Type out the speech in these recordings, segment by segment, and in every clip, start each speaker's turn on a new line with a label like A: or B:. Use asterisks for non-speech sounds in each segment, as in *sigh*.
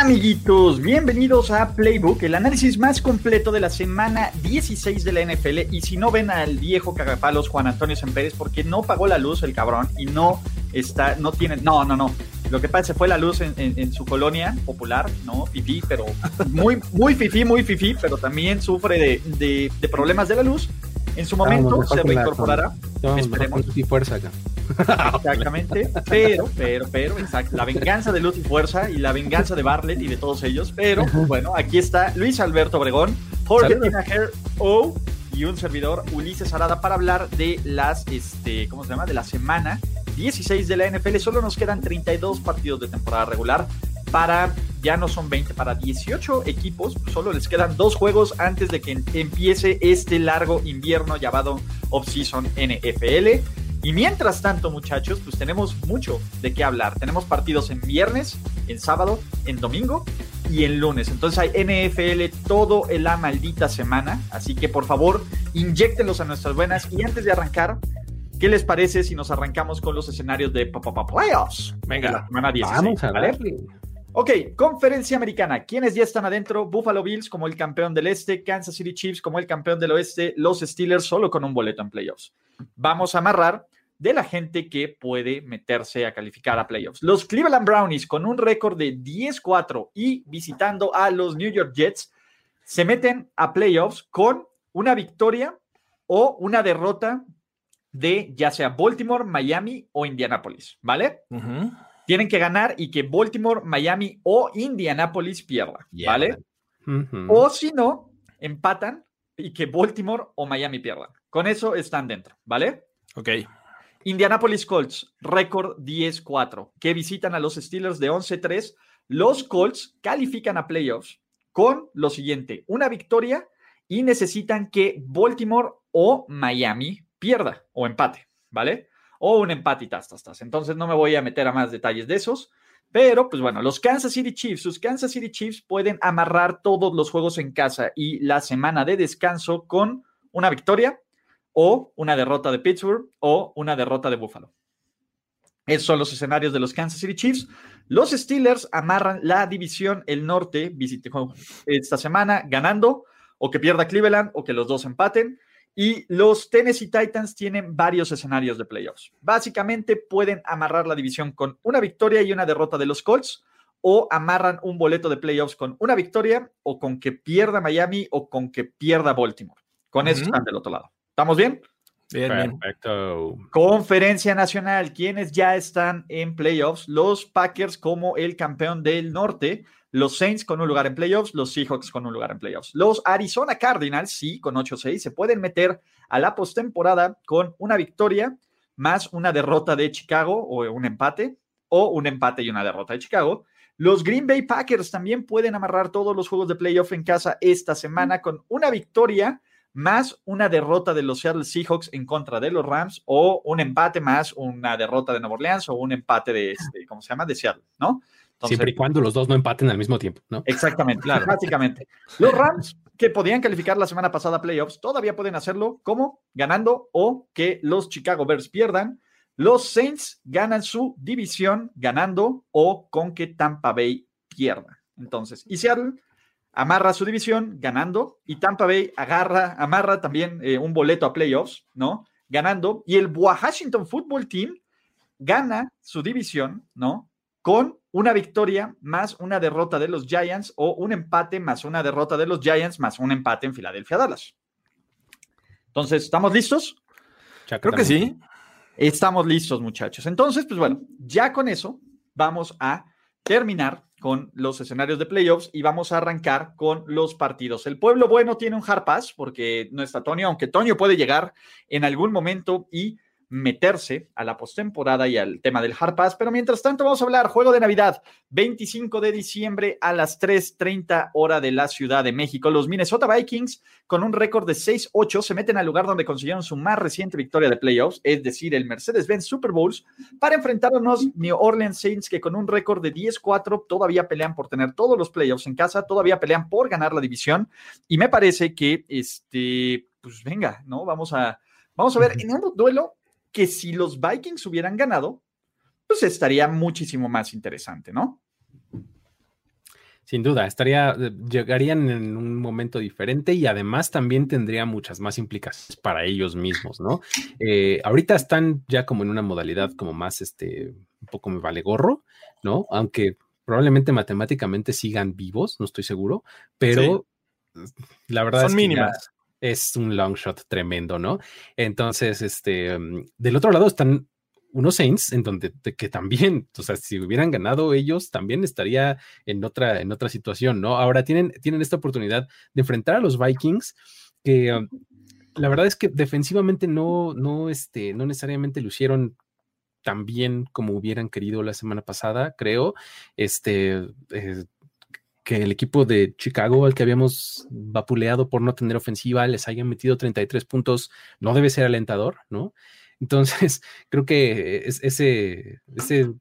A: Amiguitos, bienvenidos a Playbook, el análisis más completo de la semana 16 de la NFL. Y si no ven al viejo cagapalos Juan Antonio Semperes, porque no pagó la luz el cabrón y no está, no tiene, no, no, no. Lo que pasa fue la luz en, su colonia popular, ¿no? Fifí, pero muy, muy fifí, muy fifí, pero también sufre de, de, problemas de la luz. En su momento se reincorporará.
B: Esperemos. y fuerza acá. *laughs*
A: Exactamente, pero, pero, pero, exacto, la venganza de Luz y Fuerza y la venganza de Bartlett y de todos ellos, pero bueno, aquí está Luis Alberto Obregón, Jorge Tinajer O y un servidor Ulises Arada para hablar de las, este, ¿cómo se llama? De la semana 16 de la NFL. Solo nos quedan 32 partidos de temporada regular para, ya no son 20, para 18 equipos. Solo les quedan dos juegos antes de que empiece este largo invierno llamado Off-Season NFL. Y mientras tanto, muchachos, pues tenemos mucho de qué hablar. Tenemos partidos en viernes, en sábado, en domingo y en lunes. Entonces hay NFL todo la maldita semana. Así que por favor, inyectenlos a nuestras buenas. Y antes de arrancar, ¿Qué les parece si nos arrancamos con los escenarios de Playoffs?
B: Venga,
A: la semana 16, vamos a ¿vale? Ok, conferencia americana. ¿Quiénes ya están adentro? Buffalo Bills como el campeón del este, Kansas City Chiefs como el campeón del oeste, los Steelers solo con un boleto en playoffs. Vamos a amarrar de la gente que puede meterse a calificar a playoffs. Los Cleveland Brownies con un récord de 10-4 y visitando a los New York Jets se meten a playoffs con una victoria o una derrota de ya sea Baltimore, Miami o Indianapolis, ¿vale? Tienen que ganar y que Baltimore, Miami o Indianapolis pierda, ¿vale? O si no, empatan y que Baltimore o Miami pierdan. Con eso están dentro, ¿vale?
B: Ok.
A: Indianapolis Colts, récord 10-4, que visitan a los Steelers de 11-3. Los Colts califican a playoffs con lo siguiente, una victoria y necesitan que Baltimore o Miami pierda o empate, ¿vale? O un empate y tas, tas, Entonces no me voy a meter a más detalles de esos. Pero, pues bueno, los Kansas City Chiefs, sus Kansas City Chiefs pueden amarrar todos los juegos en casa y la semana de descanso con una victoria o una derrota de Pittsburgh o una derrota de Buffalo. Esos son los escenarios de los Kansas City Chiefs. Los Steelers amarran la división el norte esta semana ganando o que pierda Cleveland o que los dos empaten. Y los Tennessee Titans tienen varios escenarios de playoffs. Básicamente pueden amarrar la división con una victoria y una derrota de los Colts, o amarran un boleto de playoffs con una victoria, o con que pierda Miami, o con que pierda Baltimore. Con eso están del otro lado. ¿Estamos bien?
B: Bien, Perfecto.
A: Conferencia Nacional, quienes ya están en playoffs, los Packers como el campeón del norte, los Saints con un lugar en playoffs, los Seahawks con un lugar en playoffs. Los Arizona Cardinals, sí, con 8-6, se pueden meter a la postemporada con una victoria más una derrota de Chicago o un empate, o un empate y una derrota de Chicago. Los Green Bay Packers también pueden amarrar todos los juegos de playoff en casa esta semana con una victoria más una derrota de los Seattle Seahawks en contra de los Rams o un empate más una derrota de Nueva Orleans o un empate de, este, ¿cómo se llama? De Seattle, ¿no?
B: Siempre y cuando los dos no empaten al mismo tiempo, ¿no?
A: Exactamente, claro. básicamente. Los Rams, que podían calificar la semana pasada a playoffs, todavía pueden hacerlo como ganando o que los Chicago Bears pierdan. Los Saints ganan su división ganando o con que Tampa Bay pierda. Entonces, y Seattle amarra su división ganando y Tampa Bay agarra, amarra también eh, un boleto a playoffs, ¿no? Ganando. Y el Washington Football Team gana su división, ¿no? Con una victoria más una derrota de los Giants o un empate más una derrota de los Giants más un empate en Filadelfia Dallas. Entonces, ¿estamos listos? Creo que sí. Estamos listos, muchachos. Entonces, pues bueno, ya con eso vamos a terminar con los escenarios de playoffs y vamos a arrancar con los partidos. El pueblo bueno tiene un hard pass porque no está Tonio, aunque Tonio puede llegar en algún momento y meterse a la postemporada y al tema del Hard Pass. Pero mientras tanto, vamos a hablar juego de Navidad, 25 de diciembre a las 3:30 hora de la Ciudad de México. Los Minnesota Vikings, con un récord de 6-8, se meten al lugar donde consiguieron su más reciente victoria de playoffs, es decir, el Mercedes-Benz Super Bowls, para enfrentar a unos New Orleans Saints que con un récord de 10-4 todavía pelean por tener todos los playoffs en casa, todavía pelean por ganar la división. Y me parece que, este, pues venga, ¿no? Vamos a. Vamos a ver, en un duelo que si los Vikings hubieran ganado, pues estaría muchísimo más interesante, ¿no?
B: Sin duda, estaría, llegarían en un momento diferente y además también tendría muchas más implicaciones para ellos mismos, ¿no? Eh, ahorita están ya como en una modalidad como más, este, un poco me vale gorro, ¿no? Aunque probablemente matemáticamente sigan vivos, no estoy seguro, pero la verdad
C: Son mínimas
B: es un long shot tremendo, ¿no? Entonces, este, mm, del otro lado están unos Saints en donde que también, o sea, si hubieran ganado ellos, también estaría en otra, en otra situación, ¿no? Ahora tienen, tienen esta oportunidad de enfrentar a los Vikings, que um, la verdad es que defensivamente no, no, este, no necesariamente lucieron tan bien como hubieran querido la semana pasada, creo. Este, eh, que el equipo de Chicago, al que habíamos vapuleado por no tener ofensiva, les haya metido 33 puntos, no debe ser alentador, ¿no? Entonces, *laughs* creo que es, ese, ese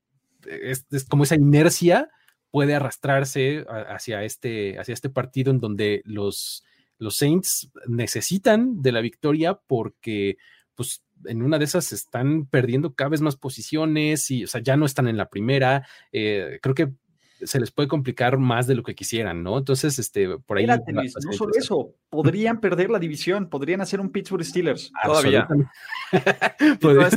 B: es, como esa inercia puede arrastrarse hacia este, hacia este partido en donde los, los Saints necesitan de la victoria porque, pues, en una de esas están perdiendo cada vez más posiciones y, o sea, ya no están en la primera. Eh, creo que se les puede complicar más de lo que quisieran, ¿no? Entonces, este, por ahí.
A: no solo eso, podrían perder la división, podrían hacer un Pittsburgh Steelers.
C: Todavía. *laughs*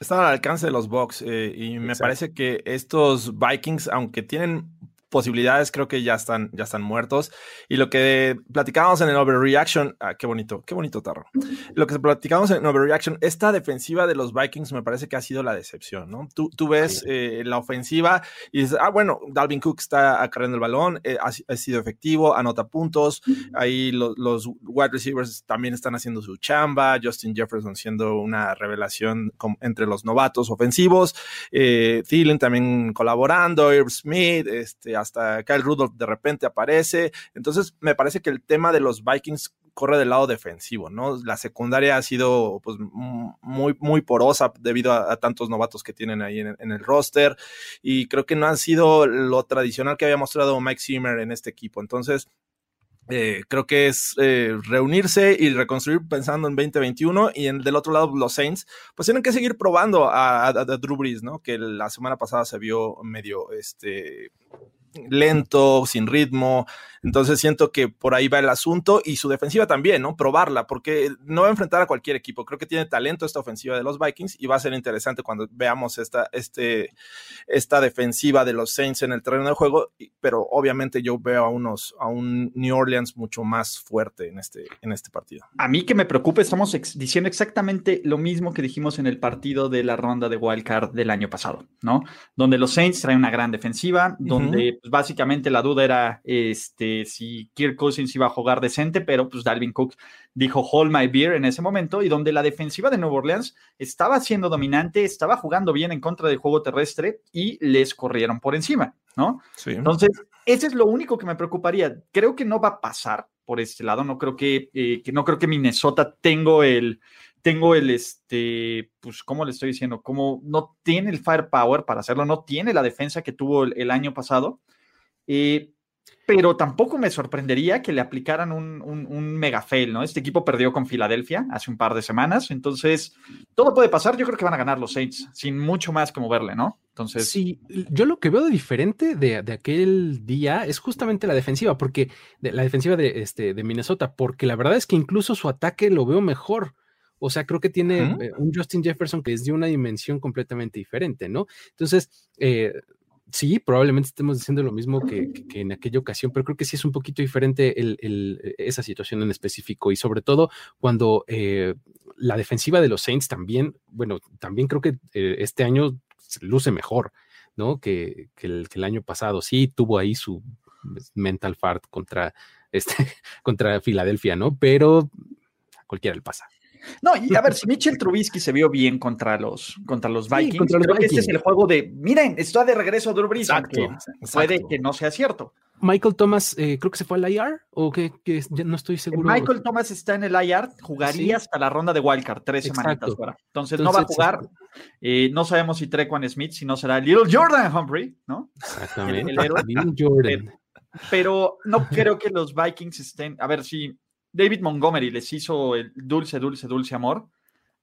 C: están, al alcance de los Bucks eh, y me parece que estos Vikings, aunque tienen posibilidades creo que ya están, ya están muertos. Y lo que platicábamos en el Overreaction, ah, qué bonito, qué bonito tarro. Lo que platicábamos en Overreaction, esta defensiva de los Vikings me parece que ha sido la decepción, ¿no? Tú, tú ves eh, la ofensiva y dices, ah, bueno, Dalvin Cook está acarreando el balón, eh, ha, sido efectivo, anota puntos, ahí los wide receivers también están haciendo su chamba, Justin Jefferson siendo una revelación entre los novatos ofensivos, eh, Thielen también colaborando, Irv Smith, este, hasta Kyle Rudolph de repente aparece. Entonces, me parece que el tema de los Vikings corre del lado defensivo, ¿no? La secundaria ha sido pues muy, muy porosa debido a, tantos novatos que tienen ahí en, el roster y creo que no ha sido lo tradicional que había mostrado Mike Zimmer en este equipo. Entonces, eh, creo que es eh, reunirse y reconstruir pensando en 2021 y en, del otro lado los Saints pues tienen que seguir probando a, a Drew Brees, ¿no? Que la semana pasada se vio medio este lento, sin ritmo. Entonces siento que por ahí va el asunto y su defensiva también, ¿no? Probarla, porque no va a enfrentar a cualquier equipo. Creo que tiene talento esta ofensiva de los Vikings y va a ser interesante cuando veamos esta, este, esta defensiva de los Saints en el terreno de juego. Pero obviamente yo veo a unos, a un New Orleans mucho más fuerte en este, en este partido.
A: A mí que me preocupe, estamos diciendo exactamente lo mismo que dijimos en el partido de la ronda de Wild Card del año pasado, ¿no? Donde los Saints traen una gran defensiva, donde pues, básicamente la duda era este, si Kirk Cousins iba a jugar decente, pero pues Dalvin Cook dijo hold my beer en ese momento y donde la defensiva de Nueva Orleans estaba siendo dominante, estaba jugando bien en contra del juego terrestre y les corrieron por encima, ¿no? Entonces, ese es lo único que me preocuparía. Creo que no va a pasar por este lado, no creo que, eh, que no creo que Minnesota tengo el tengo el, este, pues, ¿cómo le estoy diciendo? Como no tiene el firepower para hacerlo, no tiene la defensa que tuvo el, año pasado, eh, pero tampoco me sorprendería que le aplicaran un, un, mega fail, ¿no? Este equipo perdió con Filadelfia hace un par de semanas, entonces todo puede pasar. Yo creo que van a ganar los Saints sin mucho más que moverle, ¿no? Entonces.
B: Sí, yo lo que veo de diferente de, de aquel día es justamente la defensiva, porque de, la defensiva de, este, de Minnesota, porque la verdad es que incluso su ataque lo veo mejor. O sea, creo que tiene eh, un Justin Jefferson que es de una dimensión completamente diferente, ¿no? Entonces, eh, sí, probablemente estemos diciendo lo mismo que, en aquella ocasión, pero creo que sí es un poquito diferente esa situación en específico y sobre todo cuando eh, la defensiva de los Saints también, bueno, también creo que eh, este año luce mejor, ¿no? Que, el, año pasado. Sí, tuvo ahí su mental fart contra, este, *laughs* contra Filadelfia, ¿no? Pero a cualquiera le pasa.
A: No, y a ver, si Mitchell Trubisky se vio bien contra los, contra los Vikings, creo que este es el juego de, miren, está de regreso Drew Brees, puede que no sea cierto.
B: Michael Thomas, eh, creo que se fue al IR, o que, no estoy seguro.
A: Michael Thomas está en el IR, jugaría hasta la ronda de Wildcard, tres semanitas fuera. Entonces, no va a jugar. Eh, no sabemos si Trequan Smith, si no será Little Jordan Humphrey, ¿no?
B: Exactamente. *laughs* Little Jordan.
A: Pero no creo que los Vikings estén. A ver, si David Montgomery les hizo el dulce, dulce, dulce amor,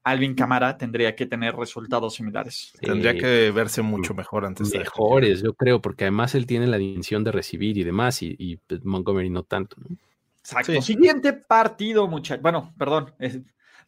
A: Alvin Camara tendría que tener resultados similares.
C: Tendría que verse mucho mejor antes
B: de. Mejores, yo creo, porque además él tiene la dimensión de recibir y demás, y, pues, Montgomery no tanto.
A: Exacto. Siguiente partido, muchachos. Bueno, perdón.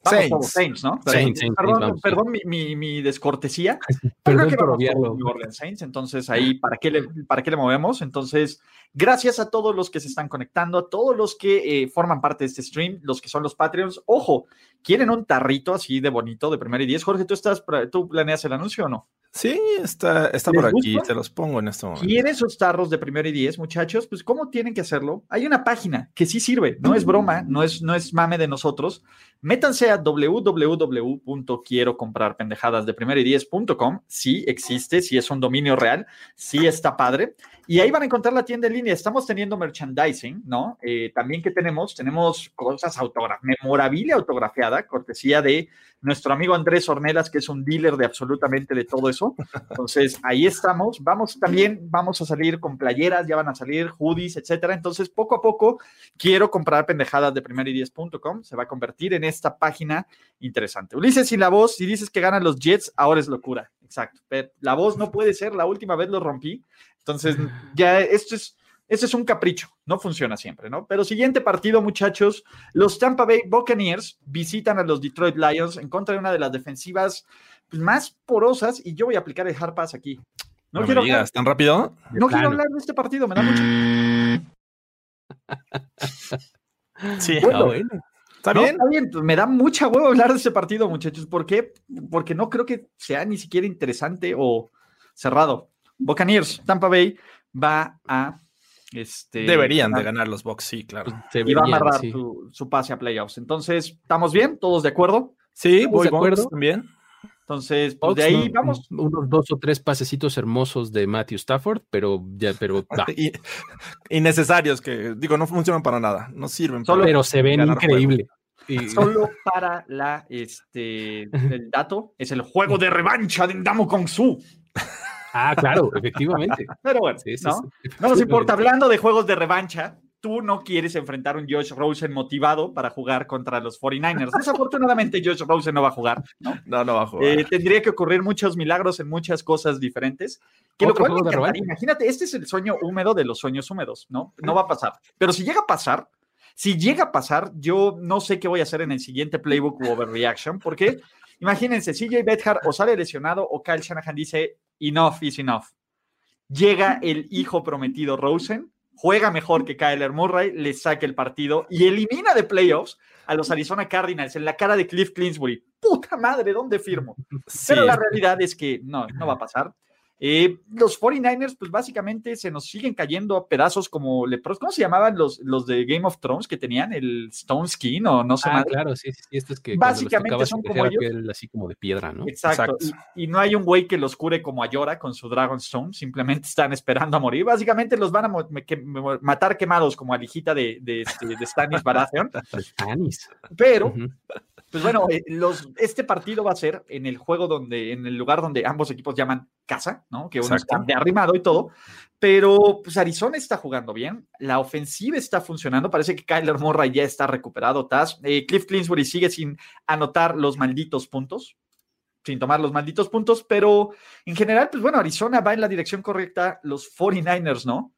A: Vamos Saints. ¿no? perdón, perdón mi, mi, descortesía. *laughs*
B: perdón por obviarlo.
A: Saints, entonces ahí, ¿para qué, le, ¿para qué le movemos? Entonces, gracias a todos los que se están conectando, a todos los que eh, forman parte de este stream, los que son los Patreons. Ojo, ¿quieren un tarrito así de bonito de primera y diez? Jorge, ¿tú, estás, ¿tú planeas el anuncio o no?
C: Sí, está, está por aquí, te los pongo en este momento.
A: ¿Quieren esos tarros de primero y diez, muchachos? Pues, ¿cómo tienen que hacerlo? Hay una página que sí sirve, no es broma, no es, no es mame de nosotros. Métanse a www.quierocomprarpendejadas de primero y diez.com. Sí existe, sí es un dominio real, sí está padre. Y ahí van a encontrar la tienda en línea. Estamos teniendo merchandising, ¿no? Eh, también que tenemos, tenemos cosas autografiadas, memorabilia autografiada, cortesía de nuestro amigo Andrés Ornelas, que es un dealer de absolutamente de todo eso. Entonces, ahí estamos. Vamos también, vamos a salir con playeras, ya van a salir hoodies, etcétera. Entonces, poco a poco, quiero comprar pendejadas de primeridies.com. Se va a convertir en esta página interesante. Ulises, y la voz, si dices que ganan los Jets, ahora es locura. Exacto. La voz no puede ser, la última vez lo rompí. Entonces, ya esto es, esto es un capricho, no funciona siempre, ¿no? Pero siguiente partido, muchachos, los Tampa Bay Buccaneers visitan a los Detroit Lions en contra de una de las defensivas pues, más porosas y yo voy a aplicar el hard pass aquí.
C: No, quiero
A: digas,
C: ¿tan rápido?
A: No quiero hablar de este partido, me da mucho. *laughs*
C: sí, bueno,
A: ¿Está, bien? está bien, pues, me da mucha huevo hablar de este partido, muchachos. ¿Por qué? Porque no creo que sea ni siquiera interesante o cerrado. Buccaneers, Tampa Bay va a. Este,
C: Deberían de ganar los Bucks, sí, claro.
A: y va a amarrar su, pase a playoffs. Entonces, ¿estamos bien? ¿Todos de acuerdo?
C: Sí, voy de acuerdo también.
A: Entonces, pues de ahí vamos.
B: Unos dos o tres pasecitos hermosos de Matthew Stafford, pero ya, pero *laughs*
C: innecesarios que digo, no funcionan para nada, no sirven.
B: Solo, pero se ven increíble.
A: Solo para la este *laughs* el dato es el juego de revancha de Ndamo Kong Su. *laughs*
B: Ah, claro, efectivamente. *laughs*
A: Pero bueno, ¿no? nos importa. Hablando de juegos de revancha, tú no quieres enfrentar a un Josh Rosen motivado para jugar contra los 49ers. Desafortunadamente, Josh Rosen no va a jugar. No,
C: no, no va a jugar.
A: Eh, tendría que ocurrir muchos milagros en muchas cosas diferentes. Que lo cual Imagínate, este es el sueño húmedo de los sueños húmedos, ¿no? No va a pasar. Pero si llega a pasar, si llega a pasar, yo no sé qué voy a hacer en el siguiente playbook u overreaction, porque imagínense, CJ Bethard o sale lesionado o Kyle Shanahan dice, enough is enough. Llega el hijo prometido Rosen, juega mejor que Kyler Murray, le saca el partido y elimina de playoffs a los Arizona Cardinals en la cara de Cliff Clinsbury. Puta madre, ¿dónde firmo? *laughs* Pero la realidad es que no, no va a pasar. Eh, los 49ers, pues básicamente se nos siguen cayendo a pedazos como lepros. ¿Cómo se llamaban los, los de Game of Thrones que tenían el Stone Skin o no sé
B: ah, Claro, sí, sí, esto es que
A: básicamente son como
B: ellos. así como de piedra, ¿no?
A: Exacto. Y, no hay un güey que los cure como a Yora con su Dragon Stone, simplemente *laughs* están esperando a morir. Básicamente los van a matar quemados como a la hijita de, de, este, de Stanis Baratheon. *laughs*
B: Stanis.
A: Pero. Pues bueno, eh, los, este partido va a ser en el juego donde, en el lugar donde ambos equipos llaman casa, ¿no? Que uno está de arrimado y todo. Pero pues Arizona está jugando bien, la ofensiva está funcionando, parece que Kyler Murray ya está recuperado, Taz. Eh, Cliff Clinsbury sigue sin anotar los malditos puntos, sin tomar los malditos puntos, pero en general, pues bueno, Arizona va en la dirección correcta, los 49ers, ¿no?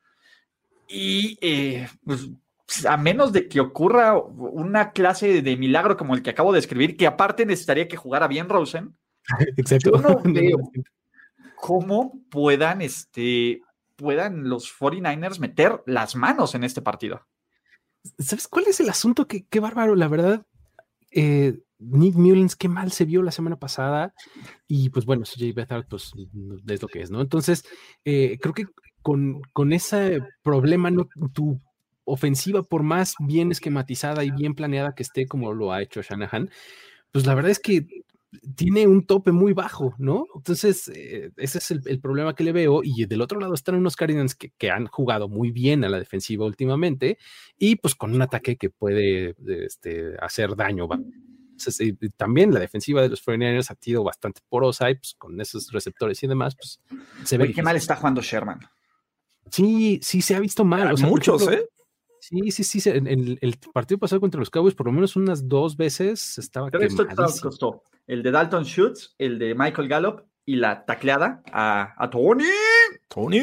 A: Y eh, pues a menos de que ocurra una clase de milagro como el que acabo de escribir, que aparte necesitaría que jugara bien Rosen. *laughs*
B: Exacto.
A: Yo no *laughs* veo cómo puedan, este, puedan los 49ers meter las manos en este partido.
B: ¿Sabes cuál es el asunto? Qué, qué bárbaro, la verdad. Eh, Nick Mullins, qué mal se vio la semana pasada. Y pues bueno, CJ pues es lo que es, ¿no? Entonces, eh, creo que con, con ese problema, no, tu ofensiva, por más bien esquematizada y bien planeada que esté, como lo ha hecho Shanahan, pues la verdad es que tiene un tope muy bajo, ¿no? Entonces, eh, ese es el, problema que le veo. Y del otro lado están unos Cardinals que, han jugado muy bien a la defensiva últimamente y pues con un ataque que puede este, hacer daño. Entonces, también la defensiva de los 49ers ha sido bastante porosa y pues con esos receptores y demás, pues
A: se ve. qué mal está jugando Sherman.
B: Sí, sí, se ha visto mal.
C: Muchos, ¿eh?
B: Sí, sí, sí. En, el partido pasado contra los Cowboys, por lo menos unas dos veces estaba.
A: Tres costó. El de Dalton Schutz, el de Michael Gallup y la tacleada a, Tony.
C: Tony.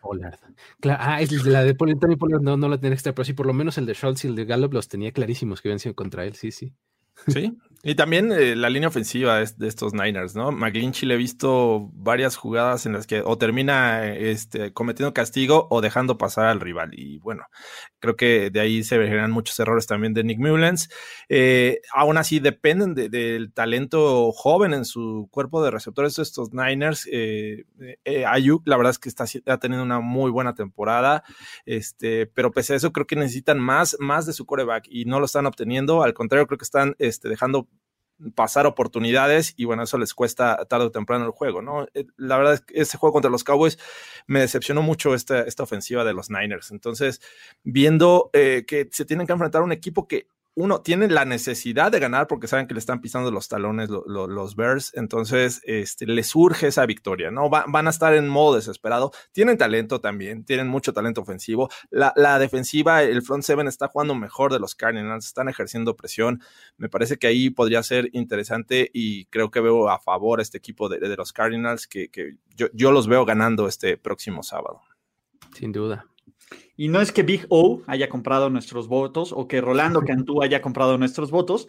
B: Pollard. ah, es la de Tony Pollard no, no la tenía extra, pero sí, por lo menos el de Schultz y el de Gallup los tenía clarísimos que habían sido contra él, sí, sí.
C: Sí, y también eh, la línea ofensiva de estos Niners, ¿no? McGlinchey le he visto varias jugadas en las que o termina este, cometiendo castigo o dejando pasar al rival. Y bueno, creo que de ahí se generan muchos errores también de Nick Mullens. Eh, aún así, dependen del talento joven en su cuerpo de receptores de estos Niners. Eh, eh, Ayuk, la verdad es que está, ha tenido una muy buena temporada, este, pero pese a eso, creo que necesitan más, más de su coreback y no lo están obteniendo. Al contrario, creo que están este, dejando pasar oportunidades y bueno, eso les cuesta tarde o temprano el juego, ¿no? Eh, la verdad es que ese juego contra los Cowboys me decepcionó mucho esta, esta ofensiva de los Niners. Entonces, viendo eh, que se tienen que enfrentar a un equipo que uno tiene la necesidad de ganar porque saben que le están pisando los talones los Bears, entonces este, les surge esa victoria, ¿no? van a estar en modo desesperado, tienen talento también, tienen mucho talento ofensivo, la, defensiva, el front seven está jugando mejor de los Cardinals, están ejerciendo presión, me parece que ahí podría ser interesante y creo que veo a favor este equipo de, los Cardinals que, que yo, yo los veo ganando este próximo sábado.
B: Sin duda.
A: Y no es que Big O haya comprado nuestros votos o que Rolando Cantú haya comprado nuestros votos.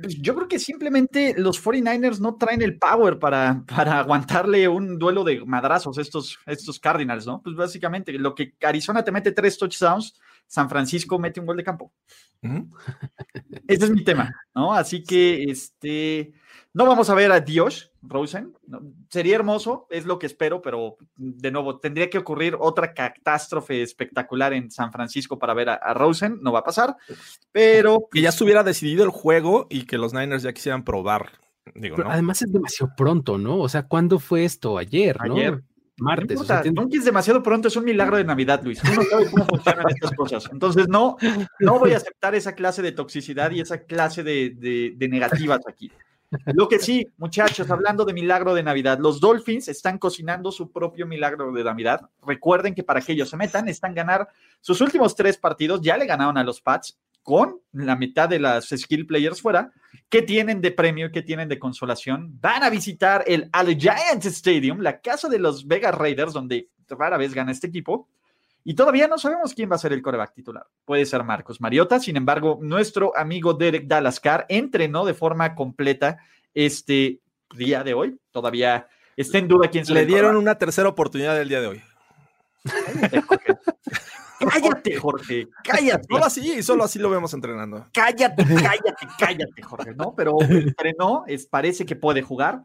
A: Pues yo creo que simplemente los 49ers no traen el power para, para aguantarle un duelo de madrazos a estos, estos Cardinals, ¿no? Pues básicamente lo que Arizona te mete tres touchdowns, San Francisco mete un gol de campo. Ese es mi tema, ¿no? Así que, este, no vamos a ver a Dios Rosen. Sería hermoso, es lo que espero, pero de nuevo, tendría que ocurrir otra catástrofe espectacular en San Francisco para ver a, Rosen. No va a pasar, pero.
C: Que ya estuviera decidido el juego y que los Niners ya quisieran probar. Digo,
B: Además es demasiado pronto, ¿no? O sea, ¿cuándo fue esto? Ayer, ¿no?
A: Ayer.
B: Martes.
A: No es demasiado pronto, es un milagro de Navidad, Luis. Tú no sabes cómo funcionan estas cosas. Entonces, no, no voy a aceptar esa clase de toxicidad y esa clase de negativas aquí. Lo que sí, muchachos, hablando de milagro de Navidad, los Dolphins están cocinando su propio milagro de Navidad. Recuerden que para que ellos se metan, están ganar sus últimos tres partidos, ya le ganaron a los Pats con la mitad de las skill players fuera. ¿Qué tienen de premio? ¿Qué tienen de consolación? Van a visitar el Allegiant Stadium, la casa de los Vegas Raiders, donde rara vez gana este equipo. Y todavía no sabemos quién va a ser el coreback titular. Puede ser Marcos Mariota. Sin embargo, nuestro amigo Derek Dalascar entrenó de forma completa este día de hoy. Todavía está en duda quién se
C: le dieron una tercera oportunidad el día de hoy.
A: Cállate, Jorge. Cállate.
C: Solo así, solo así lo vemos entrenando.
A: Cállate, cállate, cállate, Jorge, ¿no? Pero entrenó, es, parece que puede jugar.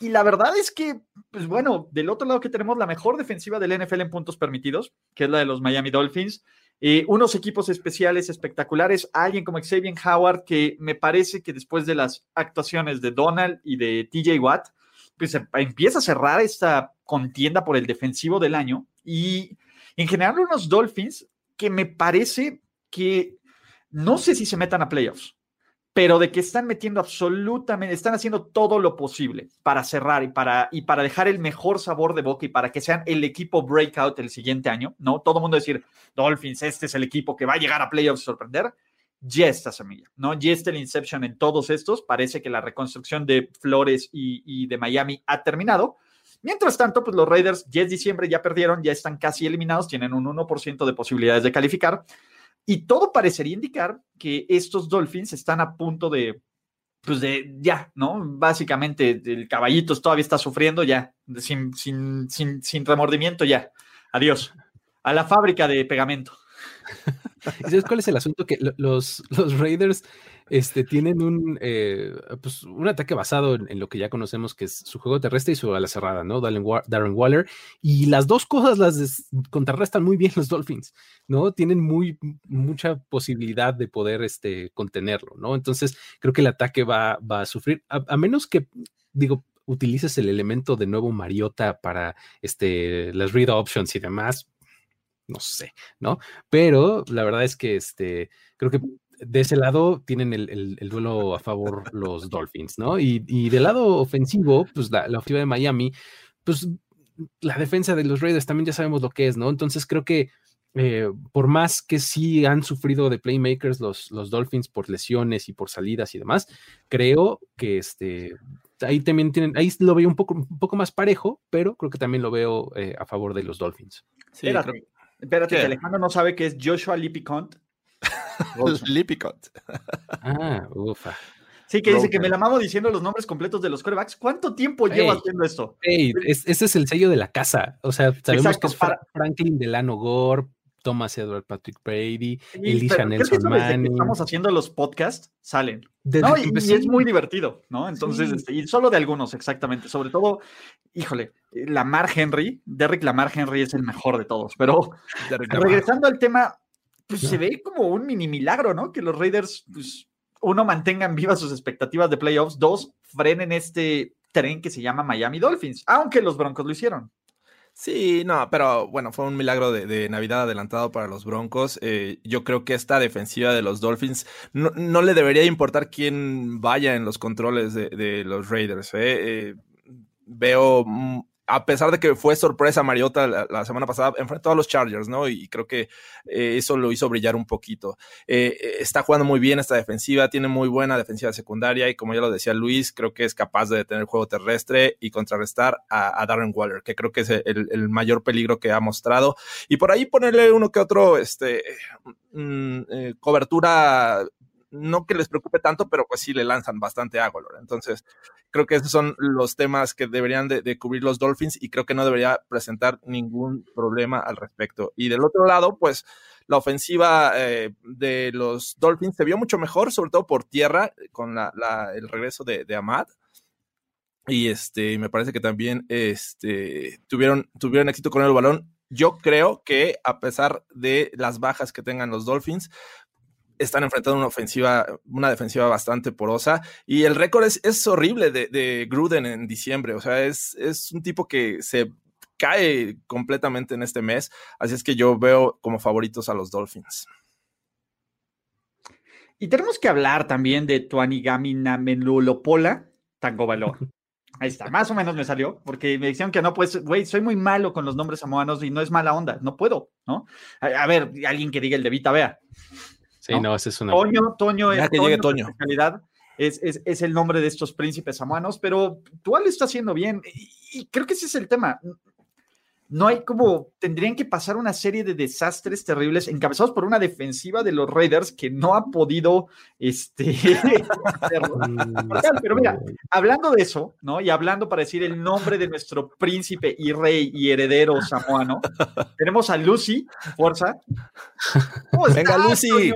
A: Y la verdad es que, pues bueno, del otro lado que tenemos la mejor defensiva del NFL en puntos permitidos, que es la de los Miami Dolphins, eh, unos equipos especiales espectaculares, alguien como Xavier Howard, que me parece que después de las actuaciones de Donald y de TJ Watt, pues em, empieza a cerrar esta contienda por el defensivo del año. Y en general unos Dolphins que me parece que no sé si se metan a playoffs pero de que están metiendo absolutamente, están haciendo todo lo posible para cerrar y para, y para dejar el mejor sabor de boca y para que sean el equipo breakout el siguiente año, ¿no? Todo el mundo decir, Dolphins, este es el equipo que va a llegar a playoffs sorprender. Ya está semilla, ¿no? Ya está el Inception en todos estos. Parece que la reconstrucción de Flores y de Miami ha terminado. Mientras tanto, pues los Raiders ya es diciembre, ya perdieron, ya están casi eliminados, tienen un 1% de posibilidades de calificar. Y todo parecería indicar que estos Dolphins están a punto de, pues de ya, ¿no? Básicamente el caballito todavía está sufriendo ya, sin, sin, sin, sin remordimiento ya. Adiós. A la fábrica de pegamento. *laughs*
B: sabes cuál es el asunto? Que los, los Raiders este, tienen un, eh, pues, un ataque basado en, lo que ya conocemos que es su juego terrestre y su ala cerrada, ¿no? Darren, Waller. Y las dos cosas las contrarrestan muy bien los Dolphins, ¿no? Tienen muy, mucha posibilidad de poder este, contenerlo, ¿no? Entonces, creo que el ataque va, va a sufrir, a, menos que, digo, utilices el elemento de nuevo Mariota para este, las read options y demás, no sé, ¿no? Pero la verdad es que este, creo que de ese lado tienen el, duelo a favor los Dolphins, ¿no? Y, del lado ofensivo, pues la, ofensiva de Miami, pues la defensa de los Raiders también ya sabemos lo que es, ¿no? Entonces creo que eh, por más que sí han sufrido de playmakers los, los Dolphins por lesiones y por salidas y demás, creo que este, ahí también tienen, ahí lo veo un poco, un poco más parejo, pero creo que también lo veo eh, a favor de los Dolphins.
A: Sí, espérate que Alejandro no sabe que es Joshua Lipicont *laughs*
C: Lipicot.
B: Ah, ufa.
A: Sí, que dice que me la mamo diciendo los nombres completos de los corebacks. ¿Cuánto tiempo llevo haciendo esto?
B: ese es el sello de la casa. O sea, sabemos que es Franklin Delano Gore, Thomas Edward Patrick Brady, Elisha Nelson Manning.
A: estamos haciendo los podcasts, salen. y, es muy divertido, ¿no? Entonces, este, y solo de algunos, exactamente. Sobre todo, híjole, Lamar Henry, Derrick Lamar Henry es el mejor de todos. Pero *laughs* regresando al tema, pues se ve como un mini milagro, ¿no? Que los Raiders, pues, uno, mantengan vivas sus expectativas de playoffs, dos, frenen este tren que se llama Miami Dolphins, aunque los Broncos lo hicieron.
C: Sí, no, pero bueno, fue un milagro de, Navidad adelantado para los Broncos. Eh, yo creo que esta defensiva de los Dolphins no, le debería importar quién vaya en los controles de, los Raiders. ¿eh? Eh, veo a pesar de que fue sorpresa Mariota la, semana pasada, enfrentó a los Chargers, ¿no? Y creo que eh, eso lo hizo brillar un poquito. Eh, eh, está jugando muy bien esta defensiva, tiene muy buena defensiva secundaria y como ya lo decía Luis, creo que es capaz de detener el juego terrestre y contrarrestar a, Darren Waller, que creo que es el, mayor peligro que ha mostrado. Y por ahí ponerle uno que otro, este, mm, cobertura no que les preocupe tanto, pero pues sí le lanzan bastante agua, Entonces, creo que esos son los temas que deberían de, cubrir los Dolphins y creo que no debería presentar ningún problema al respecto. Y del otro lado, pues la ofensiva eh, de los Dolphins se vio mucho mejor, sobre todo por tierra, con el regreso de, de Ahmad. Y este, me parece que también este, tuvieron, tuvieron éxito con el balón. Yo creo que a pesar de las bajas que tengan los Dolphins, están enfrentando una ofensiva, una defensiva bastante porosa y el récord es, horrible de, Gruden en diciembre, o sea, es, es un tipo que se cae completamente en este mes, así es que yo veo como favoritos a los Dolphins.
A: Y tenemos que hablar también de Tuanigami Namenulopola Tango Valor. Ahí está, más o menos me salió, porque me dijeron que no, pues, güey, soy muy malo con los nombres samoanos y no es mala onda, no puedo, ¿no? A, ver, alguien que diga el de Vita, vea.
B: Sí, no, ese es una.
A: Toño, Toño es. que llegue Toño. Es, es, es, el nombre de estos príncipes samuanos, pero tú lo está haciendo bien. y, creo que ese es el tema no hay como, tendrían que pasar una serie de desastres terribles encabezados por una defensiva de los Raiders que no ha podido, este, *laughs* pero mira, hablando de eso, ¿no? Y hablando para decir el nombre de nuestro príncipe y rey y heredero samoano, tenemos a Lucy, fuerza.
C: Venga, Lucy.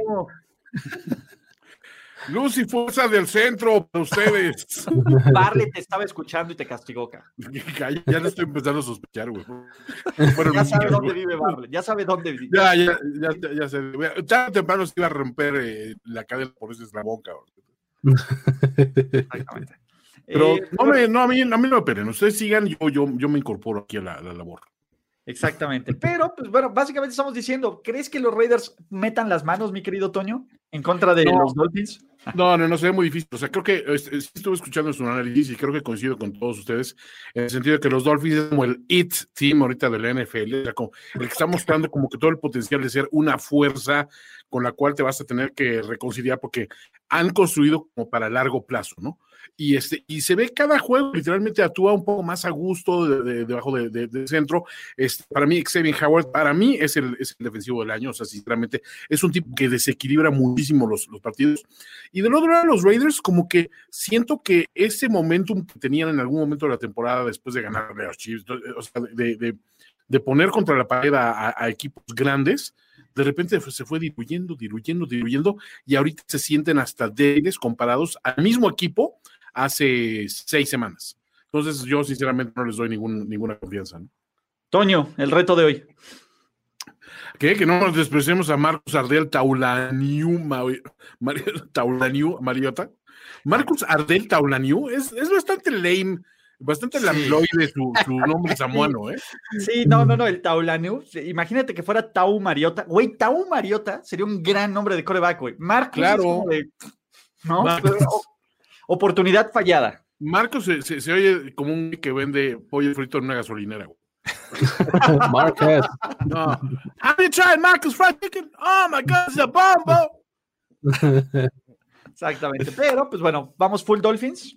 D: Lucy, fuerza del centro para ustedes. *laughs*
A: Barley te estaba escuchando y te castigó,
D: ya, ya le estoy empezando a sospechar, güey.
A: ya sabe dónde vive Barley, ya sabe dónde vive.
D: Ya, ya, ya, ya, sé. Ya temprano se iba a romper eh, la cadena por ese eslabón, cabrón. Exactamente. Pero eh, no, me, no, a, mí, a mí no me peren, ustedes sigan, yo, yo, yo me incorporo aquí a la, a la labor.
A: Exactamente. Pero, pues bueno, básicamente estamos diciendo, ¿crees que los Raiders metan las manos, mi querido Toño, en contra de los Dolphins?
D: No, no, no, sería muy difícil. O sea, creo que estuve escuchando su análisis y creo que coincido con todos ustedes en el sentido de que los Dolphins es como el IT team ahorita de la NFL, o sea, como el que está mostrando como que todo el potencial de ser una fuerza
E: con la cual te vas a tener que reconciliar porque han construido como para largo plazo, ¿no? Y, este, y se ve cada juego, literalmente actúa un poco más a gusto debajo de, del centro. Este, para mí, Xavier Howard, para mí es el, es el, defensivo del año, o sea, sinceramente, es un tipo que desequilibra muchísimo los, partidos. Y del otro lado, los Raiders, como que siento que ese momentum que tenían en algún momento de la temporada después de ganar los Chiefs, o sea, de, poner contra la pared a equipos grandes, de repente se fue diluyendo, diluyendo, diluyendo, y ahorita se sienten hasta débiles comparados al mismo equipo hace seis semanas. Entonces, yo sinceramente no les doy ningún, ninguna confianza. ¿no?
A: Toño, el reto de hoy.
E: ¿Qué? Que no nos despreciemos a Marcos Ardel Taulaniu, Taulaniu Mariota. Marcos Ardel Taulaniu es, es bastante lame Bastante sí. lambloide su, su nombre *laughs* samuano, ¿eh?
A: Sí, no, no, no, el Taulanu. Imagínate que fuera Tau Mariota. Güey, Tau Mariota sería un gran nombre de coreback, güey. Marcos.
E: Claro.
A: De, ¿No? Oportunidad fallada.
E: Marcos se, se, se, oye como un que vende pollo frito en una gasolinera, güey. *laughs*
B: Marcus.
E: No. Have you tried Marcus Fried Chicken? Oh my God, it's a bombo.
A: Exactamente. Pero, pues bueno, vamos full Dolphins.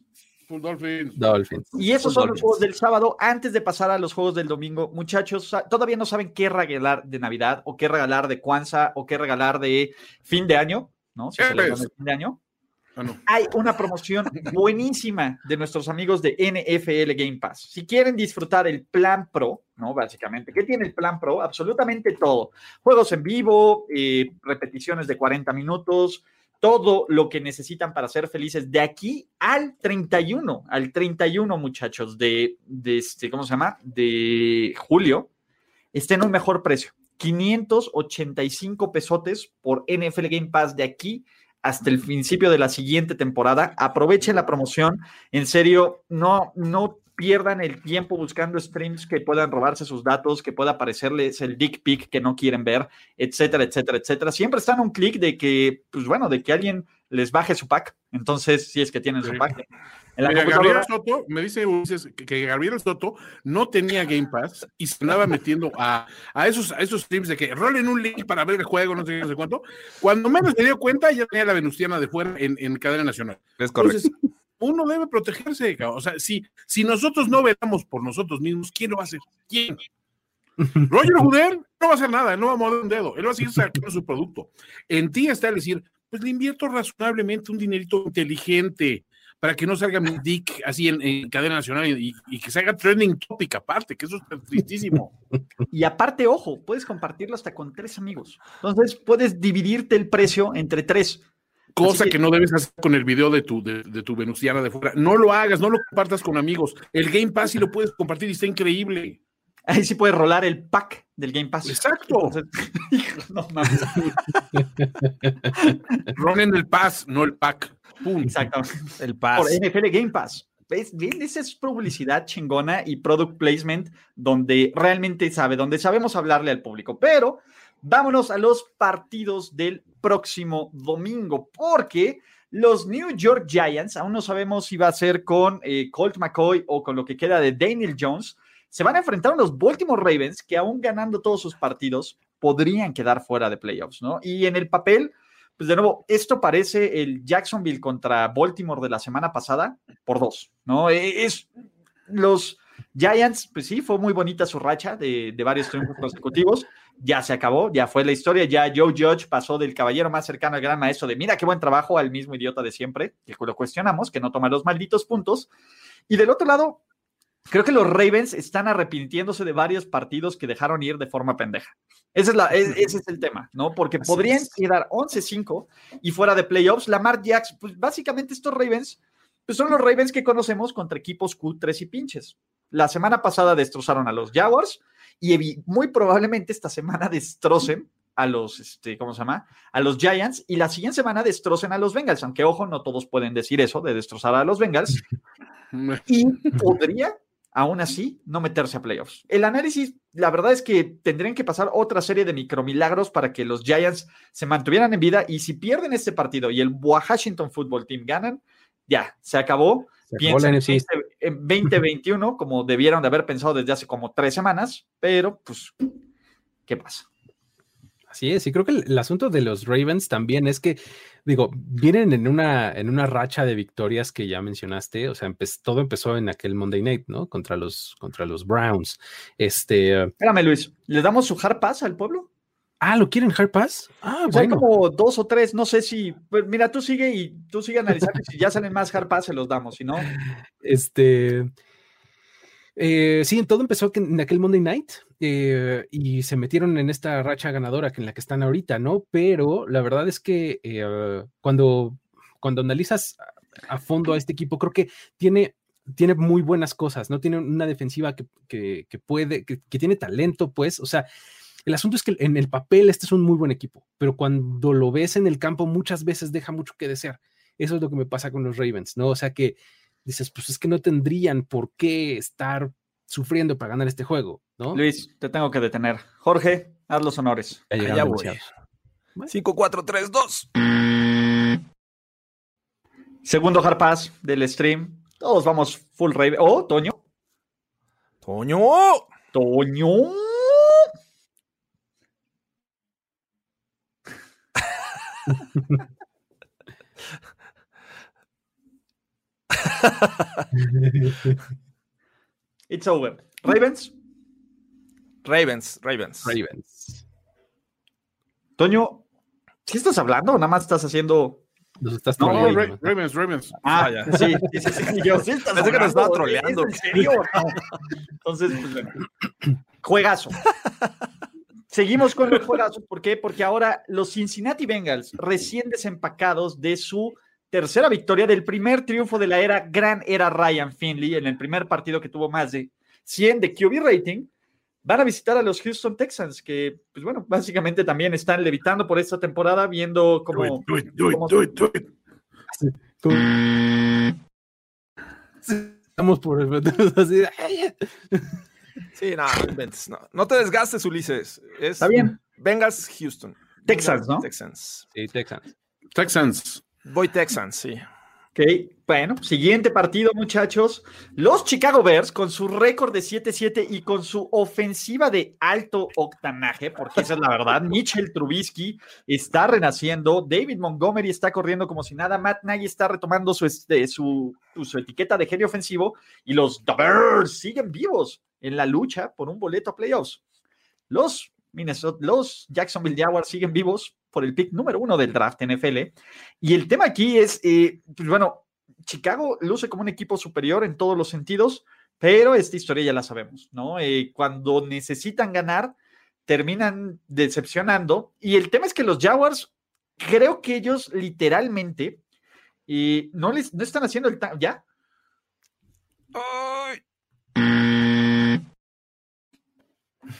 E: Dolphins.
B: Dolphins.
A: Y esos son los juegos del sábado. Antes de pasar a los juegos del domingo, muchachos, todavía no saben qué regalar de Navidad o qué regalar de Kwanzaa o qué regalar de fin de año, ¿no? Si fin de año.
E: Ah, no.
A: Hay una promoción *laughs* buenísima de nuestros amigos de NFL Game Pass. Si quieren disfrutar el plan Pro, ¿no? Básicamente, ¿qué tiene el plan Pro? Absolutamente todo. Juegos en vivo, eh, repeticiones de 40 minutos, todo lo que necesitan para ser felices de aquí al 31, al 31 muchachos de, de este, ¿cómo se llama? De julio, está en un mejor precio. 585 pesotes por NFL Game Pass de aquí hasta el principio de la siguiente temporada. Aprovechen la promoción. En serio, no, no pierdan el tiempo buscando streams que puedan robarse sus datos, que pueda aparecerles el dick pic que no quieren ver, etcétera, etcétera, etcétera. Siempre están a un clic de que, pues bueno, de que alguien les baje su pack. Entonces, si es que tienen sí. su pack.
E: En la Mira, Gabriel Soto, me dice Ulises que Gabriel Soto no tenía Game Pass y se andaba metiendo a, a, esos, a esos streams de que rolen un link para ver el juego, no sé, no sé cuánto. Cuando menos se dio cuenta, ya tenía la Venustiana de fuera en, en cadena nacional.
C: Es correcto. Entonces,
E: uno debe protegerse. O sea, si, si nosotros no velamos por nosotros mismos, ¿quién lo va a hacer? ¿Quién? *laughs* Roger Goodell no va a hacer nada, no va a mover un dedo, él va a seguir sacando su producto. En ti está el decir, pues le invierto razonablemente un dinerito inteligente para que no salga mi dick así en, en cadena nacional y, y, que salga trending topic aparte, que eso es tristísimo.
A: Y aparte, ojo, puedes compartirlo hasta con tres amigos. Entonces puedes dividirte el precio entre tres.
E: Cosa que, que, no debes hacer con el video de tu, de, de, tu venusiana de fuera. No lo hagas, no lo compartas con amigos. El Game Pass sí lo puedes compartir y está increíble.
A: Ahí sí puedes rolar el pack del Game Pass.
E: Exacto.
A: Entonces, *laughs* no mames.
E: Rolen el pass, no el pack.
A: Pum. Exacto.
C: El pass.
A: Por NFL Game Pass. ¿Ves? ¿Ves? Esa es publicidad chingona y product placement donde realmente sabe, donde sabemos hablarle al público. Pero vámonos a los partidos del próximo domingo, porque los New York Giants, aún no sabemos si va a ser con eh, Colt McCoy o con lo que queda de Daniel Jones, se van a enfrentar a los Baltimore Ravens, que aún ganando todos sus partidos, podrían quedar fuera de playoffs, ¿no? Y en el papel, pues de nuevo, esto parece el Jacksonville contra Baltimore de la semana pasada por dos, ¿no? Es los Giants, pues sí, fue muy bonita su racha de, de varios triunfos consecutivos. Ya se acabó, ya fue la historia. Ya Joe Judge pasó del caballero más cercano al gran maestro de mira qué buen trabajo al mismo idiota de siempre, que lo cuestionamos, que no toma los malditos puntos. Y del otro lado, creo que los Ravens están arrepintiéndose de varios partidos que dejaron ir de forma pendeja. Ese es, la, ese es el tema, ¿no? Porque Así podrían es. quedar 11-5 y fuera de playoffs. Lamar Jackson, pues básicamente estos Ravens, pues son los Ravens que conocemos contra equipos Q3 y pinches. La semana pasada destrozaron a los Jaguars y muy probablemente esta semana destrocen a los, este, ¿cómo se llama? A los Giants y la siguiente semana destrocen a los Bengals, aunque ojo, no todos pueden decir eso de destrozar a los Bengals. *laughs* y podría, aún así, no meterse a playoffs. El análisis, la verdad es que tendrían que pasar otra serie de micromilagros para que los Giants se mantuvieran en vida y si pierden este partido y el Washington Football Team ganan, ya, se acabó. Piensen en 2021, como debieron de haber pensado desde hace como tres semanas, pero pues, ¿qué pasa?
B: Así es, y creo que el, asunto de los Ravens también es que, digo, vienen en una, en una racha de victorias que ya mencionaste, o sea, todo empezó en aquel Monday Night, ¿no? Contra los, contra los Browns. Este.
A: Espérame, Luis, ¿le damos su hard pass al pueblo?
B: Ah, ¿lo quieren hard pass? Ah,
A: Hay como dos o tres, no sé si, pues mira, tú sigue y tú sigue analizando, si ya salen más hard pass se los damos, si no.
B: Este. Eh, sí, todo empezó en aquel Monday Night eh, y se metieron en esta racha ganadora que en la que están ahorita, ¿no? Pero la verdad es que eh, cuando, cuando analizas a fondo a este equipo, creo que tiene, tiene muy buenas cosas, ¿no? Tiene una defensiva que, puede, que, tiene talento, pues, o sea, el asunto es que en el papel este es un muy buen equipo, pero cuando lo ves en el campo muchas veces deja mucho que desear. Eso es lo que me pasa con los Ravens, ¿no? O sea que dices, pues es que no tendrían por qué estar sufriendo para ganar este juego, ¿no?
A: Luis, te tengo que detener. Jorge, haz los honores.
C: Ya, voy. 5, 4, 3, 2.
A: Segundo hard pass del stream. Todos vamos full rave. Oh, Toño.
C: Toño.
A: Toño. It's over. Ravens.
C: Ravens, Ravens.
B: Ravens.
A: Toño, ¿sí estás hablando o nada más estás haciendo
B: nos estás
E: no, Ravens, Ravens.
A: Ah, ya. Sí, sí, sí, sí. Yo sí estás
C: Pensé que nos estaba troleando.
A: ¿En serio? Entonces, pues bueno. Juegazo. Seguimos con los *laughs* juegazos. ¿Por qué? Porque ahora los Cincinnati Bengals, recién desempacados de su tercera victoria del primer triunfo de la era, gran era Ryan Finley, en el primer partido que tuvo más de 100 de QB rating, van a visitar a los Houston Texans, que, pues bueno, básicamente también están levitando por esta temporada, viendo cómo...
B: Estamos por *laughs* el...
C: sí, no, no, no te desgastes, Ulises.
A: Está bien.
C: Vengas, Houston.
A: Texans, ¿no?
C: Texans.
B: Sí, Texans.
E: Texans.
C: Voy Texans, sí.
A: Ok, bueno, siguiente partido, muchachos. Los Chicago Bears, con su récord de 7-7 y con su ofensiva de alto octanaje, porque esa es la verdad, *laughs* Mitchell Trubisky está renaciendo, David Montgomery está corriendo como si nada, Matt Nagy está retomando su, este, su, su etiqueta de genio ofensivo y los Bears siguen vivos en la lucha por un boleto a playoffs. Los Minnesota, los Jacksonville Jaguars siguen vivos por el pick número uno del draft NFL. Y el tema aquí es, eh, pues bueno, Chicago luce como un equipo superior en todos los sentidos, pero esta historia ya la sabemos, ¿no? Eh, cuando necesitan ganar, terminan decepcionando. Y el tema es que los Jaguars, creo que ellos literalmente eh, no, les, no están haciendo el... ¿Ya? Ay.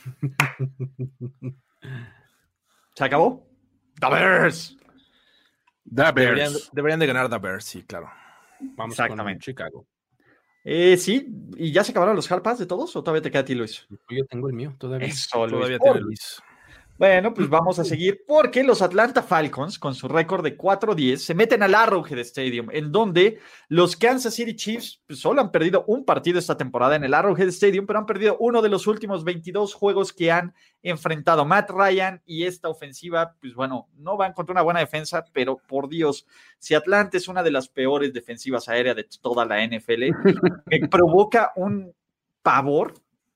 A: *laughs* ¿Se acabó? The Bears.
E: The
C: Bears. Deberían, de ganar The Bears, sí, claro.
B: Vamos Exactamente. con Chicago.
A: Eh, sí, ¿y ya se acabaron los hard de todos o todavía te queda a ti, Luis?
B: Yo tengo el mío todavía.
C: todavía tiene Luis.
A: Bueno, pues vamos a seguir porque los Atlanta Falcons, con su récord de 4-10, se meten al Arrowhead Stadium, en donde los Kansas City Chiefs pues, solo han perdido un partido esta temporada en el Arrowhead Stadium, pero han perdido uno de los últimos 22 juegos que han enfrentado. Matt Ryan y esta ofensiva, pues bueno, no van contra una buena defensa, pero por Dios, si Atlanta es una de las peores defensivas aéreas de toda la NFL, me provoca un pavor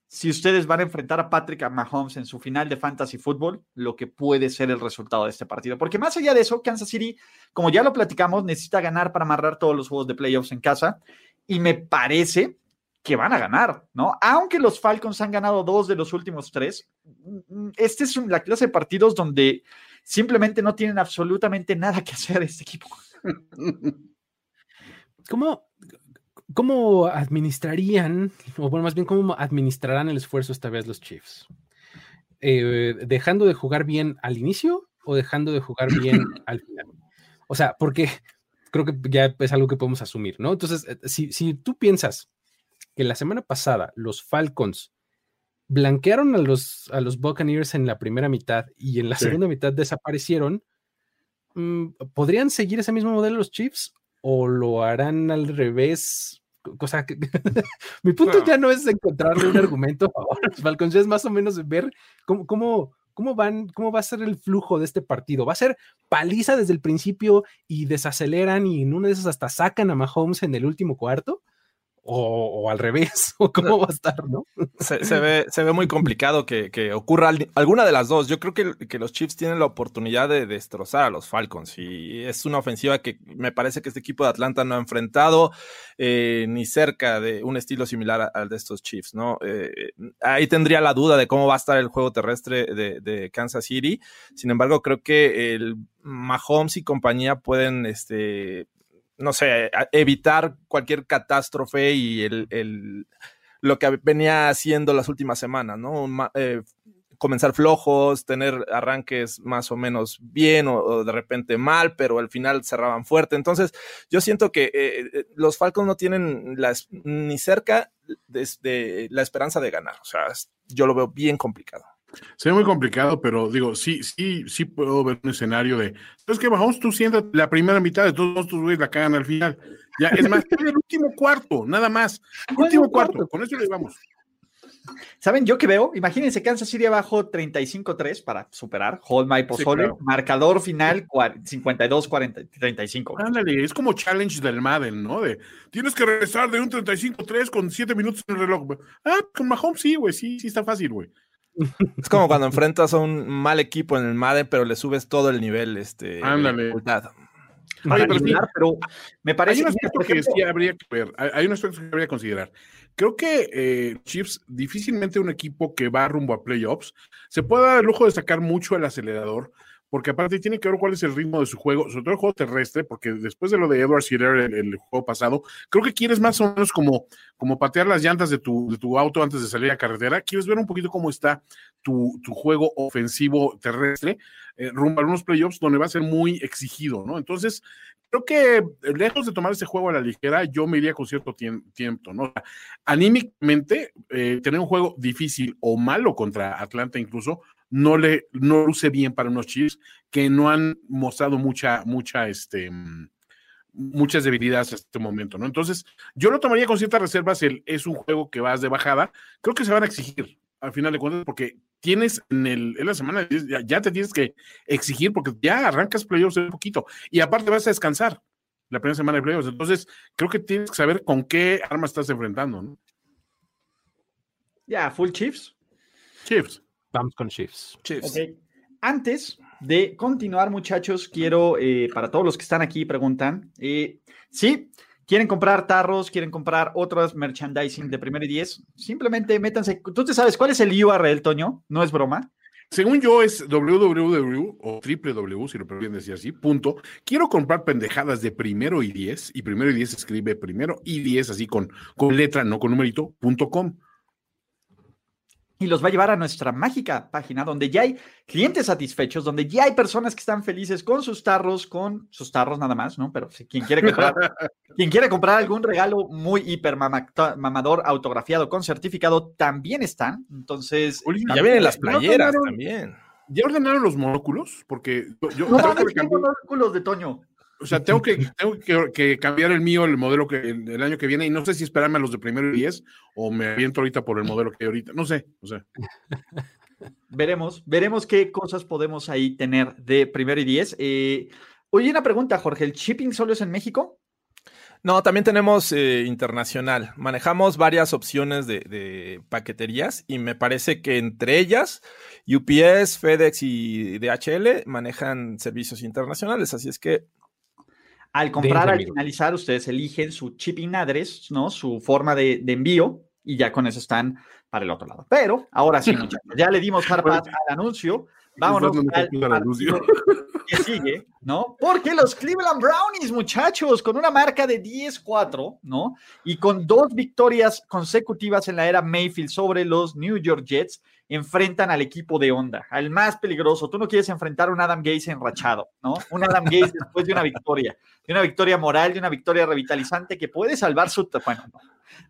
A: si ustedes van a enfrentar a Patrick Mahomes en su final de fantasy fútbol, lo que puede ser el resultado de este partido. Porque más allá de eso, Kansas City, como ya lo platicamos, necesita ganar para amarrar todos los juegos de playoffs en casa. Y me parece que van a ganar, ¿no? Aunque los Falcons han ganado dos de los últimos tres, este es la clase de partidos donde simplemente no tienen absolutamente nada que hacer este equipo.
B: ¿Cómo, ¿Cómo administrarían, o bueno, más bien, cómo administrarán el esfuerzo esta vez los Chiefs? Eh, ¿Dejando de jugar bien al inicio o dejando de jugar bien *laughs* al final? O sea, porque creo que ya es algo que podemos asumir, ¿no? Entonces, eh, si, tú piensas que la semana pasada los Falcons blanquearon a los, a los Buccaneers en la primera mitad y en la segunda mitad desaparecieron, mm, ¿podrían seguir ese mismo modelo los Chiefs o lo harán al revés. Cosa que *laughs* mi punto ya no es encontrarle un argumento a los Falcons, es más o menos ver cómo, ¿Cómo, van, ¿Cómo va a ser el flujo de este partido? ¿Va a ser paliza desde el principio y desaceleran y en uno de esos hasta sacan a Mahomes en el último cuarto? O, al revés, *laughs* o cómo va a estar, ¿no?
C: Se, ve, se ve muy complicado que, ocurra alguna de las dos. Yo creo que, que, los Chiefs tienen la oportunidad de destrozar a los Falcons y es una ofensiva que me parece que este equipo de Atlanta no ha enfrentado eh, ni cerca de un estilo similar al de estos Chiefs, ¿no? Eh, ahí tendría la duda de cómo va a estar el juego terrestre de, de Kansas City. Sin embargo, creo que el Mahomes y compañía pueden este, no sé, evitar cualquier catástrofe y el, lo que venía haciendo las últimas semanas, ¿no? Eh, comenzar flojos, tener arranques más o menos bien o, de repente mal, pero al final cerraban fuerte. Entonces, yo siento que eh, eh, los Falcons no tienen ni cerca de, la esperanza de ganar. O sea, yo lo veo bien complicado.
E: Se ve muy complicado, pero digo, sí, sí, sí puedo ver un escenario de. Es que bajamos tú sientas la primera mitad de todos tus güeyes la cagan al final. Ya, es más, el último cuarto, nada más. Último cuarto, con eso le vamos.
A: ¿Saben yo qué veo? Imagínense Kansas City abajo 35-3 para superar. Hold my pozole. Marcador final 52-35.
E: Ándale, es como challenge del Madden, ¿no? De tienes que regresar de un 35-3 con 7 minutos en el reloj. Ah, con Mahomes sí, güey, sí, sí está fácil, güey. *laughs*
C: Es como cuando enfrentas a un mal equipo en el Madden, pero le subes todo el nivel, este,
E: Ándale.
A: Oye, pero, me parece
E: hay un aspecto que, sí habría que ver, hay un aspecto que habría que considerar. Creo que eh, Chiefs, difícilmente un equipo que va rumbo a playoffs, se puede dar el lujo de sacar mucho el acelerador, porque aparte tiene que ver cuál es el ritmo de su juego, sobre todo el juego terrestre, porque después de lo de Edward Shearer el, juego pasado, creo que quieres más o menos como, como patear las llantas de tu, de tu auto antes de salir a carretera, quieres ver un poquito cómo está tu, tu juego ofensivo terrestre eh, rumbo a unos playoffs donde va a ser muy exigido, ¿no? Entonces, creo que lejos de tomar ese juego a la ligera, yo me iría con cierto tiempo, ¿no? Anímicamente, eh, tener un juego difícil o malo contra Atlanta incluso, no le no luce bien para unos Chiefs que no han mostrado mucha, mucha, este, muchas debilidades hasta este momento, ¿no? Entonces, yo lo tomaría con ciertas reservas, el, es un juego que vas de bajada, creo que se van a exigir al final de cuentas, porque tienes en, el, en la semana, ya, ya te tienes que exigir, porque ya arrancas playoffs un poquito, y aparte vas a descansar la primera semana de playoffs, entonces creo que tienes que saber con qué arma estás enfrentando, ¿no?
A: Ya, full Chiefs.
E: Chiefs.
B: Vamos con Chiefs.
A: Antes de continuar, muchachos, quiero, eh, para todos los que están aquí, preguntan, eh, sí, quieren comprar tarros, quieren comprar otras merchandising de primer y diez, simplemente métanse. ¿Tú te sabes cuál es el URL, Toño? No es broma.
E: Según yo es www o www, si lo prefieren decir así, punto. Quiero comprar pendejadas de primero y diez, y primero y diez escribe primero y diez así con, con letra, no con numerito, punto com
A: y los va a llevar a nuestra mágica página donde ya hay clientes satisfechos, donde ya hay personas que están felices con sus tarros, con sus tarros nada más, ¿no? Pero si quien quiere comprar, *laughs* quien quiere comprar algún regalo muy hiper mamador autografiado con certificado también están. Entonces,
C: ya vienen las playeras también.
E: ¿Ya ordenaron los monóculos? Porque yo,
A: no, no, no, monóculos de Toño.
E: O sea, tengo que, *laughs* tengo que, cambiar el mío, el modelo que el, año que viene, y no sé si esperarme a los de primero y diez o me aviento ahorita por el modelo que hay ahorita. No sé, no sé. *laughs*
A: Veremos, veremos qué cosas podemos ahí tener de primero y diez. Eh, oye, una pregunta, Jorge, ¿el shipping solo es en México?
C: No, también tenemos eh, internacional. Manejamos varias opciones de, de, paqueterías y me parece que entre ellas UPS, FedEx y DHL manejan servicios internacionales. Así es que
A: al comprar, al finalizar, ustedes eligen su shipping address, ¿no? Su forma de, envío y ya con eso están para el otro lado. Pero ahora sí, *laughs* muchachos, ya le dimos hard al anuncio. Vámonos al anuncio que sigue, ¿no? Porque los Cleveland Brownies, muchachos, con una marca de 10-4, ¿no? Y con dos victorias consecutivas en la era Mayfield sobre los New York Jets, enfrentan al equipo de onda, al más peligroso. Tú no quieres enfrentar a un Adam Gaze enrachado, ¿no? Un Adam Gaze después de una victoria, de una victoria moral, de una victoria revitalizante que puede salvar su, bueno,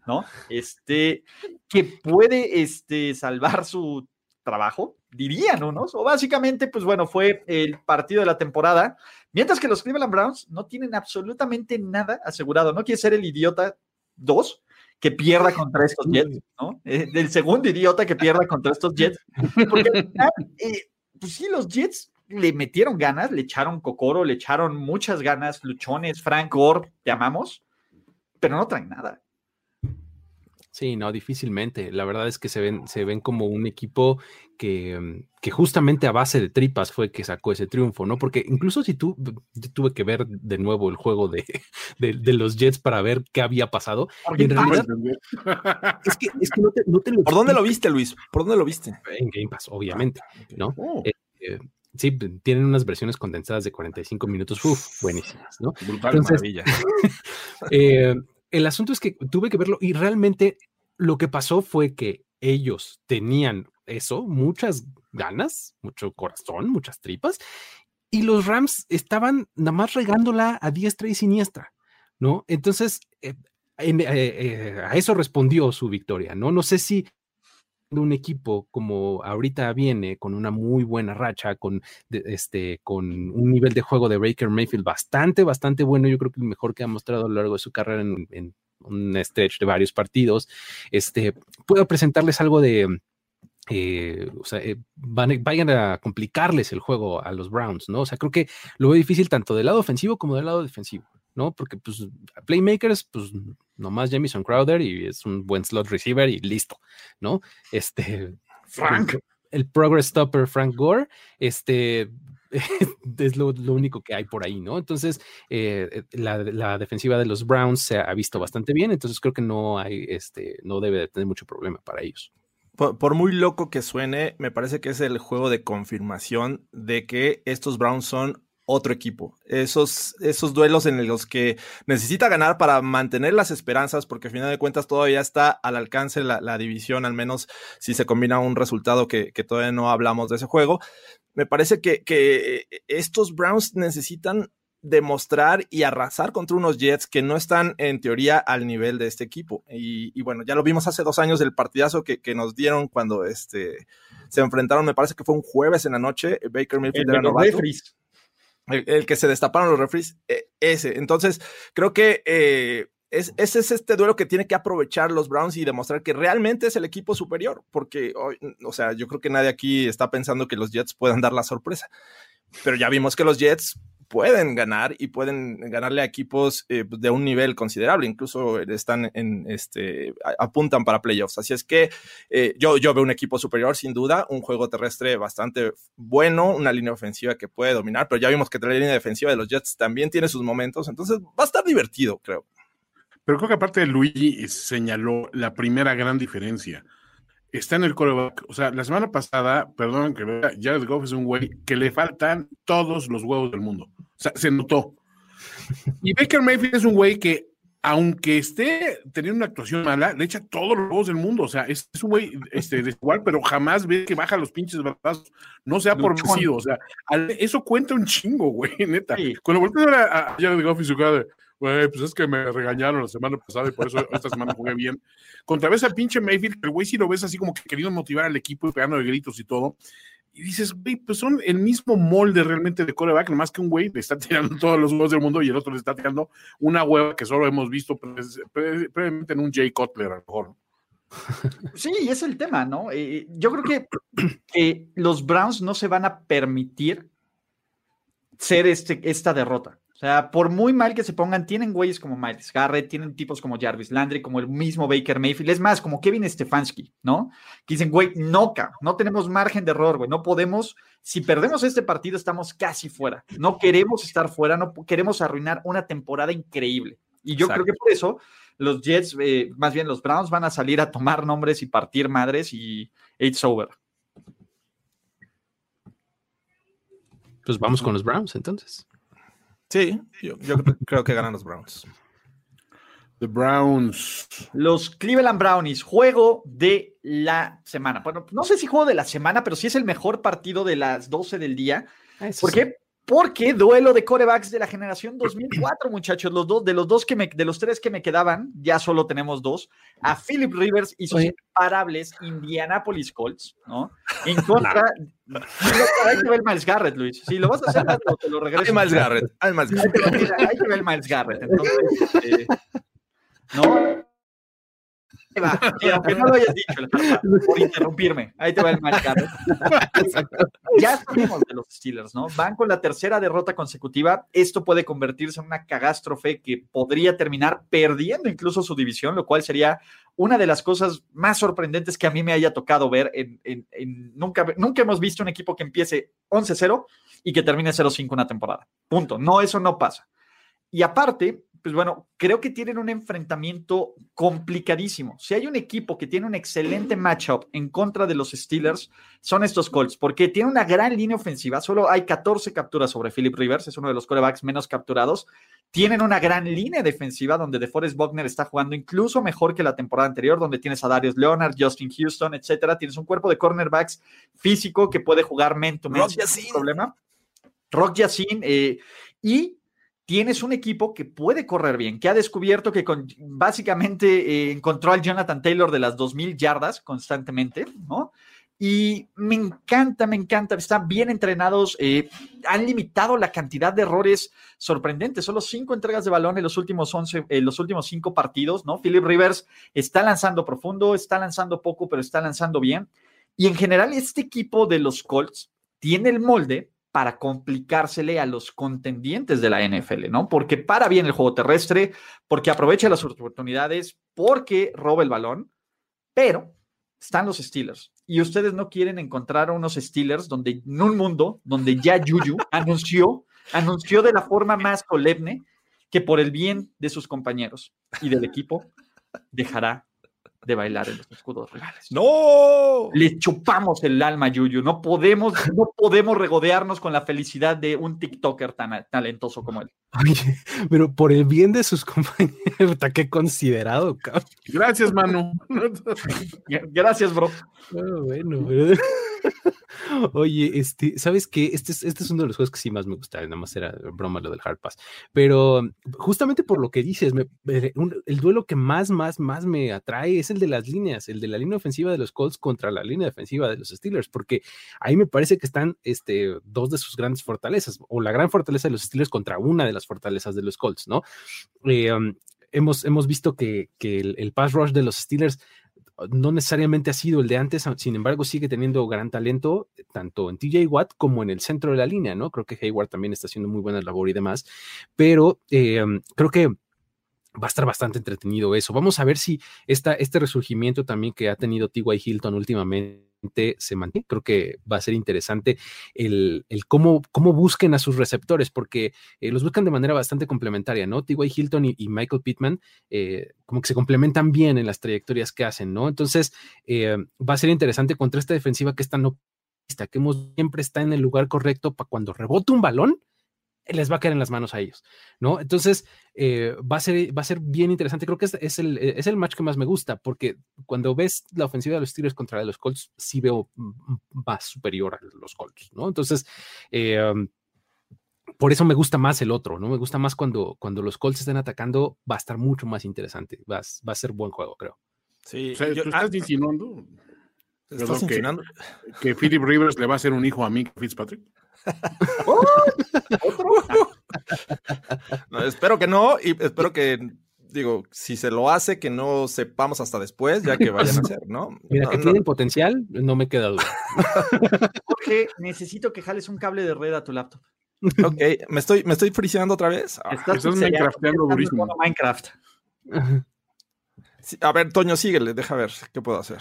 A: no, Este, que puede, este, salvar su trabajo, dirían unos, o básicamente, pues bueno, fue el partido de la temporada, mientras que los Cleveland Browns no tienen absolutamente nada asegurado, no quiere ser el idiota 2, que pierda contra estos Jets, ¿no? Eh, del segundo idiota que pierda contra estos Jets. Porque eh, pues sí, los Jets le metieron ganas, le echaron cocoro, le echaron muchas ganas, luchones, Frank Gore, te amamos, pero no traen nada.
B: Sí, no, difícilmente. La verdad es que se ven, se ven como un equipo que, mm, que, justamente a base de tripas fue que sacó ese triunfo, ¿no? Porque incluso si tú, yo tuve que ver de nuevo el juego de, *laughs* de, los Jets para ver qué había pasado. en realidad, *laughs*
C: es que, es que no, te, no te lo ¿Por dónde lo viste, Luis? ¿Por dónde lo viste?
B: En Game Pass, obviamente, ¿no? Oh. Eh, eh, sí, tienen unas versiones condensadas de 45 minutos, uf, buenísimas, ¿no?
C: Brutal, maravilla. *laughs*
B: eh, el asunto es que tuve que verlo y realmente lo que pasó fue que ellos tenían eso, muchas ganas, mucho corazón, muchas tripas, y los Rams estaban nada más regándola a diestra y siniestra, ¿no? Entonces, eh, eh, eh, a eso respondió su victoria, ¿no? No sé si un equipo como ahorita viene con una muy buena racha, con, este, con un nivel de juego de Baker Mayfield bastante, bastante bueno, yo creo que el mejor que ha mostrado a lo largo de su carrera en, un stretch de varios partidos, este, puedo presentarles algo de, eh, o sea, eh, vayan a complicarles el juego a los Browns, ¿no? O sea, creo que lo veo difícil tanto del lado ofensivo como del lado defensivo, ¿no? Porque, pues, playmakers, pues, nomás Jamison Crowder y es un buen slot receiver y listo, ¿no? Este.
A: Frank.
B: El, progress stopper Frank Gore, este, *laughs* es lo, único que hay por ahí, ¿no? Entonces, eh, la, defensiva de los Browns se ha visto bastante bien, entonces creo que no hay, este, no debe de tener mucho problema para ellos.
C: por, muy loco que suene, me parece que es el juego de confirmación de que estos Browns son otro equipo. Esos, esos duelos en los que necesita ganar para mantener las esperanzas, porque al final de cuentas todavía está al alcance la, división, al menos si se combina un resultado que, todavía no hablamos de ese juego. Me parece que, que estos Browns necesitan demostrar y arrasar contra unos Jets que no están en teoría al nivel de este equipo. Y, bueno, ya lo vimos hace dos años del partidazo que, que, nos dieron cuando este, se enfrentaron, me parece que fue un jueves en la noche, Baker Mayfield era novato el, que se destaparon los refries, e, ese. Entonces, creo que eh, es, ese es este duelo que tiene que aprovechar los Browns y demostrar que realmente es el equipo superior, porque, o sea, yo creo que nadie aquí está pensando que los Jets puedan dar la sorpresa, pero ya vimos que los Jets pueden ganar y pueden ganarle a equipos eh, pues, de un nivel considerable, incluso están en este apuntan para playoffs. Así es que eh, yo, yo veo un equipo superior sin duda, un juego terrestre bastante bueno, una línea ofensiva que puede dominar, pero ya vimos que la línea defensiva de los Jets también tiene sus momentos, entonces va a estar divertido, creo.
E: Pero creo que aparte Luigi señaló la primera gran diferencia está en el coreback. O sea, la semana pasada, perdón que vea, Jared Goff es un güey que le faltan todos los huevos del mundo. O sea, se notó. Y Baker Mayfield es un güey que, aunque esté teniendo una actuación mala, le echa todos los huevos del mundo. O sea, es, un güey este, desigual, pero jamás ve que baja los pinches brazos. No sea por vencido. O sea, eso cuenta un chingo, güey, *laughs* neta. Cuando volteas a, a Jared Goff y su cara de güey, pues es que me regañaron la semana pasada y por eso esta semana jugué bien. Contra vez al pinche Mayfield, el güey sí lo ves así como que queriendo motivar al equipo y pegando de gritos y todo. Y dices, güey, pues son el mismo molde realmente de coreback, más que un güey le está tirando *laughs* todos los huevos del mundo y el otro le está tirando una hueva que solo hemos visto previamente en un Jay Cutler, a lo mejor.
A: Sí, es el tema, ¿no? Eh, yo creo que, los Browns no se van a permitir ser este, esta derrota. O sea, por muy mal que se pongan, tienen güeyes como Miles Garrett, tienen tipos como Jarvis Landry, como el mismo Baker Mayfield, es más, como Kevin Stefanski, ¿no? Que dicen, güey, no, no tenemos margen de error, güey, no podemos, si perdemos este partido, estamos casi fuera. No queremos estar fuera, no queremos arruinar una temporada increíble. Y yo creo que por eso los Jets, eh, más bien los Browns, van a salir a tomar nombres y partir madres y it's over.
B: Pues vamos con los Browns entonces.
C: Sí, yo, creo que ganan los Browns.
E: The Browns.
A: Los Cleveland Brownies, juego de la semana. Bueno, no sé si juego de la semana, pero sí es el mejor partido de las 12 del día. ¿Por qué? Porque duelo de corebacks de la generación 2004, muchachos. Los dos, de los dos que me, de los tres que me quedaban, ya solo tenemos dos. A Philip Rivers y sus imparables Indianapolis Colts, ¿no? En contra. hay que ver Miles Garrett, Luis. Si lo vas a hacer, *laughs* te lo regreso.
C: Hay Miles Garrett. Hay Miles
A: Garrett. Hay que ver Miles Garrett. Entonces, eh, *laughs* ¿no? Va. *laughs* aunque no lo hayas dicho, por interrumpirme. Ahí te va el marcador. ya sabemos de los Steelers, ¿no? Van con la tercera derrota consecutiva. Esto puede convertirse en una cagástrofe que podría terminar perdiendo incluso su división, lo cual sería una de las cosas más sorprendentes que a mí me haya tocado ver. En, nunca, nunca hemos visto un equipo que empiece 11-0 y que termine 0-5 una temporada. Punto. No, eso no pasa. Y aparte, pues bueno, creo que tienen un enfrentamiento complicadísimo. Si hay un equipo que tiene un excelente matchup en contra de los Steelers, son estos Colts, porque tiene una gran línea ofensiva. Solo hay 14 capturas sobre Philip Rivers, es uno de los corebacks menos capturados. Tienen una gran línea defensiva donde DeForest Buckner está jugando incluso mejor que la temporada anterior, donde tienes a Darius Leonard, Justin Houston, etcétera. Tienes un cuerpo de cornerbacks físico que puede jugar men to
C: Rock Yacine.
A: problema. Rock Yacine. Eh, y tienes un equipo que puede correr bien, que ha descubierto que básicamente eh, encontró al Jonathan Taylor de las 2.000 yardas constantemente, ¿no? Y me encanta, me encanta, están bien entrenados, eh, han limitado la cantidad de errores sorprendentes, solo cinco entregas de balón en los últimos 11, en los últimos cinco partidos, ¿no? Philip Rivers está lanzando profundo, está lanzando poco, pero está lanzando bien. Y en general este equipo de los Colts tiene el molde para complicársele a los contendientes de la NFL, ¿no? Porque para bien el juego terrestre, porque aprovecha las oportunidades, porque roba el balón, pero están los Steelers. Y ustedes no quieren encontrar a unos Steelers donde en un mundo donde ya Juju *laughs* anunció, anunció de la forma más solemne que por el bien de sus compañeros y del equipo dejará de bailar en los escudos reales.
C: ¡No!
A: Le chupamos el alma, Yuyu. No podemos, no podemos regodearnos con la felicidad de un TikToker tan talentoso como él.
B: Oye, pero por el bien de sus *laughs* compañeros, qué considerado, cabrón.
E: Gracias, Manu.
A: Gracias, bro.
B: Oh, bueno, *laughs* Oye, este, ¿sabes qué? Este es, este es uno de los juegos que sí más me gusta, nada más era broma lo del Hard Pass. Pero justamente por lo que dices, me, el duelo que más, más, más me atrae es el de las líneas, el de la línea ofensiva de los Colts contra la línea defensiva de los Steelers, porque ahí me parece que están este, dos de sus grandes fortalezas, o la gran fortaleza de los Steelers contra una de las fortalezas de los Colts, ¿no? Eh, um, hemos, hemos visto que, que el, el, pass rush de los Steelers no necesariamente ha sido el de antes, sin embargo sigue teniendo gran talento tanto en TJ Watt como en el centro de la línea, ¿no? Creo que Hayward también está haciendo muy buena labor y demás, pero eh, creo que va a estar bastante entretenido eso. Vamos a ver si esta, este resurgimiento también que ha tenido T.Y. Hilton últimamente se mantiene. Creo que va a ser interesante el, cómo, cómo, busquen a sus receptores, porque eh, los buscan de manera bastante complementaria, ¿no? T.Y. Hilton y, Michael Pittman eh, como que se complementan bien en las trayectorias que hacen, ¿no? Entonces, eh, va a ser interesante contra esta defensiva que está no que siempre está en el lugar correcto para cuando rebote un balón, les va a caer en las manos a ellos, ¿no? Entonces, eh, va, a ser, va a ser bien interesante. Creo que es, es, el, es, el, match que más me gusta, porque cuando ves la ofensiva de los Steelers contra los Colts, sí veo más superior a los Colts, ¿no? Entonces, eh, por eso me gusta más el otro, ¿no? Me gusta más cuando, cuando los Colts estén atacando, va a estar mucho más interesante, va, va a ser buen juego, creo.
E: Sí, o sea, ¿tú estás insinuando? ¿Estás insinuando? Que, que Philip Rivers le va a hacer un hijo a Mick Fitzpatrick. *laughs*
C: no, espero que no, y espero que, digo, si se lo hace, que no sepamos hasta después, ya que vayan a hacer, ¿no?
B: Mira,
C: no,
B: que
C: no.
B: tienen potencial, no me queda duda.
A: Jorge, necesito que jales un cable de red a tu laptop.
C: Ok, me estoy, me estoy friseando otra vez.
E: Ah, estás, estás Minecrafteando durísimo.
A: Minecraft.
C: Sí, a ver, Toño, síguele, deja ver qué puedo hacer.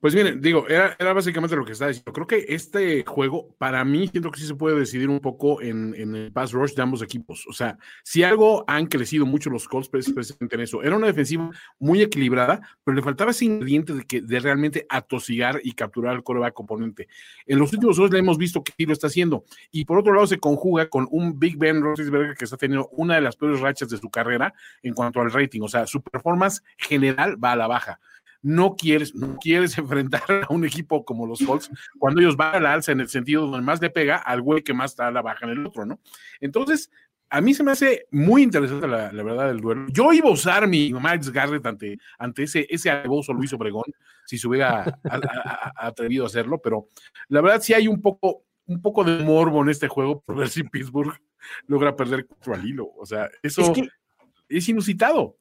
E: Pues miren, digo, era, era, básicamente lo que estaba diciendo. Creo que este juego, para mí, siento que sí se puede decidir un poco en, en, el pass rush de ambos equipos. O sea, si algo han crecido mucho los Colts precisamente en eso, era una defensiva muy equilibrada, pero le faltaba ese ingrediente de, que, de realmente atosigar y capturar al coreback oponente. En los últimos juegos le hemos visto que sí lo está haciendo. Y por otro lado, se conjuga con un Big Ben Roethlisberger que está teniendo una de las peores rachas de su carrera en cuanto al rating. O sea, su performance general va a la baja no quieres, no quieres *laughs* enfrentar a un equipo como los Colts cuando ellos van a la alza en el sentido donde más le pega al güey que más está a la baja en el otro, ¿no? Entonces, a mí se me hace muy interesante la, la verdad del duelo. Yo iba a usar mi Miles Garrett ante, ante ese, ese alevoso Luis Obregón, si se hubiera a, a, a, atrevido a hacerlo, pero la verdad sí hay un poco, un poco de morbo en este juego por ver si Pittsburgh logra perder cuatro al hilo. O sea, eso es, que, es inusitado.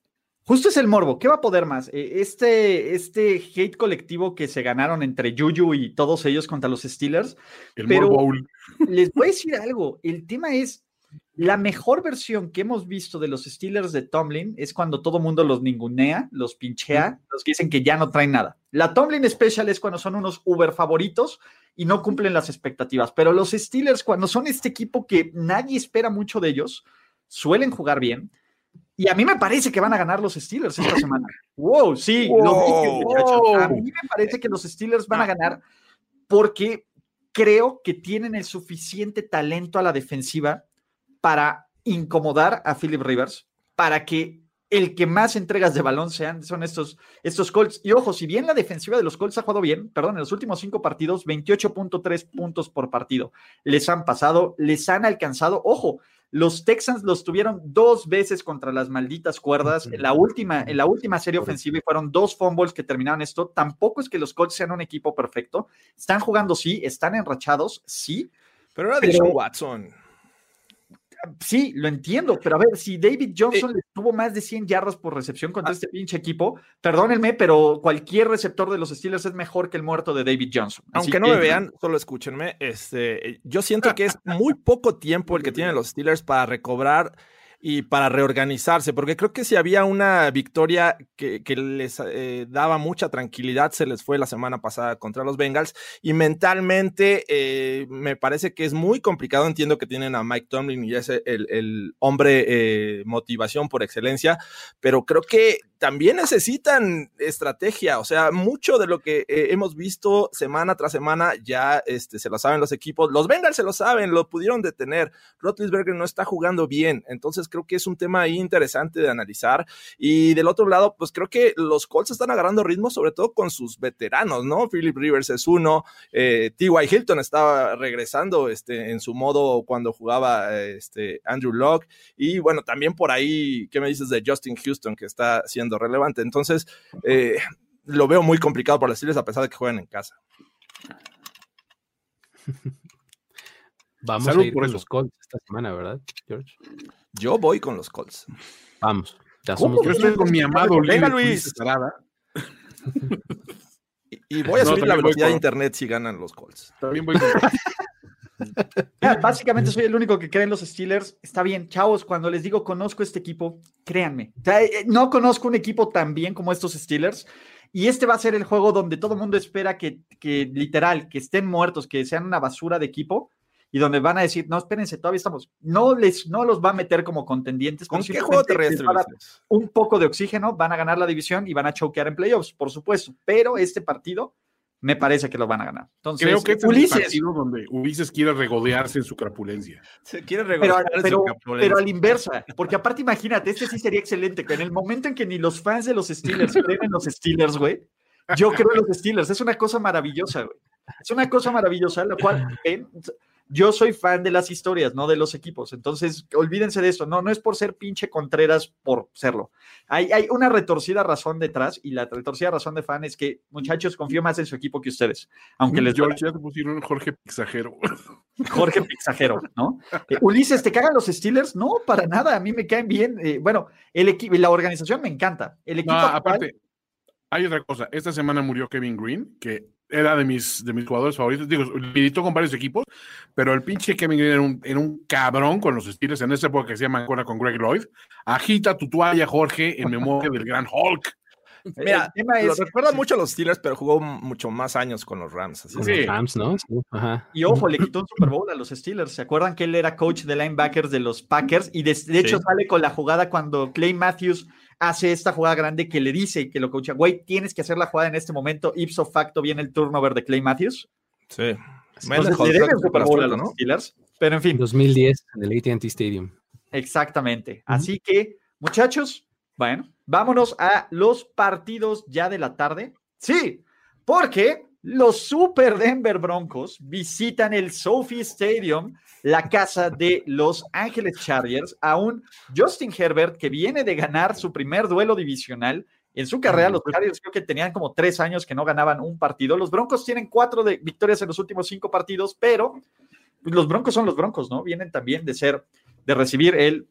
A: Justo es el morbo. ¿Qué va a poder más? Eh, este, este hate colectivo que se ganaron entre Juju y todos ellos contra los Steelers.
E: El
A: pero *laughs* les voy a decir algo. El tema es la mejor versión que hemos visto de los Steelers de Tomlin es cuando todo mundo los ningunea, los pinchea, los que dicen que ya no traen nada. La Tomlin Special es cuando son unos Uber favoritos y no cumplen las expectativas. Pero los Steelers, cuando son este equipo que nadie espera mucho de ellos, suelen jugar bien. Y a mí me parece que van a ganar los Steelers esta *laughs* semana. Wow, sí, lo dije,
C: Wow.
A: A mí me parece que los Steelers van a ganar porque creo que tienen el suficiente talento a la defensiva para incomodar a Philip Rivers, para que el que más entregas de balón sean, son estos, estos Colts. Y ojo, si bien la defensiva de los Colts ha jugado bien, perdón, en los últimos cinco partidos, 28.3 puntos por partido les han pasado, les han alcanzado. Ojo, los Texans los tuvieron dos veces contra las malditas cuerdas en la última, en la última serie ofensiva y fueron dos fumbles que terminaron esto. Tampoco es que los Colts sean un equipo perfecto. Están jugando, sí, están enrachados, sí.
C: Pero era de Sean Watson.
A: Sí, lo entiendo, pero a ver, si David Johnson le tuvo más de 100 yardas por recepción contra este pinche equipo, perdónenme, pero cualquier receptor de los Steelers es mejor que el muerto de David Johnson.
C: Aunque no me vean, solo escúchenme. Este, yo siento que es muy *laughs* poco tiempo el que tienen los Steelers para recobrar y para reorganizarse, porque creo que si había una victoria que, les eh, daba mucha tranquilidad, se les fue la semana pasada contra los Bengals, y mentalmente eh, me parece que es muy complicado, entiendo que tienen a Mike Tomlin y es el, el hombre eh, motivación por excelencia, pero creo que también necesitan estrategia, o sea, mucho de lo que eh, hemos visto semana tras semana ya este, se lo saben los equipos, los Bengals se lo saben, lo pudieron detener, Rotlisberger no está jugando bien, entonces creo que es un tema interesante de analizar y del otro lado, pues creo que los Colts están agarrando ritmo, sobre todo con sus veteranos, ¿no? Philip Rivers es uno, eh, T.Y. Hilton estaba regresando este, en su modo cuando jugaba este, Andrew Locke y bueno, también por ahí, ¿qué me dices de Justin Houston que está siendo relevante? Entonces, eh, lo veo muy complicado para los Steelers a pesar de que juegan en casa.
B: Vamos
E: Salud
B: a ir
E: por
B: con
E: eso.
B: los Colts esta semana, ¿verdad, George?
C: Yo voy con los Colts.
B: Vamos. Ya
A: ¿Cómo?
B: somos
E: Yo estoy con mi amado
C: Venga, Luis. Y, y voy a
E: No,
C: subir la velocidad de internet si ganan los Colts.
E: También voy con... *laughs* *laughs*
A: Básicamente soy el único que cree en los Steelers. Está bien, chavos, cuando les digo conozco este equipo, créanme. O sea, eh, no conozco un equipo tan bien como estos Steelers. Y este va a ser el juego donde todo el mundo espera que, que literal, que estén muertos, que sean una basura de equipo. Y donde van a decir, no, espérense, todavía estamos. No, les, no los va a meter como contendientes.
C: ¿Con qué juego terrestre?
A: un poco de oxígeno, van a ganar la división y van a choquear en playoffs, por supuesto. Pero este partido me parece que lo van a ganar. Entonces,
E: Creo que este es el
A: Ulises,
E: partido donde Ulises quiere regodearse en su crapulencia.
C: Se quiere
A: pero,
C: regodear en su
A: pero,
C: capulencia.
A: pero a la inversa, porque aparte imagínate, este sí sería excelente, que en el momento en que ni los fans de los Steelers *laughs* creen en los Steelers, güey, yo creo en los Steelers, es una cosa maravillosa, güey. Es una cosa maravillosa, la cual eh, yo soy fan de las historias, no de los equipos, entonces olvídense de esto, no, no es por ser pinche Contreras por serlo. Hay, hay una retorcida razón detrás y la retorcida razón de fan es que, muchachos, confío más en su equipo que ustedes, aunque les
E: George, ya te pusieron Jorge Pixajero. *laughs*
A: Jorge Pixajero, ¿no? Eh, Ulises, ¿te cagan los Steelers? No, para nada, a mí me caen bien. Eh, bueno, el equipo, la organización me encanta. El equipo
E: No,
A: actual-
E: aparte, hay otra cosa. Esta semana murió Kevin Green, que era de mis, de mis jugadores favoritos. Digo, militó con varios equipos, pero el pinche Kevin Green era un, era un cabrón con los Steelers en esa época que se llama mancuerna con Greg Lloyd. Agita tu toalla, Jorge, en memoria del gran Hulk. *laughs*
C: Mira,
A: el tema
C: Lo
A: es,
C: recuerda mucho a los Steelers, pero jugó mucho más años con los Rams. así.
E: Sí.
B: los Rams, ¿no? Sí, Ajá.
A: y ojo, le quitó un Super Bowl a los Steelers. ¿Se acuerdan que él era coach de linebackers de los Packers? Y de, de hecho
C: Sí.
A: sale con la jugada cuando Clay Matthews hace esta jugada grande que le dice que lo coacha, güey, tienes que hacer la jugada en este momento. Ipso facto viene el turnover de Clay Matthews.
C: Sí.
A: Entonces, le Super Bowl a los
C: ¿no?
A: Steelers. Pero en fin.
B: En 2010, en el AT&T Stadium.
A: Exactamente. Así que, muchachos, bueno, vámonos a los partidos ya de la tarde. Sí, porque los Super Denver Broncos visitan el Sophie Stadium, la casa de Los Ángeles Chargers, a un Justin Herbert que viene de ganar su primer duelo divisional. En su carrera, los Chargers creo que tenían como tres años que no ganaban un partido. Los Broncos tienen cuatro victorias en los últimos cinco partidos, pero los Broncos son los Broncos, ¿no? Vienen también de ser, de recibir el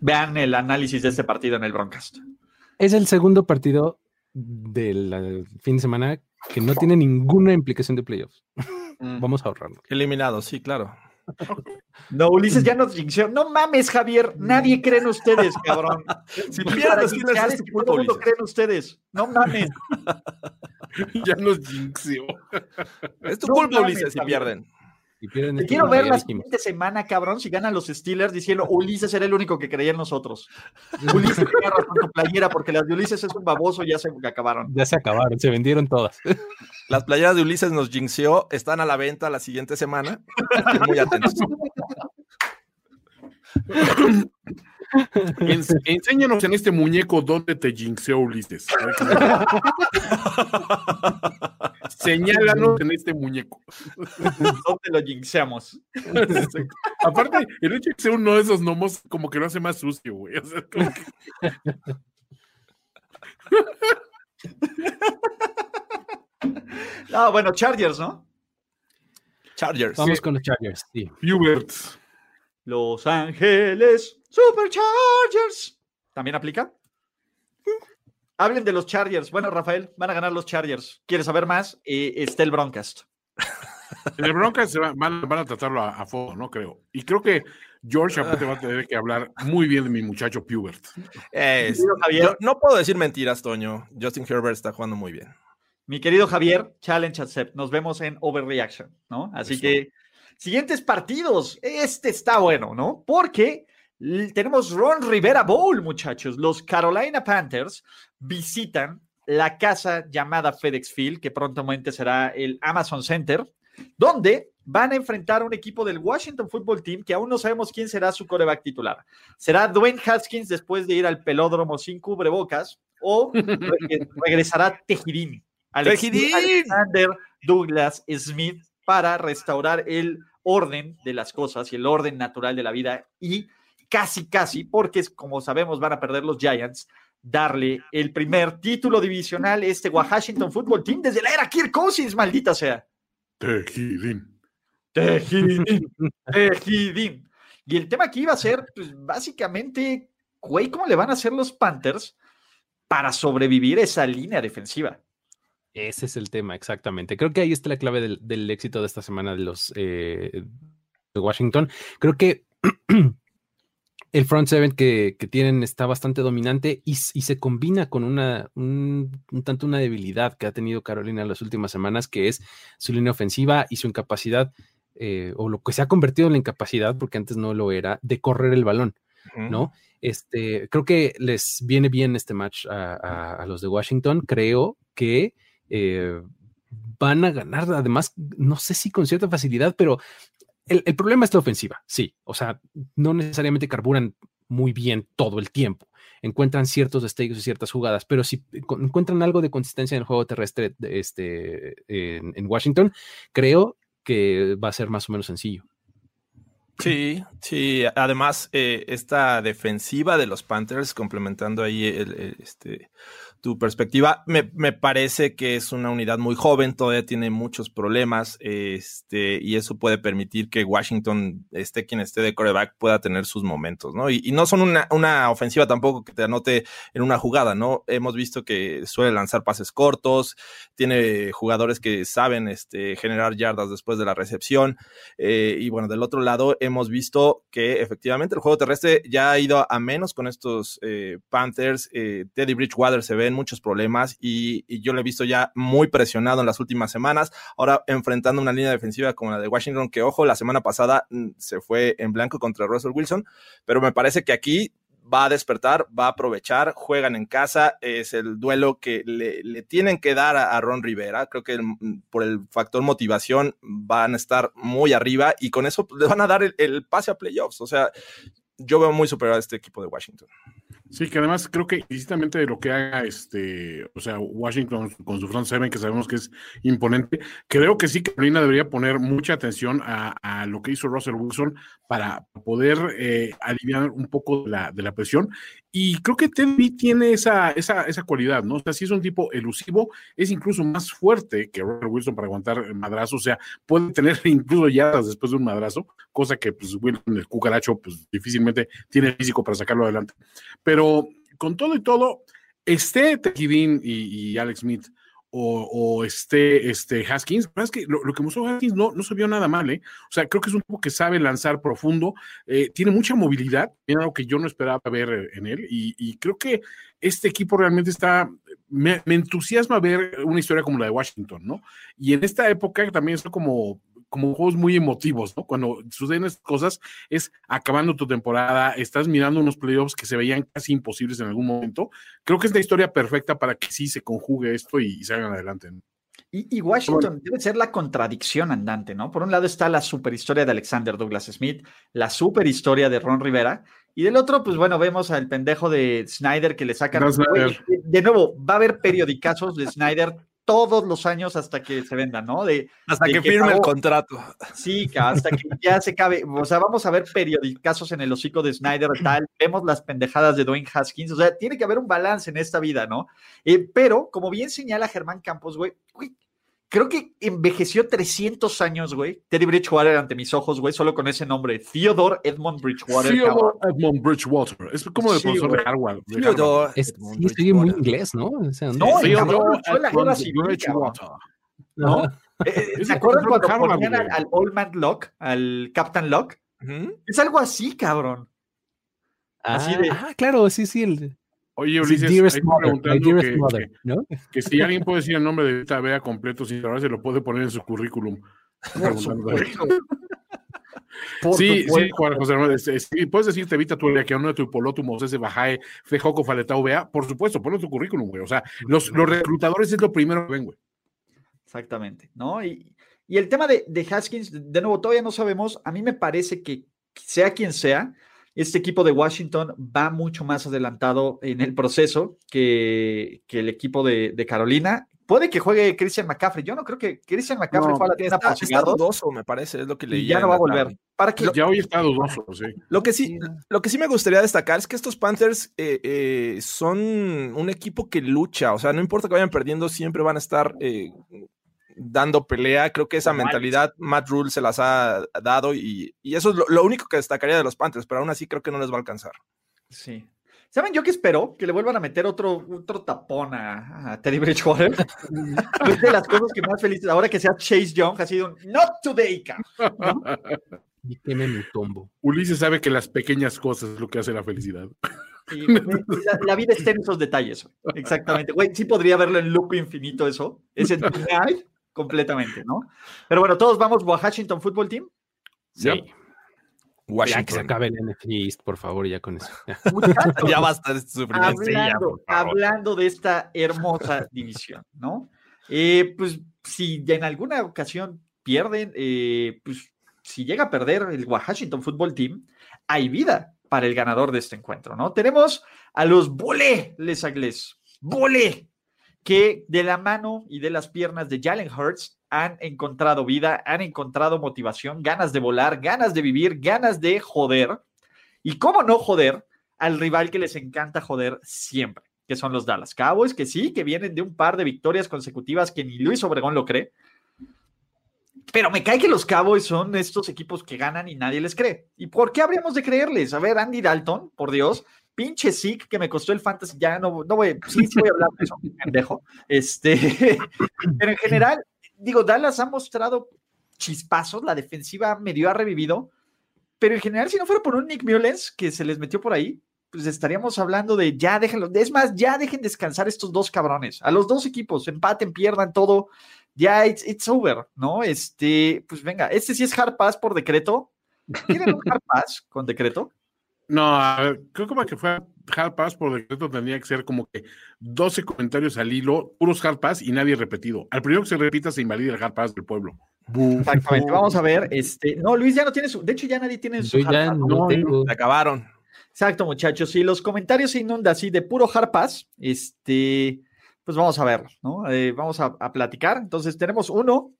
A: Vean el análisis de este partido en el Broncast.
B: Es el segundo partido del fin de semana que no tiene ninguna implicación de playoffs. Mm. Vamos a ahorrarlo.
C: Eliminado, sí, claro.
A: No, Ulises ya nos jinxeó. No mames, Javier. Nadie cree en ustedes, cabrón. *laughs*
C: Si pierdes, es
A: tu Todo el mundo cree en ustedes. No mames. *laughs*
E: ya nos jinxeó. *laughs*
C: Es tu culpa, Ulises, si pierden.
A: Te quiero ver la siguiente semana, cabrón, si ganan los Steelers diciendo Ulises era el único que creía en nosotros. *laughs* Ulises tenía razón tu playera porque las de Ulises es un baboso y ya se acabaron.
B: Ya se acabaron, se vendieron todas. *laughs*
C: Las playeras de Ulises nos jinxeó, están a la venta la siguiente semana. Muy atentos.
E: enséñanos en este muñeco dónde te jinxeó Ulises. *laughs* Señálanos en este muñeco.
A: ¿Dónde lo jinxeamos?
E: Aparte, el hecho de que sea uno de esos gnomos como que lo hace más sucio, güey.
A: no, bueno, Chargers, ¿no?
C: Chargers.
B: Vamos con los Chargers, sí.
E: Hubert.
A: Los Ángeles Superchargers. ¿También aplica? Hablen de los Chargers. Bueno, Rafael, van a ganar los Chargers. ¿Quieres saber más? Eh, está el Broncast.
E: el Broncast van, a tratarlo a, fondo, ¿no? Creo. Y creo que George te va a tener que hablar muy bien de mi muchacho Pubert.
C: no puedo decir mentiras, Toño. Justin Herbert está jugando muy bien.
A: Mi querido Javier, challenge accept. Nos vemos en Overreaction, ¿no? Así que Siguientes partidos. Este está bueno, ¿no? Porque tenemos Ron Rivera Bowl, muchachos. Los Carolina Panthers visitan la casa llamada FedEx Field, que prontamente será el Amazon Center, donde van a enfrentar a un equipo del Washington Football Team que aún no sabemos quién será su coreback titular. ¿Será Dwayne Haskins después de ir al pelódromo sin cubrebocas o *laughs* regresará Tejidín? Alexander Douglas Smith para restaurar el orden de las cosas y el orden natural de la vida y casi, casi, porque como sabemos van a perder los Giants, darle el primer título divisional a este Washington Football Team desde la era Kirk Cousins, maldita sea.
E: Tejidín.
A: Tejidín. *laughs* Tejidín. Y el tema aquí iba a ser, pues, básicamente, güey, ¿cómo le van a hacer los Panthers para sobrevivir esa línea defensiva?
B: Ese es el tema, exactamente. Creo que ahí está la clave del, éxito de esta semana de los eh, de Washington. Creo que *clears throat* el front seven que, tienen está bastante dominante y, se combina con una un, tanto una debilidad que ha tenido Carolina en las últimas semanas, que es su línea ofensiva y su incapacidad, eh, o lo que se ha convertido en la incapacidad, porque antes no lo era, de correr el balón. ¿No? Este, creo que les viene bien este match a los de Washington. Creo que eh, van a ganar, además, no sé si con cierta facilidad, pero el, problema es la ofensiva, sí, o sea, no necesariamente carburan muy bien todo el tiempo, encuentran ciertos destellos y ciertas jugadas, pero si encuentran algo de consistencia en el juego terrestre este, en, Washington, creo que va a ser más o menos sencillo.
C: Sí, sí. Además, eh, esta defensiva de los Panthers, complementando ahí el, este, tu perspectiva. Me, parece que es una unidad muy joven, todavía tiene muchos problemas, este, y eso puede permitir que Washington, esté quien esté de coreback, pueda tener sus momentos, ¿no? Y, no son una, ofensiva tampoco que te anote en una jugada, ¿no? Hemos visto que suele lanzar pases cortos, tiene jugadores que saben este, generar yardas después de la recepción, eh, y bueno, del otro lado hemos visto que efectivamente el juego terrestre ya ha ido a menos con estos eh, Panthers, eh, Teddy Bridgewater se ve muchos problemas y, yo lo he visto ya muy presionado en las últimas semanas. Ahora enfrentando una línea defensiva como la de Washington, que ojo, la semana pasada mm, se fue en blanco contra Russell Wilson, pero me parece que aquí va a despertar, va a aprovechar, juegan en casa, es el duelo que le, tienen que dar a, Ron Rivera. Creo que mm, por el factor motivación van a estar muy arriba y con eso le van a dar el, el pase a playoffs. O sea, yo veo muy superior a este equipo de Washington.
E: Sí, que además creo que incisamente de lo que haga este, o sea, Washington con su front seven, que sabemos que es imponente, creo que sí Carolina debería poner mucha atención a, lo que hizo Russell Wilson para poder eh, aliviar un poco de la, de la presión Y creo que Teddy tiene esa, esa, esa cualidad, ¿no? O sea, si es un tipo elusivo, es incluso más fuerte que Robert Wilson para aguantar el madrazo, o sea, puede tener *laughs* incluso yardas después de un madrazo, cosa que pues Wilson, el cucaracho, pues difícilmente tiene físico para sacarlo adelante. Pero con todo y todo, esté Tejidín y Alex Smith o, este, este Haskins, es que lo, que mostró Haskins no, no se vio nada mal, ¿eh? O sea, creo que es un tipo que sabe lanzar profundo, eh, tiene mucha movilidad, era algo que yo no esperaba ver en él, y, creo que este equipo realmente está, me, me, entusiasma ver una historia como la de Washington, ¿no? Y en esta época también es como como juegos muy emotivos, ¿no? Cuando suceden estas cosas es acabando tu temporada, estás mirando unos playoffs que se veían casi imposibles en algún momento. Creo que es la historia perfecta para que sí se conjugue esto y, se salgan adelante. ¿no?
A: Y, Washington debe ser la contradicción andante, ¿no? Por un lado está la superhistoria de Alexander Douglas Smith, la superhistoria de Ron Rivera, y del otro, pues bueno, vemos al pendejo de Snyder que le sacan. de nuevo, va a haber periodicazos de Snyder todos los años hasta que se venda, ¿no? De,
C: hasta que, firme el contrato.
A: Sí, hasta que ya se cabe. O sea, vamos a ver periodicazos en el hocico de Snyder, tal. Vemos las pendejadas de Dwayne Haskins. O sea, tiene que haber un balance en esta vida, ¿no? Eh, pero, como bien señala Germán Campos, güey, creo que envejeció 300 años, güey. Teddy Bridgewater ante mis ojos, güey, solo con ese nombre. Theodore Edmond Bridgewater.
E: Theodore Edmond Bridgewater. Es como el profesor de Harvard.
B: Theodore. Es, sí, muy inglés, ¿no? O
A: sea, no, Theodore Edmond Bridgewater. ¿No? ¿Se acuerdan cuando ponían al, al, Old Man Locke, al Captain Locke? Es algo así, cabrón.
B: así de... ah, claro, sí, sí. El,
E: Oye, Ulises, ahí preguntando que, que, si alguien puede decir el nombre de Vita Vea completo sin saber, se lo puede poner en su currículum. *laughs* sí, sí, Juan José sí, puedes decirte Vita tu que uno de tu polótumos ese bajae fejoco faletao vea, por supuesto, ponlo en tu currículum, güey. O sea, los, los reclutadores es lo primero que ven, güey.
A: Exactamente, ¿no? Y, y el tema de, de Haskins, de nuevo, todavía no sabemos. A mí me parece que sea quien sea, este equipo de Washington va mucho más adelantado en el proceso que, el equipo de, Carolina. Puede que juegue Christian McCaffrey. Yo no creo que Christian McCaffrey
C: no, está, está, dudoso, me parece, es lo que leí.
A: Ya no va a volver.
E: ¿Para que Ya hoy está dudoso, sí.
C: Lo que sí, lo que sí me gustaría destacar es que estos Panthers eh, eh, son un equipo que lucha. O sea, no importa que vayan perdiendo, siempre van a estar eh, dando pelea. Creo que esa mentalidad Matt Rule se las ha dado y, eso es lo, único que destacaría de los Panthers, pero aún así creo que no les va a alcanzar.
A: Sí. ¿Saben yo qué espero? Que le vuelvan a meter otro, otro tapón a, Teddy Bridgewater. *laughs* es de las cosas que más felices. Ahora que sea Chase Young, ha sido un not today, ¿no?
B: Y tiene mi tombo.
E: Ulises sabe que las pequeñas cosas es lo que hace la felicidad.
A: la, vida está en esos detalles. Exactamente. Güey, sí podría verlo en loop infinito eso. Ese *laughs* completamente, ¿no? Pero bueno, todos vamos a Washington Football Team.
B: Sí. Washington. Ya que se acabe el NFC East, por favor, ya con eso. *laughs*
C: Ya, basta de este
A: hablando, hablando de esta hermosa *laughs* división, ¿no? Eh, pues si en alguna ocasión pierden, eh, pues si llega a perder el Washington Football Team, hay vida para el ganador de este encuentro, ¿no? Tenemos a los Bole Les Agles. Bole que de la mano y de las piernas de Jalen Hurts han encontrado vida, han encontrado motivación, ganas de volar, ganas de vivir, ganas de joder. Y cómo no joder al rival que les encanta joder siempre, que son los Dallas Cowboys, que sí, que vienen de un par de victorias consecutivas que ni Luis Obregón lo cree. Pero me cae que los Cowboys son estos equipos que ganan y nadie les cree. ¿Y por qué habríamos de creerles? A ver, Andy Dalton, por Dios, pinche SIC que me costó el fantasy, ya no, no voy, sí, sí voy a hablar de eso, *laughs* pendejo. Este, *laughs* pero en general, digo, Dallas ha mostrado chispazos, la defensiva medio ha revivido, pero en general, si no fuera por un Nick Mullens que se les metió por ahí, pues estaríamos hablando de ya déjenlo, es más, ya dejen descansar estos dos cabrones, a los dos equipos, empaten, pierdan todo, ya it's, it's over, ¿no? Este, pues venga, este sí es hard pass por decreto. ¿Tienen un hard *laughs* pass con decreto?
E: No, creo que para que fuera hard pass por decreto tendría que ser como que 12 comentarios al hilo, puros hard pass y nadie repetido. Al primero que se repita se invalida el hard pass del pueblo.
A: Exactamente, vamos a ver. Este, no, Luis ya no tiene su, de hecho ya nadie tiene su
B: hard pass. No,
C: Se acabaron.
A: Exacto, muchachos. Si los comentarios se inundan así de puro hard pass, este, pues vamos a ver, ¿no? Eh, vamos a, a, platicar. Entonces tenemos uno.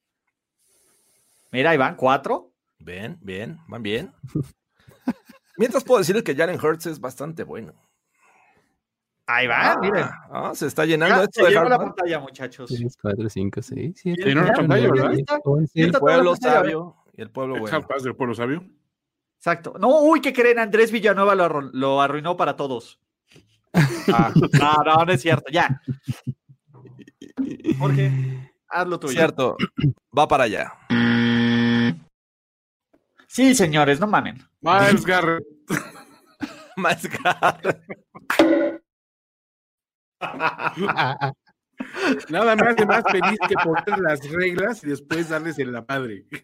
A: Mira, ahí van cuatro.
C: Bien, bien, van bien. *laughs* Mientras puedo decirles que Jalen Hurts es bastante bueno.
A: Ahí va, miren.
C: Ah, se está llenando
A: Ya,
C: esto
A: se
C: de
A: la pantalla, muchachos.
B: 3, 4, 5, 6, 7.
E: Se llenó la pantalla, ¿verdad?
C: El pueblo sabio y el pueblo
E: El
C: bueno.
E: Pass del pueblo sabio.
A: Exacto. No, uy, ¿qué creen? Andrés Villanueva lo, arru- lo arruinó para todos.
C: Ah, *laughs*
A: No, no, no es cierto, ya. Jorge, haz lo tuyo.
C: cierto, va para allá.
A: Sí, señores, no mamen.
E: Miles Garrett. *laughs*
C: Más Garrett.
E: Nada más de más feliz que poner las reglas y después darles en la madre. *laughs*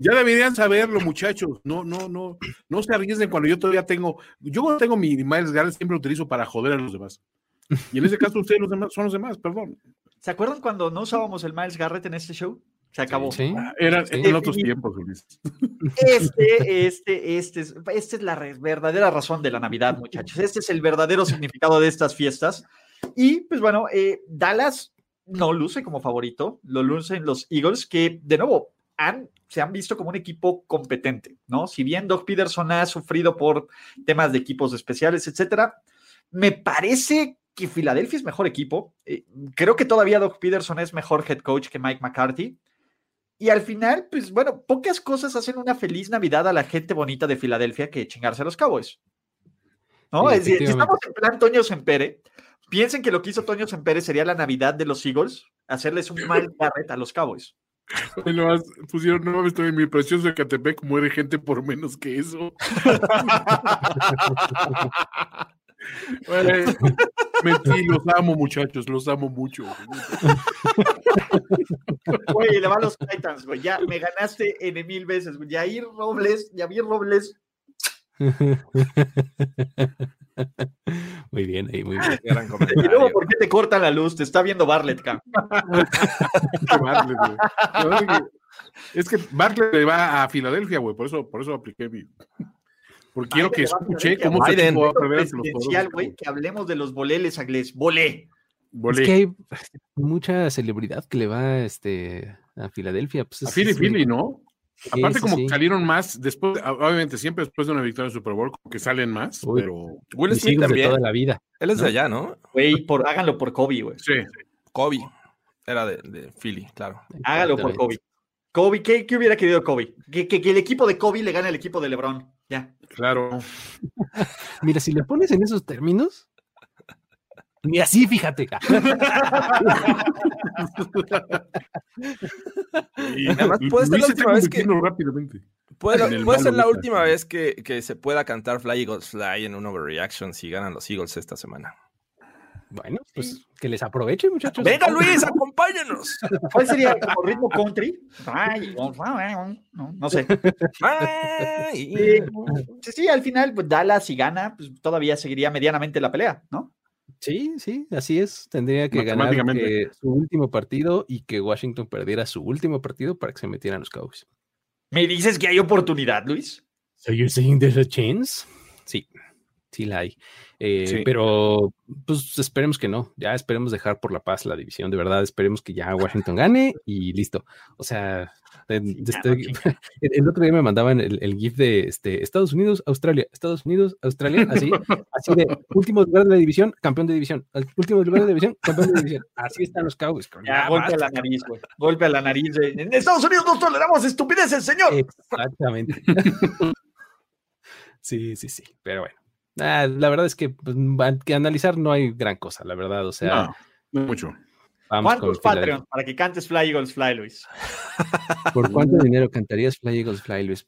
E: Ya deberían saberlo, muchachos. No, no, no, no se arriesguen cuando yo todavía tengo. Yo cuando tengo mi Miles Garrett siempre lo utilizo para joder a los demás. Y en ese caso ustedes los demás son los demás, perdón.
A: ¿Se acuerdan cuando no usábamos el Miles Garrett en este show? Se acabó.
B: Sí.
E: Eran,
B: Sí.
E: eran otros tiempos, Ulises.
A: Este, este, este, es, esta es la verdadera razón de la Navidad, muchachos. Este es el verdadero significado de estas fiestas. Y pues bueno, eh, Dallas no luce como favorito, lo lucen los Eagles, que de nuevo han, se han visto como un equipo competente, ¿no? Si bien Doug Peterson ha sufrido por temas de equipos especiales, etcétera, me parece que Filadelfia es mejor equipo. Eh, creo que todavía Doug Peterson es mejor head coach que Mike McCarthy. Y al final, pues bueno, pocas cosas hacen una feliz Navidad a la gente bonita de Filadelfia que chingarse a los Cowboys. ¿No?
B: Sí,
A: Es decir, si estamos en plan Toño Sempere, piensen que lo que hizo Toño Sempere sería la Navidad de los Eagles, hacerles un mal Garrett a los Cowboys.
E: Pusieron, no mames, en mi precioso Ecatepec, muere gente por menos que eso. *laughs* Bueno, *laughs* mentí, los amo, muchachos, los amo mucho.
A: Güey, le va a los Titans, güey. Ya me ganaste N mil veces, güey. Yair Robles, Javier Robles.
B: Muy bien, ahí, muy bien.
C: Gran
A: Y luego. ¿por qué te cortan la luz? Te está viendo Barlett, Cam. *laughs*
E: Güey. Es que Bartlett le va a Filadelfia, güey, por eso, por eso apliqué mi. Porque quiero que escuche cómo se
C: Biden.
E: va a los
A: que hablemos de los boleles, Agles. Volé.
E: Volé.
B: Es que hay mucha celebridad que le va este, a Filadelfia. Pues
E: A Philly, Philly, ¿no?
B: Sí,
E: Aparte,
B: sí,
E: como
B: sí.
E: que salieron más, después, obviamente, siempre después de una victoria en Super Bowl, como que salen más,
B: Uy.
E: pero
C: Will Smith
B: de
C: también.
B: toda la vida.
C: Él es de allá, ¿no?
A: Güey, por, háganlo por Kobe, güey.
E: sí.
C: Kobe. Era de, de Philly, claro.
A: Hágalo por Kobe. Kobe, ¿qué, qué hubiera querido Kobe? Que, que- que el equipo de Kobe le gane al equipo de LeBron. Ya.
E: Claro. *laughs*
B: Mira, si le pones en esos términos, ni así, fíjate.
E: Y
C: Además, puede ser la última vez que-
E: convirtiendo rápidamente.
C: Puede,
E: En el
C: puede ser
E: malo
C: la
E: ahorita.
C: última vez que, que se pueda cantar Fly Eagles Fly en un overreaction si ganan los Eagles esta semana.
B: Bueno, pues que les aproveche, muchachos.
C: ¡Venga, Luis, acompáñanos! *laughs*
A: ¿Cuál sería como ritmo country? Ay, no, no sé.
C: Ay.
A: Sí, sí, al final, pues Dallas, si gana, pues todavía seguiría medianamente la pelea, ¿no?
B: Sí, sí, así es. Tendría que ganar eh, su último partido y que Washington perdiera su último partido para que se metieran los Cowboys.
A: ¿Me dices que hay oportunidad, Luis?
B: So you're saying there's a chance? Sí, sí la hay. Eh,
C: Sí.
B: Pero pues esperemos que no. Ya esperemos dejar por la paz la división. De verdad, esperemos que ya Washington gane y listo. O sea, este-
A: no *laughs*
B: el, el otro día me mandaban el, el GIF de este, Estados Unidos, Australia, Estados Unidos, Australia, *laughs* así, así de último lugar de la división, campeón de división, último lugar de la división, campeón de división. Así están los Cowboys.
A: Ya,
B: Ya
A: golpe a la nariz, güey. Golpe a la nariz. En Estados Unidos no toleramos estupideces, señor.
B: Exactamente. *laughs* sí, sí, sí. Pero bueno. Ah, la verdad es que, pues, que analizar no hay gran cosa, la verdad. O sea,
E: No, no mucho.
A: ¿Cuántos. Patreon para que cantes Fly Eagles Fly, Luis? *laughs*
B: ¿Por cuánto dinero cantarías Fly Eagles Fly, Luis?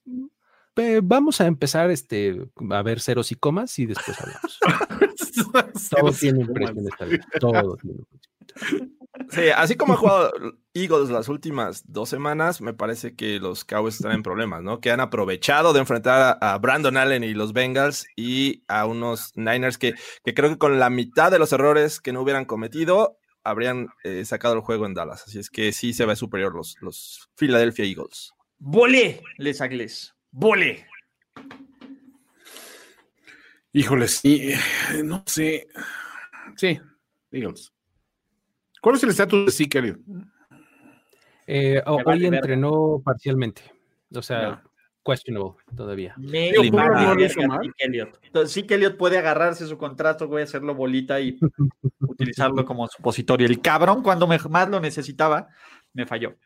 B: Pe- vamos a empezar este, a ver ceros y comas y después hablamos. *laughs* Todo tiene un precio en esta vida. Todo tiene un precio.
C: Sí, así como ha jugado Eagles las últimas dos semanas, me parece que los Cowboys están en problemas, ¿no? Que han aprovechado de enfrentar a, Brandon Allen y los Bengals y a unos Niners que, que creo que con la mitad de los errores que no hubieran cometido, habrían eh, sacado el juego en Dallas. Así es que sí se ve superior los, los Philadelphia Eagles.
A: Volé, Les Agles. Volé.
E: Híjole, sí, eh, no sé. Sí, Eagles. ¿Cuál es el estatus de Zeke Elliott?
B: Eh,
A: vale
B: hoy entrenó parcialmente. O sea,
E: Ya.
B: questionable todavía.
A: Me
E: Digo, Pablo
A: mama
E: no lo
A: verga
E: hizo mal.
A: Zeke Elliott. Entonces, sí que Elliott puede agarrarse su contrato, voy a hacerlo bolita y *laughs* utilizarlo como supositorio. El cabrón, cuando me- más lo necesitaba, me falló.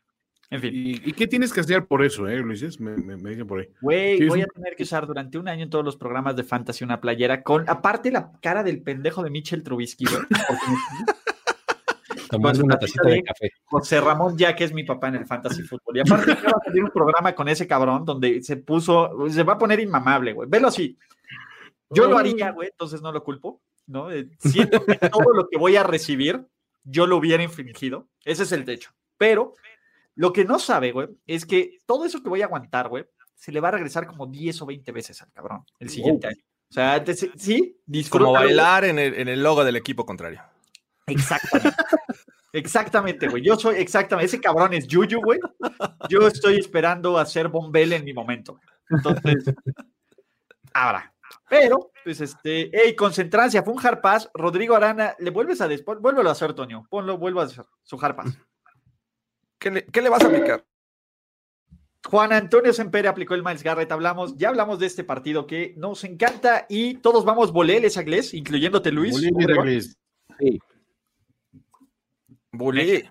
A: En fin,
E: ¿Y, y qué tienes que hacer por eso, eh, Luis? Me, me, me dicen por ahí.
A: güey,
E: Sí,
A: voy a tener que usar durante un año en todos los programas de fantasy una playera con, aparte la cara del pendejo de Mitchell Trubisky, güey. porque *laughs* su
B: una
A: tacita
B: de
A: de-
B: café.
A: José Ramón ya que es mi papá en el fantasy fútbol. Y aparte va a salir un programa con ese cabrón donde se puso, se va a poner inmamable, güey. Velo así. Yo lo haría, güey, entonces no lo culpo, ¿no? Eh, Siento que todo lo que voy a recibir, yo lo hubiera infringido. Ese es el techo. Pero lo que no sabe, güey, es que todo eso que voy a aguantar, güey, se le va a regresar como 10 o 20 veces al cabrón el siguiente año. O sea, sí, disfrútalo,
C: Como bailar en el, en el logo del equipo contrario.
A: Exactamente. *laughs* Exactamente, güey. Yo soy exactamente. Ese cabrón es Yuyu, güey. Yo estoy esperando a ser Bombel en mi momento. Entonces, ahora. Pero, pues este, hey, concentrancia, fue un hard pass. Rodrigo Arana, le vuelves a después, vuélvelo a hacer, Toño. Ponlo, vuelvo a hacer su hard pass.
C: ¿Qué le, qué le vas a aplicar?
A: Juan Antonio Sempere aplicó el Miles Garrett. Hablamos, ya hablamos de este partido que nos encanta y todos vamos voleles a Gles, incluyéndote Luis.
E: Luis.
C: Bully.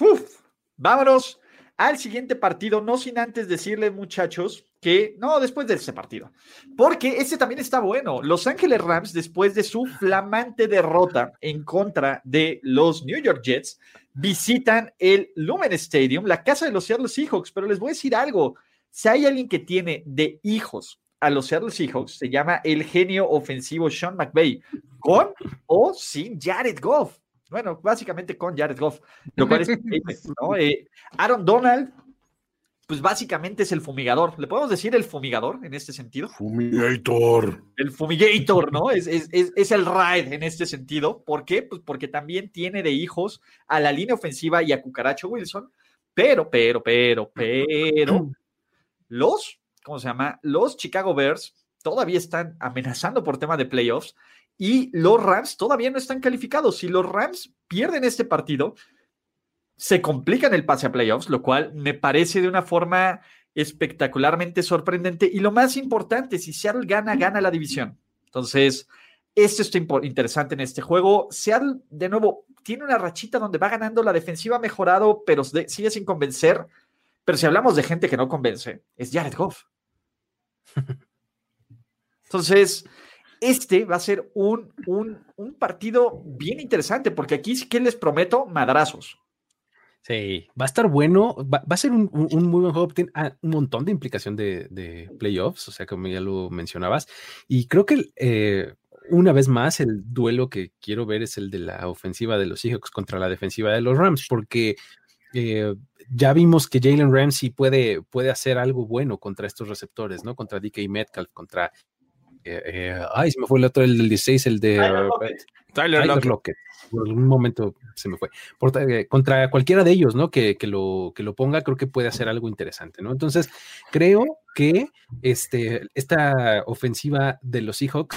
A: Uf, vámonos al siguiente partido, no sin antes decirles, muchachos, que no, después de ese partido, porque este también está bueno. Los Ángeles Rams, después de su flamante derrota en contra de los New York Jets, visitan el Lumen Stadium, la casa de los Seattle Seahawks. Pero les voy a decir algo: si hay alguien que tiene de hijos a los Seattle Seahawks, se llama el genio ofensivo Sean McVay, con o sin Jared Goff. Bueno, básicamente con Jared Goff, lo cual es *laughs* ¿no? Eh, Aaron Donald, pues básicamente es el fumigador. ¿Le podemos decir el fumigador en este sentido?
E: Fumigator.
A: El fumigator, ¿no? Es, es, es, es el ride en este sentido. ¿Por qué? Pues porque también tiene de hijos a la línea ofensiva y a Cucaracho Wilson. Pero, pero, pero, pero, los, ¿cómo se llama? Los Chicago Bears todavía están amenazando por tema de playoffs y los Rams todavía no están calificados. Si los Rams pierden este partido, se complican el pase a playoffs, lo cual me parece de una forma espectacularmente sorprendente. Y lo más importante, si Seattle gana, gana la división. Entonces, esto está interesante en este juego. Seattle, de nuevo, tiene una rachita donde va ganando, la defensiva ha mejorado, pero sigue sin convencer. Pero si hablamos de gente que no convence, es Jared Goff. *laughs* Entonces, este va a ser un, un, partido bien interesante, porque aquí sí que les prometo madrazos.
B: Sí, va a estar bueno, va, a ser un, un- un muy buen juego, tiene ah, un montón de implicación de, de playoffs, o sea, como ya lo mencionabas, y creo que eh, una vez más el duelo que quiero ver es el de la ofensiva de los Seahawks contra la defensiva de los Rams, porque eh, ya vimos que Jalen Ramsey puede, puede hacer algo bueno contra estos receptores, ¿no? Contra DK Metcalf, contra... eh, eh, ay, se me fue el otro, el del 16, el de...
A: Tyler Lockett.
C: Tyler
B: Tyler
C: Lockett.
B: Lockett. Por algún momento se me fue. Por- eh, contra cualquiera de ellos, ¿no? Que, que lo, que lo ponga, creo que puede hacer algo interesante, ¿no? Entonces, creo que este, esta ofensiva de los Seahawks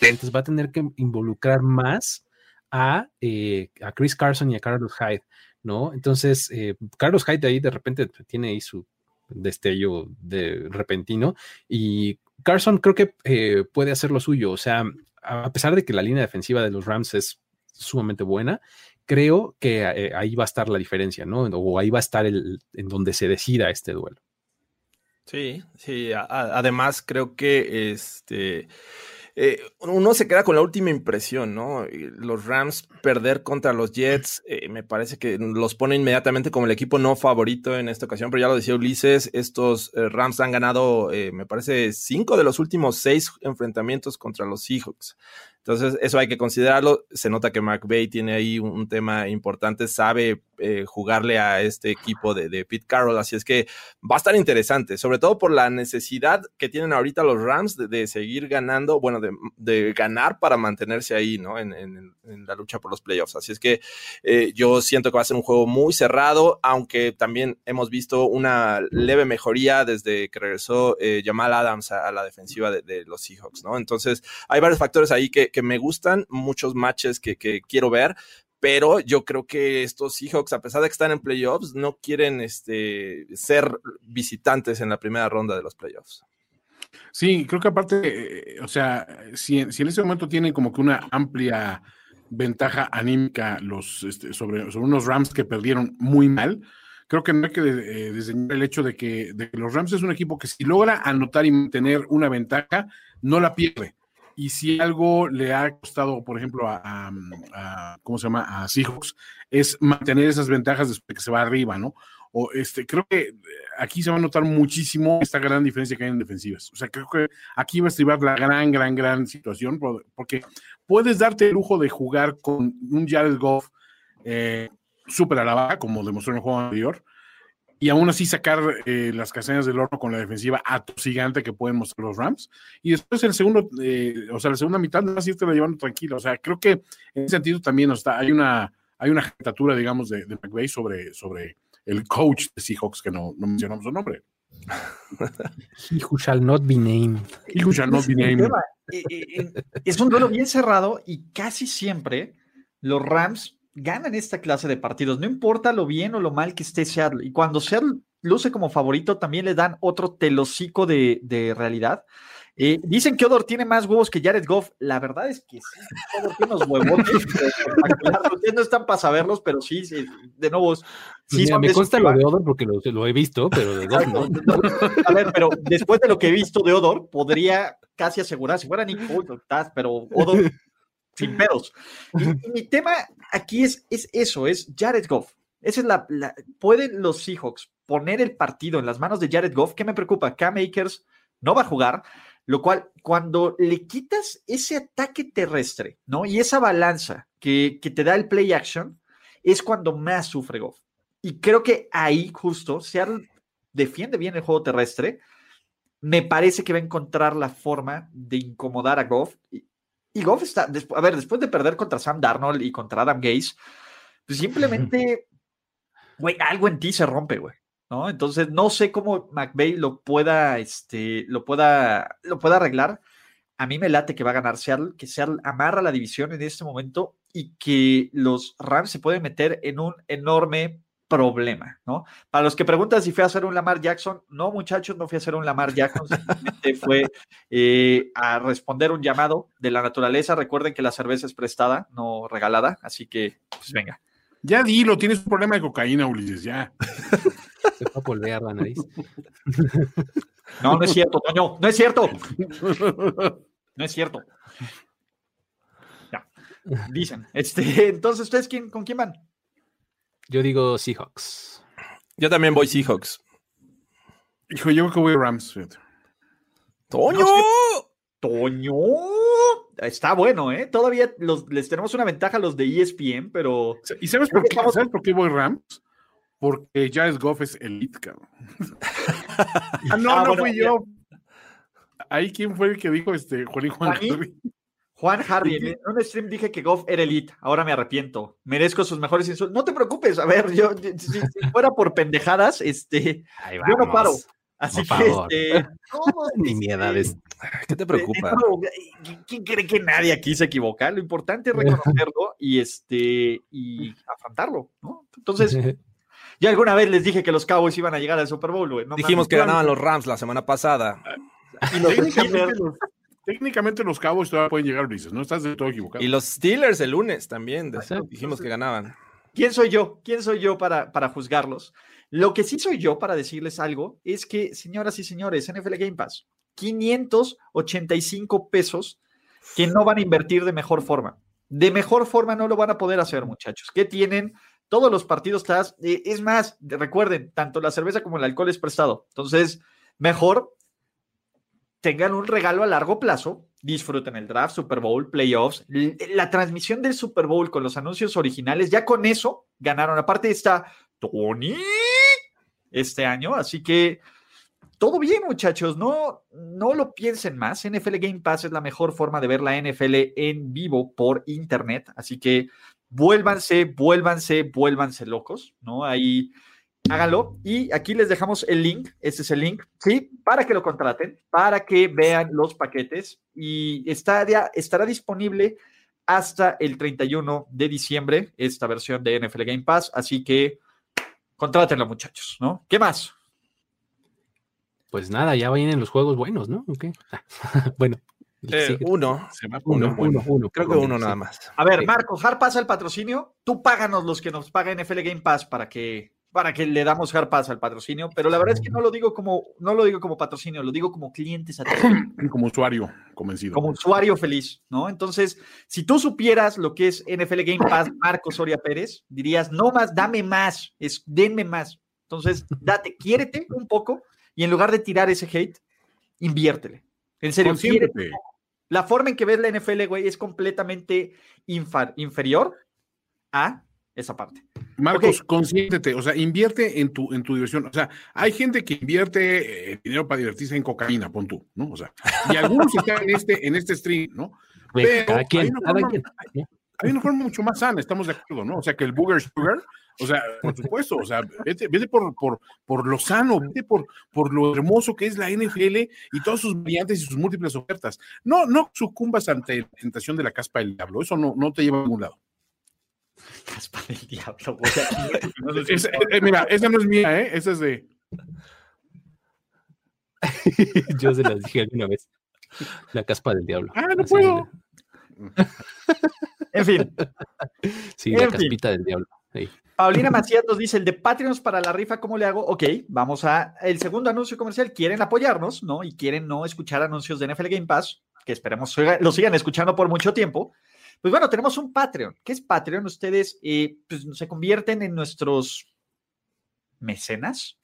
B: entonces va a tener que involucrar más a, eh, a Chris Carson y a Carlos Hyde, ¿no? Entonces, eh, Carlos Hyde ahí de repente tiene ahí su destello de repentino y Carson creo que eh, puede hacer lo suyo, o sea, a pesar de que la línea defensiva de los Rams es sumamente buena, creo que eh, ahí va a estar la diferencia, ¿no? O ahí va a estar el, en donde se decida este duelo.
C: Sí, sí. además, creo que este. Eh, uno se queda con la última impresión, ¿no? Los Rams perder contra los Jets, eh, me parece que los pone inmediatamente como el equipo no favorito en esta ocasión, pero ya lo decía Ulises, estos eh, Rams han ganado, eh, me parece, cinco de los últimos seis enfrentamientos contra los Seahawks. Entonces, eso hay que considerarlo. Se nota que McVay tiene ahí un, tema importante, sabe eh, jugarle a este equipo de, de Pete Carroll, así es que va a estar interesante, sobre todo por la necesidad que tienen ahorita los Rams de, seguir ganando, bueno, de, de, ganar para mantenerse ahí, ¿no? En, en, en, la lucha por los playoffs. Así es que eh, yo siento que va a ser un juego muy cerrado, aunque también hemos visto una leve mejoría desde que regresó eh, Jamal Adams a, la defensiva de, de, los Seahawks, ¿no? Entonces, hay varios factores ahí que, que me gustan, muchos matches que, quiero ver pero yo creo que estos Seahawks, a pesar de que están en playoffs, no quieren este, ser visitantes en la primera ronda de los playoffs.
E: Sí, creo que aparte, eh, o sea, si, en ese momento tienen como que una amplia ventaja anímica los, este, sobre, unos Rams que perdieron muy mal, creo que no hay que eh, el hecho de que, de que los Rams es un equipo que si logra anotar y mantener una ventaja, no la pierde. Y si algo le ha costado, por ejemplo, a, ¿cómo se llama? A Seahawks, es mantener esas ventajas después de que se va arriba, ¿no? O este, creo que aquí se va a notar muchísimo esta gran diferencia que hay en defensivas. O sea, creo que aquí va a estribar la gran, gran, gran situación, porque puedes darte el lujo de jugar con un Jared Goff eh, súper a la baja, como demostró en el juego anterior, y aún así sacar eh, las castañas del horno con la defensiva atosigante que pueden mostrar los Rams. Y después el segundo, eh, o sea, la segunda mitad, no así te la llevando tranquilo. O sea, creo que en ese sentido también está, hay una, hay una jetatura, digamos, de, de McVay sobre, sobre el coach de Seahawks, que no, no mencionamos su nombre.
B: He who shall not be named.
E: He who shall not be named.
A: Es un duelo bien cerrado y casi siempre los Rams ganan esta clase de partidos, no importa lo bien o lo mal que esté Seattle. Y cuando Seattle luce como favorito, también le dan otro telocico de, de realidad. Eh, dicen que Odor tiene más huevos que Jared Goff. La verdad es que sí, Odor tiene unos huevotes. *laughs* Ustedes no están para saberlos, pero sí, de nuevo. Sí
B: me consta lo de Odor porque lo, lo, he visto, pero de Goff no.
A: A ver, pero después de lo que he visto de Odor, podría casi asegurar, si fuera Nick pero Odor sin pedos. Y, mi tema aquí es, es eso, es Jared Goff. Esa es la, ¿Pueden los Seahawks poner el partido en las manos de Jared Goff? ¿Qué me preocupa? Cam Akers no va a jugar, lo cual cuando le quitas ese ataque terrestre, ¿no? Y esa balanza que, que te da el play action, es cuando más sufre Goff. Y creo que ahí justo Seattle defiende bien el juego terrestre. Me parece que va a encontrar la forma de incomodar a Goff. Y Goff está, a ver, después de perder contra Sam Darnold y contra Adam Gaze, pues simplemente, *laughs* güey, algo en ti se rompe, güey. ¿no? Entonces, no sé cómo McVay lo pueda, este, lo pueda, lo pueda arreglar. A mí me late que va a ganar Seattle, que Seattle amarra la división en este momento y que los Rams se pueden meter en un enorme problema, ¿no? Para los que preguntan si fue a hacer un Lamar Jackson, no, muchachos, no fui a hacer un Lamar Jackson, simplemente fue eh, a responder un llamado de la naturaleza. Recuerden que la cerveza es prestada, no regalada, así que, pues venga.
E: Ya dilo, tienes un problema de cocaína, Ulises, ya.
B: Se va a volver la nariz.
A: No, no es cierto, Toño, no es cierto. No es cierto. Ya. Dicen. Este, entonces, ¿ustedes quién, con quién van?
B: Yo digo Seahawks.
C: Yo también voy Seahawks.
E: Hijo, yo creo que voy Rams.
C: ¡Toño!
A: ¡Toño! Está bueno, ¿eh? Todavía les tenemos una ventaja a los de ESPN, pero.
E: ¿Y sabes por, qué, ¿sabes por qué voy Rams? Porque Jared Goff es elite, cabrón. *laughs* ah, no, ah, no fui yo. Ahí, ¿quién fue el que dijo este Juan Juan
A: Juan Harvey, en un stream dije que Goff era elite, ahora me arrepiento, merezco sus mejores insultos. No te preocupes, a ver, yo, si, fuera por pendejadas, este, yo no paro. Así que, este, *laughs*
B: Ni miedades. ¿Qué te preocupa?
A: ¿Quién cree que nadie aquí se equivoca? Lo importante es *laughs* reconocerlo y, este, y afrontarlo, ¿no? Entonces, ya alguna vez les dije que los Cowboys iban a llegar al Super Bowl, güey.
C: Dijimos que ganaban los Rams la semana pasada.
E: Y los Técnicamente los Cabos todavía pueden llegar, Ulises, no estás de todo equivocado.
C: Y los Steelers el lunes también, dijimos que ganaban.
A: ¿Quién soy yo? ¿Quién soy yo para, para juzgarlos? Lo que sí soy yo para decirles algo es que, señoras y señores, NFL Game Pass, 585 pesos que no van a invertir de mejor forma. De mejor forma no lo van a poder hacer, muchachos. ¿Qué tienen? Todos los partidos estás. Eh, es más, recuerden, tanto la cerveza como el alcohol es prestado. Entonces, mejor tengan un regalo a largo plazo, disfruten el draft, Super Bowl, playoffs, la transmisión del Super Bowl con los anuncios originales, ya con eso ganaron. Aparte está Tony este año, así que todo bien, muchachos, no, no lo piensen más. NFL Game Pass es la mejor forma de ver la NFL en vivo por internet, así que vuélvanse, vuélvanse, vuélvanse locos, ¿no? Ahí háganlo. Y aquí les dejamos el link, este es el link, ¿sí? Para que lo contraten, para que vean los paquetes y estará, estará disponible hasta el 31 de diciembre esta versión de NFL Game Pass, así que contrátenlo muchachos, ¿no? ¿Qué más?
B: Pues nada, ya vienen los juegos buenos, ¿no? Okay. *laughs* bueno.
C: Eh, uno, uno, uno, uno, creo que uno nada más.
A: A ver, Marco, Har pasa el patrocinio. Tú páganos los que nos paga NFL Game Pass para que para que le damos hard pass al patrocinio, pero la verdad es que no lo digo como, no lo digo como patrocinio, lo digo como cliente satisfecho. *clears throat*
E: Como usuario convencido.
A: Como usuario feliz, ¿no? Entonces, si tú supieras lo que es NFL Game Pass, *clears throat* Marco Soria Pérez, dirías, no más, dame más, es, denme más. Entonces, date, quiérete un poco y en lugar de tirar ese hate, inviértele. En serio. La forma en que ves la NFL, güey, es completamente inferior a esa parte.
E: Marcos, consiéntete, o sea, invierte en tu, en tu diversión. O sea, hay gente que invierte eh, dinero para divertirse en cocaína, pon tú, ¿no? O sea, y algunos están en este, en este stream, ¿no? Pero hay, una forma, mucho más sana, estamos de acuerdo, ¿no? O sea, que el Booger Sugar, o sea, por supuesto, o sea, vete, por, por, por, lo sano, vete por, por lo hermoso que es la NFL y todas sus variantes y sus múltiples ofertas. No, no sucumbas ante la tentación de la caspa del diablo, eso no, no te lleva a ningún lado. *laughs*
A: Caspa del diablo, *laughs*
E: eh, mira, esa no es mía, ¿eh? Esa es de. *laughs*
B: Yo se las dije alguna vez. La caspa del diablo.
E: Ah, no puedo.
A: en fin.
B: Sí, la caspita del diablo.
A: Paulina Macías nos dice: el de Patreons para la rifa, ¿cómo le hago? Ok, vamos a el segundo anuncio comercial. Quieren apoyarnos, ¿no? Y quieren no escuchar anuncios de NFL Game Pass, que esperemos lo sigan escuchando por mucho tiempo. Pues bueno, tenemos un Patreon. ¿Qué es Patreon? Ustedes eh, pues, se convierten en nuestros mecenas,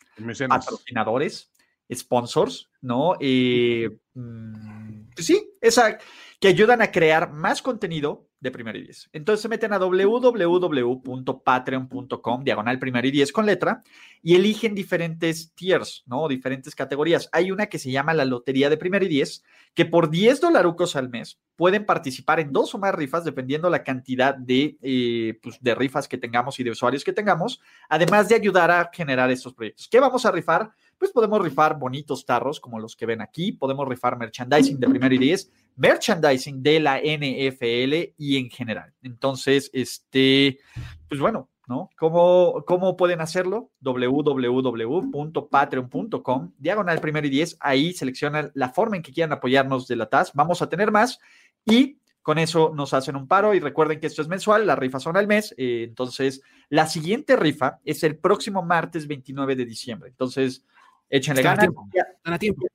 A: patrocinadores, sponsors, ¿no? Eh, mm, pues sí, esa, que ayudan a crear más contenido de primero y diez. Entonces se meten a www.patreon.com, diagonal primero y diez con letra, y eligen diferentes tiers, ¿no? Diferentes categorías. Hay una que se llama la Lotería de primero y diez, que por 10 dolarucos al mes pueden participar en dos o más rifas, dependiendo la cantidad de, eh, pues, de rifas que tengamos y de usuarios que tengamos, además de ayudar a generar estos proyectos. ¿Qué vamos a rifar? Pues podemos rifar bonitos tarros como los que ven aquí, podemos rifar merchandising de primero y diez, merchandising de la NFL y en general. Entonces, este, pues bueno, ¿no? ¿Cómo, cómo pueden hacerlo? www.patreon.com, diagonal primero y diez, ahí seleccionan la forma en que quieran apoyarnos de la TAS. Vamos a tener más y con eso nos hacen un paro y recuerden que esto es mensual, las rifas son al mes. Eh, entonces, la siguiente rifa es el próximo martes 29 de diciembre. Entonces, échenle ganas.
B: a tiempo.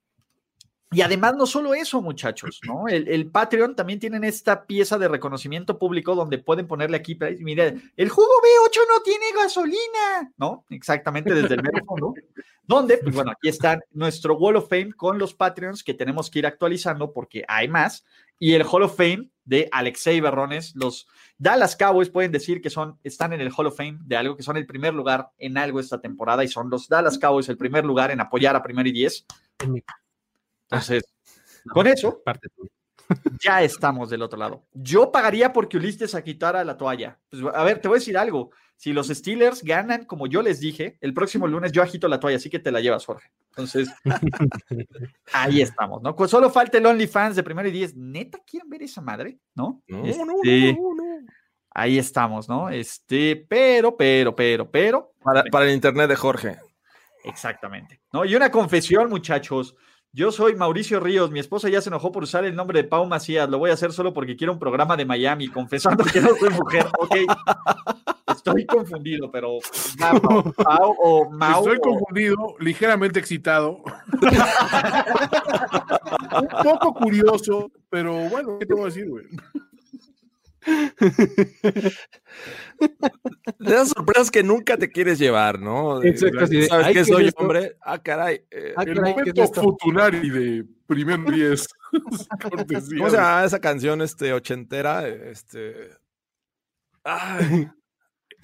A: Y además, no solo eso, muchachos, ¿no? El, Patreon también tienen esta pieza de reconocimiento público donde pueden ponerle aquí, mire, el jugo B8 no tiene gasolina, ¿no? Exactamente desde el mero fondo. *laughs* Donde, pues bueno, aquí está nuestro Wall of Fame con los Patreons que tenemos que ir actualizando porque hay más. Y el Hall of Fame de Alexei Berrones, los Dallas Cowboys pueden decir que son, están en el Hall of Fame de algo, que son el primer lugar en algo esta temporada y son los Dallas Cowboys el primer lugar en apoyar a primer y diez. Entonces, con eso, *laughs* ya estamos del otro lado. Yo pagaría porque Ulises a quitara la toalla. Pues, a ver, te voy a decir algo. Si los Steelers ganan, como yo les dije, el próximo lunes yo agito la toalla, así que te la llevas, Jorge. Entonces, *laughs* ahí estamos, ¿no? Pues solo falta el OnlyFans de primero y diez. ¿Neta quieren ver esa madre? ¿No? No, no, no, este, no, Ahí estamos, ¿no? Este, pero, pero, pero, pero.
C: Para, para el internet de Jorge.
A: Exactamente. ¿No? Y una confesión, muchachos. Yo soy Mauricio Ríos, mi esposa ya se enojó por usar el nombre de Pau Macías, lo voy a hacer solo porque quiero un programa de Miami, confesando que no soy mujer, ok. *laughs* Estoy confundido, pero *laughs* Pau, o Mau.
E: Estoy confundido, ligeramente excitado. *laughs* un poco curioso, pero bueno, ¿qué te voy a decir, güey?
C: De esas sorpresas que nunca te quieres llevar, ¿no? ¿Sabes que soy hombre? Ah, caray.
E: Eh, ah, el momento futunari de primer 10. *laughs*
C: ¿Cómo se llama esa canción este, ochentera? Este.
E: Ay.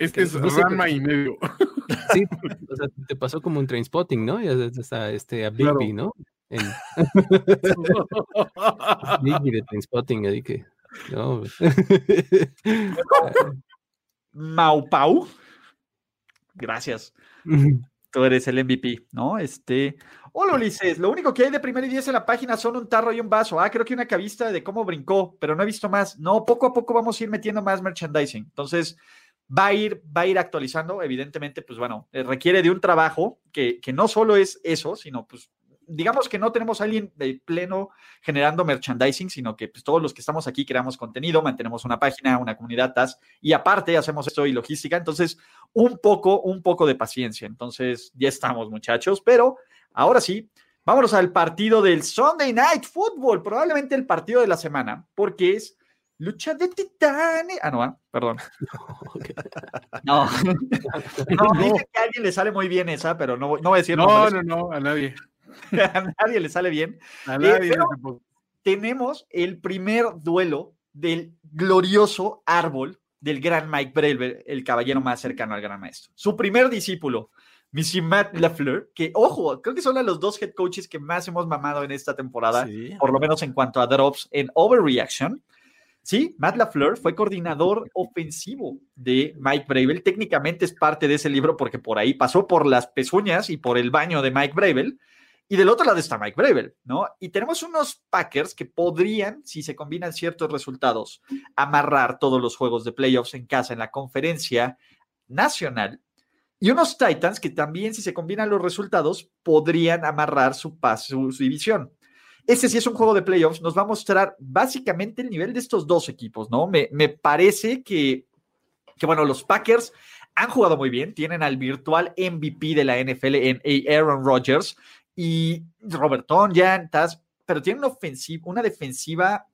E: Este es Rama y medio.
B: Sí, *laughs* o sea, te pasó como un train spotting, ¿no? Hasta este, a Bigby, ¿no? En... *laughs* Bigby de train spotting, ahí que. No. *laughs*
A: Maupau. Gracias. Tú eres el MVP, ¿no? Este. Hola Ulises, lo único que hay de primer y diez en la página son un tarro y un vaso. Ah, creo que una cavista de cómo brincó, pero no he visto más. No, poco a poco vamos a ir metiendo más merchandising. Entonces, va a ir, va a ir actualizando. Evidentemente, pues bueno, eh, requiere de un trabajo que, que no solo es eso, sino pues digamos que no tenemos a alguien de pleno generando merchandising, sino que pues, todos los que estamos aquí creamos contenido, mantenemos una página, una comunidad TAS y aparte hacemos esto y logística. Entonces, un poco, un poco de paciencia. Entonces, ya estamos, muchachos, pero ahora sí. Vámonos al partido del Sunday Night Football, probablemente el partido de la semana, porque es lucha de titanes. Ah, no, ah, perdón. *laughs* *laughs* *laughs* No, no, dice que a alguien le sale muy bien esa, pero no, no voy a decir.
E: No, no, no, a nadie.
A: a nadie le sale bien.
E: A nadie.
A: pero tenemos el primer duelo del glorioso árbol del gran Mike Braver, el caballero más cercano al gran maestro. Su primer discípulo, Missy Matt LaFleur, que, ojo, creo que son los dos head coaches que más hemos mamado en esta temporada,
C: Sí.
A: por lo menos en cuanto a drops en Overreaction. Sí, Matt LaFleur fue coordinador ofensivo de Mike Bravel. Técnicamente es parte de ese libro porque por ahí pasó por las pezuñas y por el baño de Mike Bravel. Y del otro lado está Mike Bravel, ¿no? Y tenemos unos Packers que podrían, si se combinan ciertos resultados, amarrar todos los juegos de playoffs en casa en la conferencia nacional. Y unos Titans que también, si se combinan los resultados, podrían amarrar su, pas- su, su división. Ese sí es un juego de playoffs, nos va a mostrar básicamente el nivel de estos dos equipos, ¿no? Me, me parece que, que, bueno, los Packers han jugado muy bien, tienen al virtual MVP de la NFL en Aaron Rodgers y Robert Tonyan, Taz, pero tienen una, una defensiva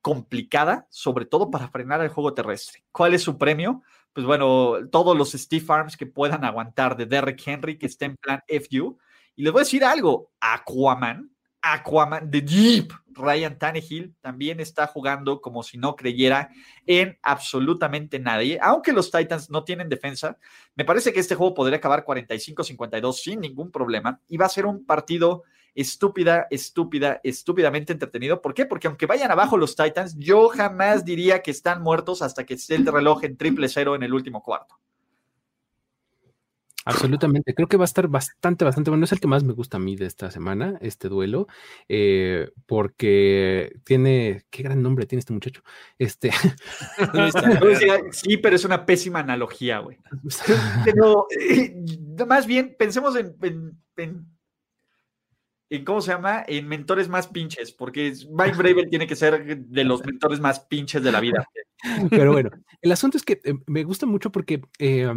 A: complicada, sobre todo para frenar el juego terrestre. ¿Cuál es su premio? Pues bueno, todos los Steve Arms que puedan aguantar de Derrick Henry, que está en plan FU. Y les voy a decir algo, Aquaman, Aquaman, The Jeep, Ryan Tannehill también está jugando como si no creyera en absolutamente nadie. Aunque los Titans no tienen defensa, me parece que este juego podría acabar 45-52 sin ningún problema y va a ser un partido estúpida, estúpida, estúpidamente entretenido. ¿Por qué? Porque aunque vayan abajo los Titans, yo jamás diría que están muertos hasta que esté el reloj en triple cero en el último cuarto.
B: Absolutamente, creo que va a estar bastante, bastante bueno. Es el que más me gusta a mí de esta semana, este duelo, eh, porque tiene, qué gran nombre tiene este muchacho. Este, *laughs* *laughs*
A: sí, pero es una pésima analogía, güey. *laughs* Pero eh, más bien pensemos en, en, en, en, ¿cómo se llama? En mentores más pinches, porque Mike Bravel tiene que ser de los mentores más pinches de la vida.
B: Pero bueno, el asunto es que eh, me gusta mucho porque eh,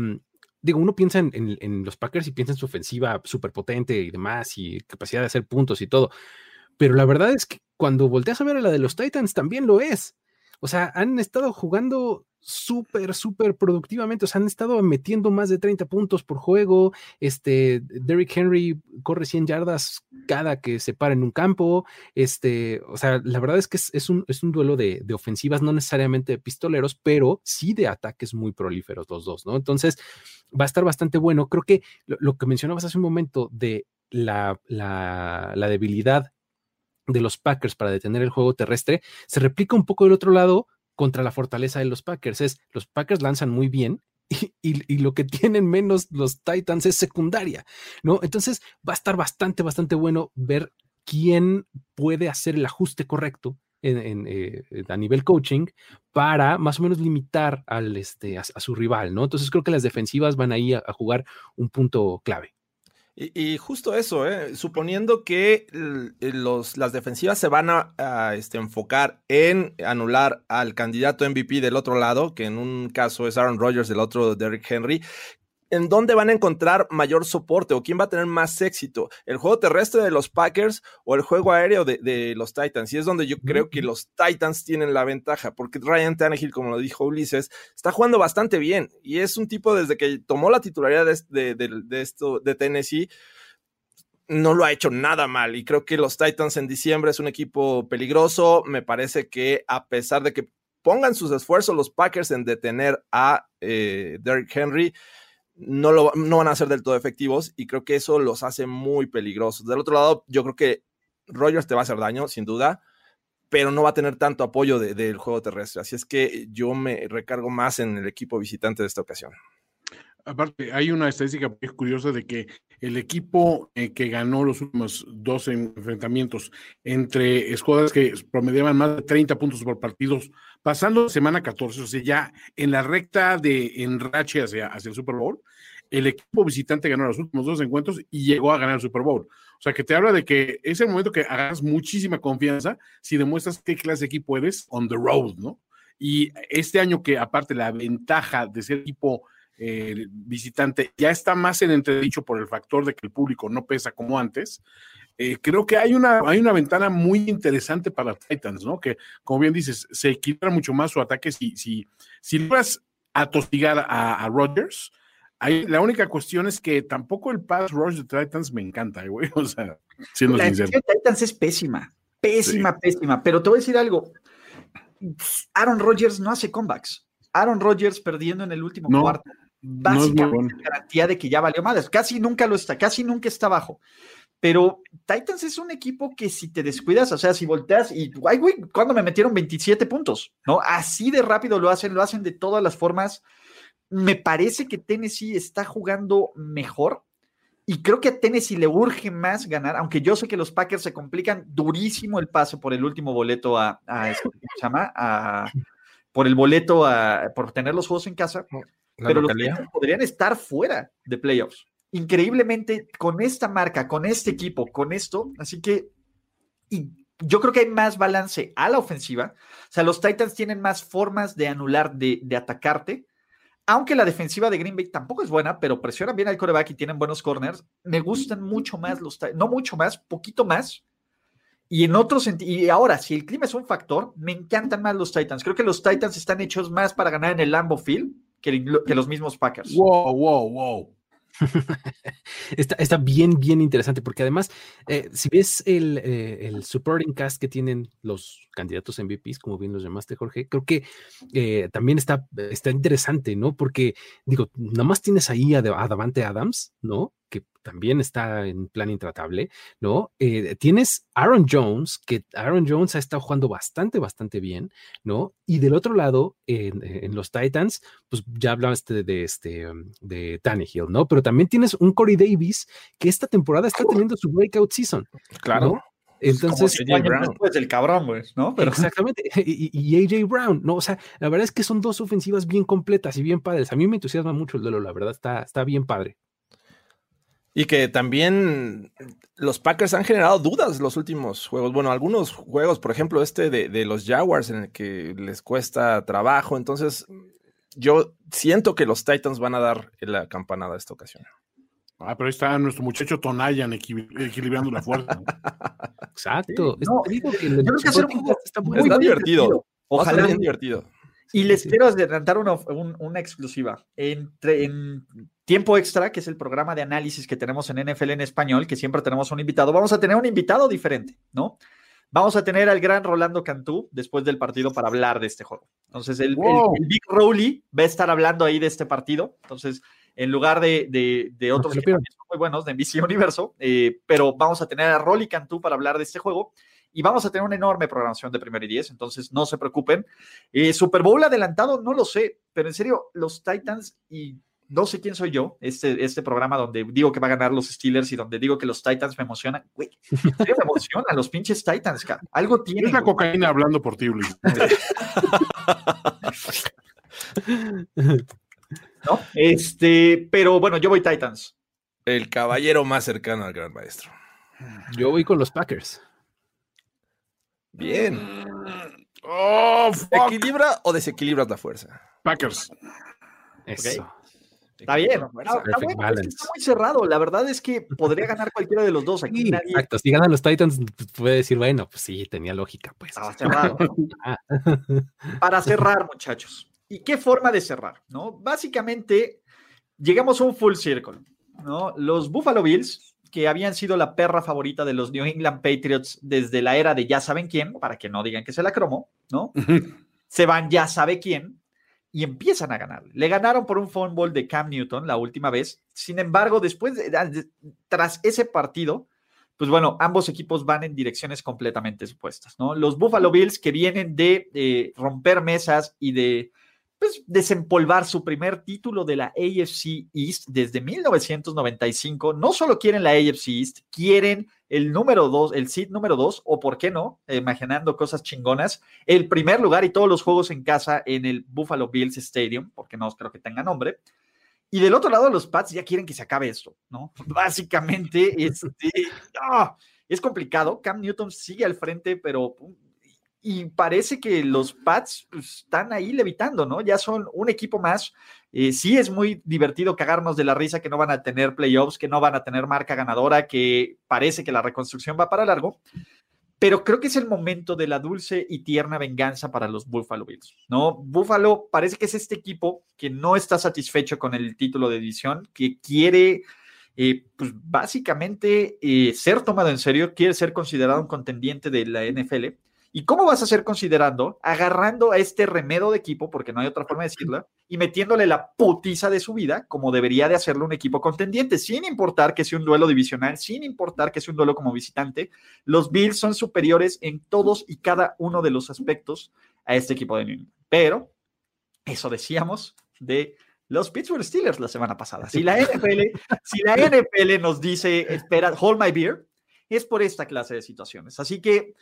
B: digo, uno piensa en, en, los Packers y piensa en su ofensiva súper potente y demás, y capacidad de hacer puntos y todo. Pero la verdad es que cuando volteas a ver a la de los Titans, también lo es. O sea, han estado jugando súper, súper productivamente. O sea, han estado metiendo más de 30 puntos por juego. Este, Derrick Henry corre 100 yardas cada que se para en un campo. Este, o sea, la verdad es que es, un, es un, duelo de, de, ofensivas, no necesariamente de pistoleros, pero sí de ataques muy prolíferos los dos, ¿no? Entonces, va a estar bastante bueno. Creo que lo, lo que mencionabas hace un momento de la, la, la debilidad de los Packers para detener el juego terrestre se replica un poco del otro lado contra la fortaleza de los Packers. Es los Packers lanzan muy bien *laughs* y, lo que tienen menos los Titans es secundaria, ¿no? Entonces va a estar bastante, bastante bueno ver quién puede hacer el ajuste correcto en, eh, a nivel coaching para más o menos limitar al, este, a, a, su rival, ¿no? Entonces creo que las defensivas van ahí a, a jugar un punto clave.
C: Y, y, justo eso, ¿eh? suponiendo que los, las defensivas se van a, a este, enfocar en anular al candidato MVP del otro lado, que en un caso es Aaron Rodgers, del otro Derrick Henry, ¿en dónde van a encontrar mayor soporte o quién va a tener más éxito? ¿El juego terrestre de los Packers o el juego aéreo de, de los Titans? Y es donde yo creo que los Titans tienen la ventaja, porque Ryan Tannehill, como lo dijo Ulises, está jugando bastante bien y es un tipo desde que tomó la titularidad de, de, de esto, de Tennessee no lo ha hecho nada mal y creo que los Titans en diciembre es un equipo peligroso. Me parece que a pesar de que pongan sus esfuerzos los Packers en detener a eh, Derrick Henry, no, lo, no van a ser del todo efectivos y creo que eso los hace muy peligrosos. Del otro lado, yo creo que Rogers te va a hacer daño, sin duda, pero no va a tener tanto apoyo del de, juego terrestre. Así es que yo me recargo más en el equipo visitante de esta ocasión.
E: Aparte, hay una estadística curiosa de que el equipo eh, que ganó los últimos dos enfrentamientos entre escuadras que promediaban más de 30 puntos por partidos, pasando semana 14, o sea, ya en la recta de enrache hacia, hacia el Super Bowl, el equipo visitante ganó los últimos dos encuentros y llegó a ganar el Super Bowl. O sea, que te habla de que es el momento que hagas muchísima confianza si demuestras qué clase de equipo eres on the road, ¿no? Y este año que aparte la ventaja de ser equipo eh, visitante ya está más en entredicho por el factor de que el público no pesa como antes, eh, creo que hay una, hay una ventana muy interesante para Titans, ¿no? Que, como bien dices, se equilibra mucho más su ataque si, si, si logras atosigar a, a Rodgers. la única cuestión es que tampoco el pass rush de Titans me encanta, güey. *laughs* O sea, siendo
A: la
E: sincero.
A: de Titans es pésima, pésima, pésima. Pero te voy a decir algo. Aaron Rodgers no hace comebacks. Aaron Rodgers perdiendo en el último cuarto. Básicamente garantía de que ya valió más. Casi nunca lo está, casi nunca está abajo. Pero Titans es un equipo que si te descuidas, o sea, si volteas y, ay, güey, cuando me metieron 27 puntos, ¿no? Así de rápido lo hacen, lo hacen de todas las formas. Me parece que Tennessee está jugando mejor y creo que a Tennessee le urge más ganar, aunque yo sé que los Packers se complican durísimo el paso por el último boleto a, este, ¿cómo se llama? A, por el boleto a, por tener los juegos en casa, pero los Packers podrían estar fuera de playoffs. Increíblemente, con esta marca, con este equipo, con esto, así que y yo creo que hay más balance a la ofensiva. O sea, los Titans tienen más formas de anular, de, de atacarte aunque la defensiva de Green Bay tampoco es buena, pero presionan bien al coreback y tienen buenos corners, me gustan mucho más los no mucho más, poquito más. Y en otro sentido, y ahora, si el clima es un factor, me encantan más los Titans. Creo que los Titans están hechos más para ganar en el Lambo Field que, que los mismos Packers.
E: Wow, wow, wow. *laughs*
B: está, bien, bien interesante, porque además, eh, si ves el, eh, el, supporting cast que tienen los candidatos MVPs, como bien los llamaste, Jorge, creo que eh, también está, está interesante, ¿no? Porque, digo, nada más tienes ahí a, a Davante Adams, ¿no? Que también está en plan intratable, ¿no? Eh, tienes Aaron Jones, que Aaron Jones ha estado jugando bastante, bastante bien, ¿no? Y del otro lado, en, los Titans, pues ya hablaste de, este, um, de Tannehill, ¿no? Pero también tienes un Corey Davis que esta temporada está teniendo su breakout season.
C: Claro.
B: Entonces,
A: después del cabrón, güey, ¿no?
B: Pero... Exactamente. *laughs* Y, AJ Brown, ¿no? O sea, la verdad es que son dos ofensivas bien completas y bien padres. A mí me entusiasma mucho el duelo, la verdad, está, está bien padre.
C: Y que también los Packers han generado dudas los últimos juegos. Bueno, algunos juegos, por ejemplo, este de, los Jaguars, en el que les cuesta trabajo. Entonces, yo siento que los Titans van a dar la campanada esta ocasión.
E: Ah, pero ahí está nuestro muchacho Tonayan equilibrando la fuerza. *laughs*
B: Exacto.
A: No,
B: digo
A: que yo creo que hacer un
C: está muy, está divertido.
A: Ojalá.
C: Bien divertido.
A: Y les quiero adelantar una, una exclusiva. Entre, en tiempo extra, que es el programa de análisis que tenemos en NFL en español, que siempre tenemos un invitado, vamos a tener un invitado diferente, ¿no? Vamos a tener al gran Rolando Cantú después del partido para hablar de este juego. Entonces, el, Big Rowley va a estar hablando ahí de este partido. Entonces, en lugar de, de, otros muy buenos de NBC Universo, eh, pero vamos a tener a Rolly Cantú para hablar de este juego y vamos a tener una enorme programación de primer y diez, entonces no se preocupen. Eh, Super Bowl adelantado, no lo sé, pero en serio, los Titans y no sé quién soy yo, este, este programa donde digo que va a ganar los Steelers y donde digo que los Titans me emocionan, güey, me emocionan los pinches Titans, cara. algo tiene.
E: Es la cocaína hablando por ti, Luis. *laughs*
A: ¿No? Este, pero bueno, yo voy Titans.
C: El caballero más cercano al gran maestro.
B: Yo voy con los Packers.
C: Bien. Oh, ¿Equilibra o desequilibras la fuerza?
E: Packers.
A: Eso. Está bien. Está, muy cerrado. La verdad es que podría ganar cualquiera de los dos. Aquí
B: Exacto. Si ganan los Titans, pues, puede decir, bueno, pues sí, tenía lógica. Pues.
A: Estaba cerrado. *laughs* Ah. *laughs* Para cerrar, muchachos. ¿Y qué forma de cerrar? ¿No? Básicamente, llegamos a un full circle. ¿no? Los Buffalo Bills que habían sido la perra favorita de los New England Patriots desde la era de ya saben quién, para que no digan que se la cromo, ¿no? se van ya sabe quién y empiezan a ganar. Le ganaron por un fumble de Cam Newton la última vez. Sin embargo, después, de, tras ese partido, pues bueno, ambos equipos van en direcciones completamente supuestas, ¿no? Los Buffalo Bills que vienen de romper mesas y de pues, desempolvar su primer título de la AFC East desde 1995. No solo quieren la AFC East, quieren el número dos, el seed número dos, o por qué no, imaginando cosas chingonas, el primer lugar y todos los juegos en casa en el Buffalo Bills Stadium, porque no creo que tenga nombre. Y del otro lado, los Pats ya quieren que se acabe esto, ¿no? *laughs* Básicamente, este, ah, es complicado. Cam Newton sigue al frente, pero y parece que los Pats pues, están ahí levitando, ¿no? Ya son un equipo más. Eh, sí es muy divertido cagarnos de la risa que no van a tener playoffs, que no van a tener marca ganadora, que parece que la reconstrucción va para largo, pero creo que es el momento de la dulce y tierna venganza para los Buffalo Bills, ¿no? Buffalo parece que es este equipo que no está satisfecho con el título de división, que quiere... Eh, pues básicamente eh, ser tomado en serio, quiere ser considerado un contendiente de la NFL ¿Y cómo vas a ser considerando? Agarrando a este remedo de equipo, porque no hay otra forma de decirlo, y metiéndole la putiza de su vida, como debería de hacerlo un equipo contendiente, sin importar que sea un duelo divisional, sin importar que sea un duelo como visitante. Los Bills son superiores en todos y cada uno de los aspectos a este equipo de New England. Pero eso decíamos de los Pittsburgh Steelers la semana pasada. Si la NFL, si la NFL nos dice, espera, hold my beer, es por esta clase de situaciones. Así que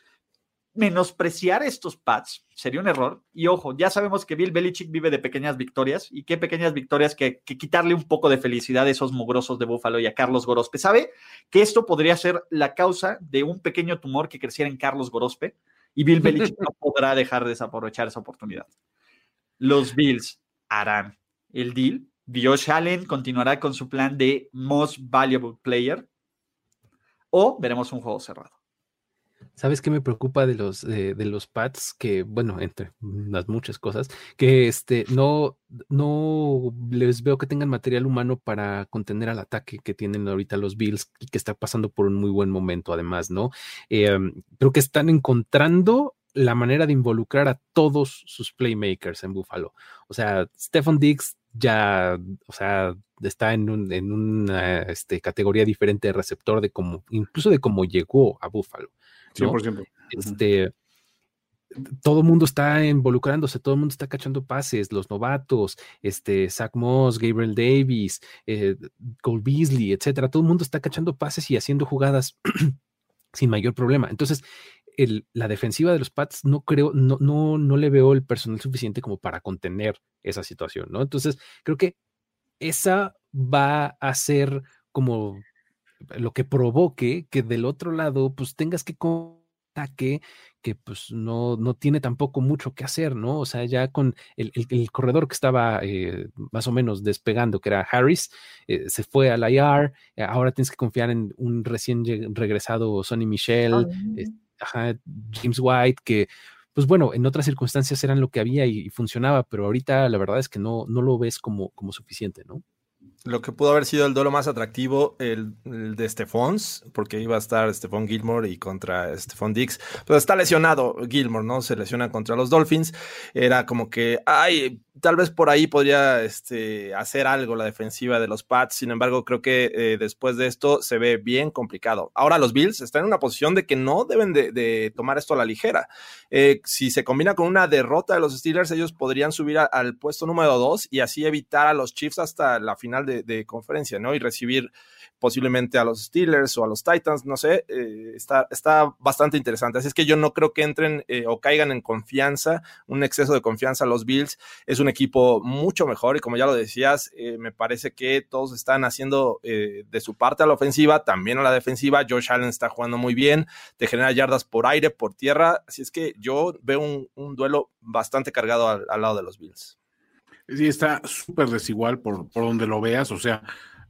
A: menospreciar estos pads sería un error. Y ojo, ya sabemos que Bill Belichick vive de pequeñas victorias y qué pequeñas victorias que, quitarle un poco de felicidad a esos mugrosos de Búfalo y a Carlos Gorospe. ¿Sabe que esto podría ser la causa de un pequeño tumor que creciera en Carlos Gorospe? Y Bill Belichick no *laughs* podrá dejar de desaprovechar esa oportunidad. Los Bills harán el deal. Josh Allen continuará con su plan de Most Valuable Player o veremos un juego cerrado.
B: ¿Sabes qué me preocupa de los, de los pads? Que, bueno, entre las muchas cosas, que este, no, no les veo que tengan material humano para contener al ataque que tienen ahorita los Bills y que está pasando por un muy buen momento, además, ¿no? Em, creo que están encontrando la manera de involucrar a todos sus playmakers en Buffalo. O sea, Stephen Diggs ya, o sea, está en, un, en una este, categoría diferente de receptor de cómo, incluso de cómo llegó a Buffalo. 100%. Este, todo el mundo está involucrándose, todo el mundo está cachando pases, los novatos, este, Zach Moss, Gabriel Davis, eh, Cole Beasley, etcétera. Todo el mundo está cachando pases y haciendo jugadas *clears throat* sin mayor problema. Entonces, el, la defensiva de los Pats no creo, no, no, no le veo el personal suficiente como para contener esa situación, ¿no? Entonces, creo que esa va a ser como lo que provoque que del otro lado, pues tengas que ataque que pues no, no tiene tampoco mucho que hacer, ¿no? O sea, ya con el, corredor que estaba eh, más o menos despegando, que era Harris, eh, se fue al IR, eh, ahora tienes que confiar en un recién regresado Sonny Michel, James White, que pues bueno, en otras circunstancias eran lo que había y, funcionaba, pero ahorita la verdad es que no, no lo ves como, como suficiente, ¿no?
C: Lo que pudo haber sido el duelo más atractivo, el, de Stephons, porque iba a estar Stephon Gilmore y contra Stephon Dix. Pero está lesionado Gilmore, ¿no? Se lesiona contra los Dolphins. Era como que, ay, tal vez por ahí podría este, hacer algo la defensiva de los Pats. Sin embargo, creo que eh, después de esto se ve bien complicado. Ahora los Bills están en una posición de que no deben de, tomar esto a la ligera. Eh, si se combina con una derrota de los Steelers, ellos podrían subir al puesto número dos y así evitar a los Chiefs hasta la final de, de conferencia, ¿no? Y recibir posiblemente a los Steelers o a los Titans, no sé, eh, está, está bastante interesante. Así es que yo no creo que entren eh, o caigan en confianza, un exceso de confianza los Bills. Es un equipo mucho mejor y como ya lo decías, eh, me parece que todos están haciendo de su parte a la ofensiva, también a la defensiva. Josh Allen está jugando muy bien, te genera yardas por aire, por tierra. Así es que yo veo un, duelo bastante cargado al, lado de los Bills.
E: Sí, está súper desigual por, por donde lo veas, o sea,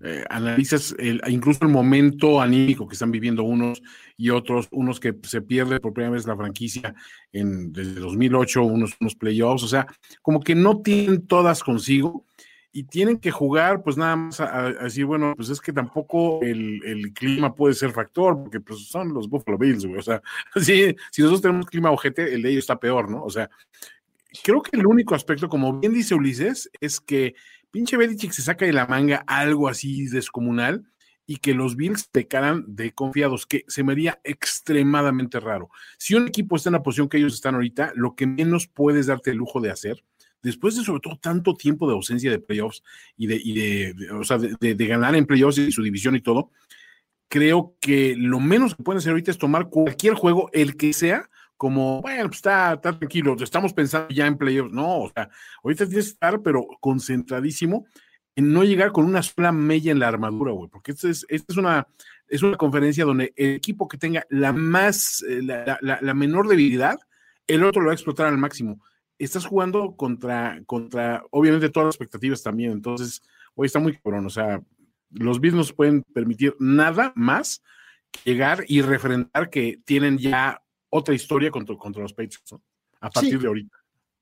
E: eh, analizas el, incluso el momento anímico que están viviendo unos y otros, unos que se pierde por primera vez la franquicia en, desde 2008, unos, unos playoffs, o sea, como que no tienen todas consigo y tienen que jugar, pues nada más a, decir, bueno, pues es que tampoco el, el, clima puede ser factor, porque pues son los Buffalo Bills, güey. O sea, *laughs* si, si nosotros tenemos clima ojete, el de ellos está peor, ¿no? O sea, creo que el único aspecto, como bien dice Ulises, es que pinche Belichick se saca de la manga algo así descomunal y que los Bills pecaran de confiados, que se me haría extremadamente raro. Si un equipo está en la posición que ellos están ahorita, lo que menos puedes darte el lujo de hacer después de sobre todo tanto tiempo de ausencia de playoffs y de, y de, o sea, de, de, ganar en playoffs y su división y todo, creo que lo menos que pueden hacer ahorita es tomar cualquier juego, el que sea, como, bueno, pues está, tranquilo, estamos pensando ya en playoffs. No, o sea, ahorita tienes que estar, pero concentradísimo en no llegar con una sola mella en la armadura, güey, porque esta es, es una es una conferencia donde el equipo que tenga la más, eh, la, la, la, menor debilidad, el otro lo va a explotar al máximo. Estás jugando contra, contra, obviamente, todas las expectativas también. Entonces, hoy está muy cabrón. O sea, los Bills no se pueden permitir nada más que llegar y refrentar que tienen ya otra historia contra, contra los Patriots, ¿no? A partir sí. de ahorita.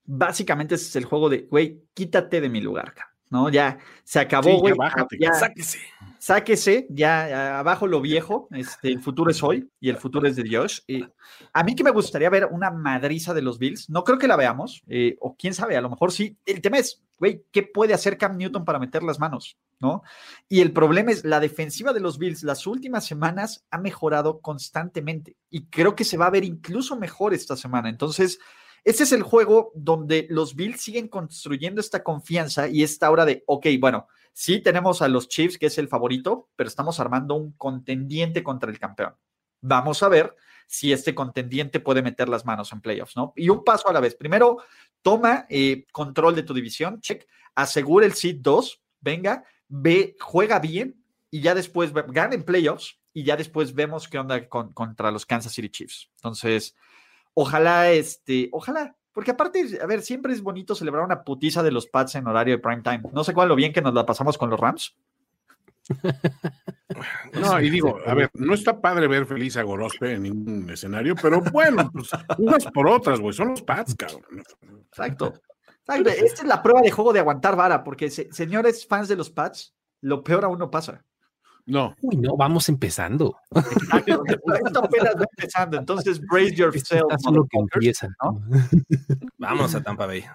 A: Básicamente ese es el juego de, güey, quítate de mi lugar, ¿no? Ya se acabó, güey.
E: Sí, ya, ya, sáquese
A: sáquese ya abajo lo viejo, este, el futuro es hoy y el futuro es de Dios. Y a mí que me gustaría ver una madriza de los Bills, no creo que la veamos, eh, o quién sabe, a lo mejor sí. El tema es, güey, ¿qué puede hacer Cam Newton para meter las manos? ¿No? Y el problema es, la defensiva de los Bills las últimas semanas ha mejorado constantemente y creo que se va a ver incluso mejor esta semana. Entonces, ese es el juego donde los Bills siguen construyendo esta confianza y esta hora de, ok, bueno, Sí tenemos a los Chiefs, que es el favorito, pero estamos armando un contendiente contra el campeón. Vamos a ver si este contendiente puede meter las manos en playoffs, ¿no? Y un paso a la vez. Primero, toma eh, control de tu división, check, asegura el seed 2, venga, ve, juega bien y ya después gana en playoffs y ya después vemos qué onda con, contra los Kansas City Chiefs. Entonces, ojalá, este, ojalá porque aparte, a ver, siempre es bonito celebrar una putiza de los Pats en horario de prime time. No sé cuál lo bien que nos la pasamos con los Rams. *laughs*
E: No, y digo, a ver, no está padre ver feliz a Gorospe en ningún escenario, pero bueno, pues unas por otras, güey, son los Pats, cabrón.
A: Exacto. Exacto. Esta es la prueba de juego de aguantar vara, porque señores fans de los Pats, lo peor aún no pasa.
E: No.
B: Uy, no, vamos empezando.
A: Esto apenas va empezando, entonces brace yourself.
B: Lo que empieza.
C: ¿no? Vamos a Tampa Bay.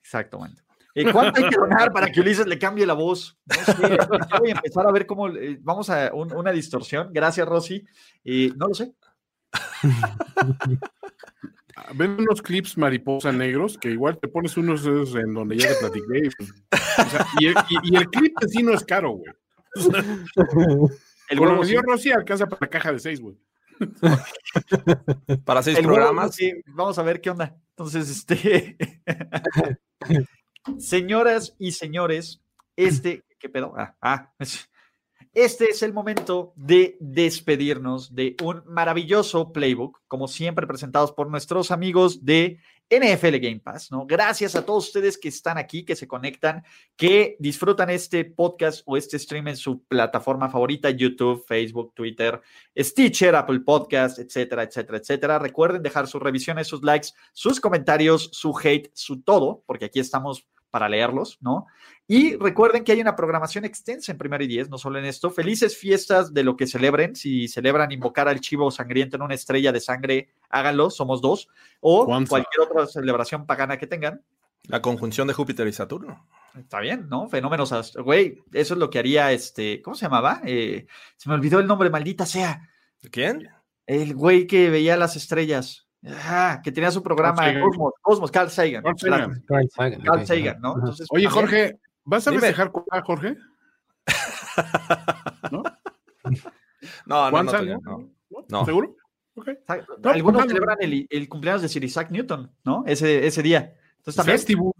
A: Exactamente. ¿Y ¿Cuánto hay que donar para que Ulises le cambie la voz? No sé, *laughs* voy a empezar a ver cómo eh, vamos a un, una distorsión. Gracias, Rosy. Y no lo sé.
E: Ven unos clips mariposa negros que igual te pones unos en donde ya te platiqué. O sea, y, el, y, y, el clip en sí no es caro, güey.
A: El
E: lo que dio Rosy alcanza para la caja de seis, güey.
C: para seis
A: El
C: programas.
A: huevo, sí, vamos a ver qué onda. Entonces, este. *laughs* Señoras y señores, este. ¿Qué pedo? Ah, ah. Este es el momento de despedirnos de un maravilloso playbook, como siempre presentados por nuestros amigos de NFL Game Pass, ¿no? Gracias a todos ustedes que están aquí, que se conectan, que disfrutan este podcast o este stream en su plataforma favorita, YouTube, Facebook, Twitter, Stitcher, Apple Podcast, etcétera, etcétera, etcétera. Recuerden dejar sus revisiones, sus likes, sus comentarios, su hate, su todo, porque aquí estamos para leerlos, ¿no? Y recuerden que hay una programación extensa en Primero y Diez, no solo en esto. Felices fiestas de lo que celebren. Si celebran invocar al chivo sangriento en una estrella de sangre, háganlo, somos dos. O
E: Juanza.
A: cualquier otra celebración pagana que tengan.
C: La conjunción de Júpiter y Saturno.
A: Está bien, ¿no? Fenómenos, güey, eso es lo que haría este, ¿cómo se llamaba? Eh, se me olvidó el nombre, maldita sea.
C: ¿De quién?
A: El güey que veía las estrellas. Ah, que tenía su programa
E: Sagan.
A: Cosmos, Cosmos, Carl Sagan.
E: Carl Sagan.
B: Carl Sagan.
A: Carl
B: ok.
A: Sagan, ¿no? Entonces,
E: Oye,
A: también-
E: Jorge, ¿vas a
C: Dime.
E: festejar con a Jorge? *laughs* ¿No?
C: No, no, no.
E: ¿Seguro?
A: Algunos
E: pues,
A: celebran el, el cumpleaños de Sir Isaac Newton, ¿no? Ese, ese día. Entonces también.
E: Festivus.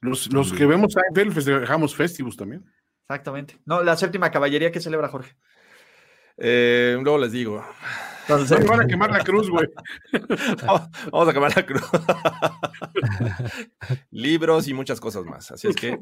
E: Los, los que vemos Seinfeld festejamos Festivus también.
A: Exactamente. No, la séptima caballería que celebra Jorge.
C: Eh, luego les digo.
A: Entonces,
E: No van a quemar la cruz, güey. *laughs*
C: Vamos a acabar la cruz. *laughs* Libros y muchas cosas más. Así es que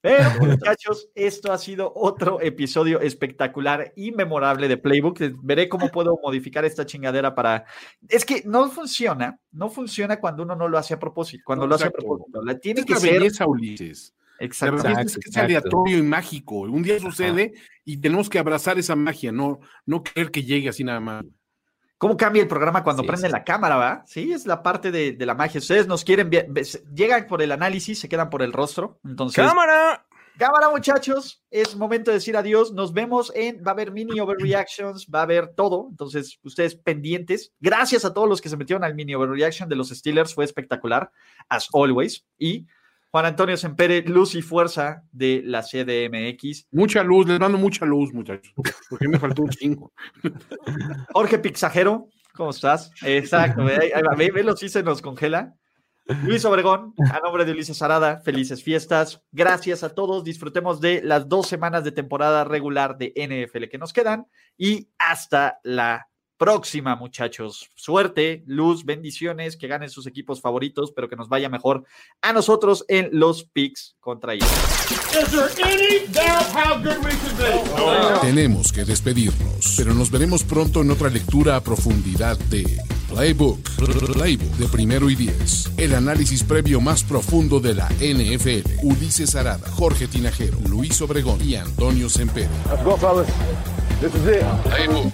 A: Pero, muchachos, esto ha sido otro episodio espectacular y memorable de Playbook. Veré cómo puedo modificar esta chingadera para. Es que no funciona, no funciona cuando uno no lo hace a propósito. Cuando
E: No,
A: lo hace a propósito. La tiene
E: Es
A: que
E: la
A: ser.
E: belleza, Ulises. La
A: Exacto.
E: belleza es que es aleatorio y mágico. Un día sucede y tenemos que abrazar esa magia, no, no creer que llegue así nada más.
A: ¿Cómo cambia el programa cuando
B: Sí,
A: prenden
B: sí.
A: la cámara, va? Sí, es la parte de, de la magia. Ustedes nos quieren, llegan por el análisis, se quedan por el rostro. Entonces,
C: ¡Cámara!
A: cámara, muchachos, es momento de decir adiós. Nos vemos en, va a haber mini overreactions, va a haber todo. Entonces, ustedes pendientes. Gracias a todos los que se metieron al mini overreaction de los Steelers, fue espectacular, as always. Y Juan Antonio Sempere, luz y fuerza de la CDMX.
E: Mucha luz, les mando mucha luz, muchachos, porque me faltó un chingo.
A: Jorge Pixajero, ¿cómo estás? Exacto, ve, ve, ve, sí se nos congela. Luis Obregón, a nombre de Ulises Arada, felices fiestas. Gracias a todos. Disfrutemos de las dos semanas de temporada regular de NFL que nos quedan y hasta la próxima, muchachos. Suerte, luz, bendiciones, que ganen sus equipos favoritos, pero que nos vaya mejor a nosotros en los picks contra ellos.
D: Tenemos que despedirnos, pero nos veremos pronto en otra lectura a profundidad de Playbook. Playbook de primero y diez. El análisis previo más profundo de la NFL. Ulises Arada, Jorge Tinajero, Luis Obregón y Antonio Semper. Let's go, fellas. This is it. Playbook.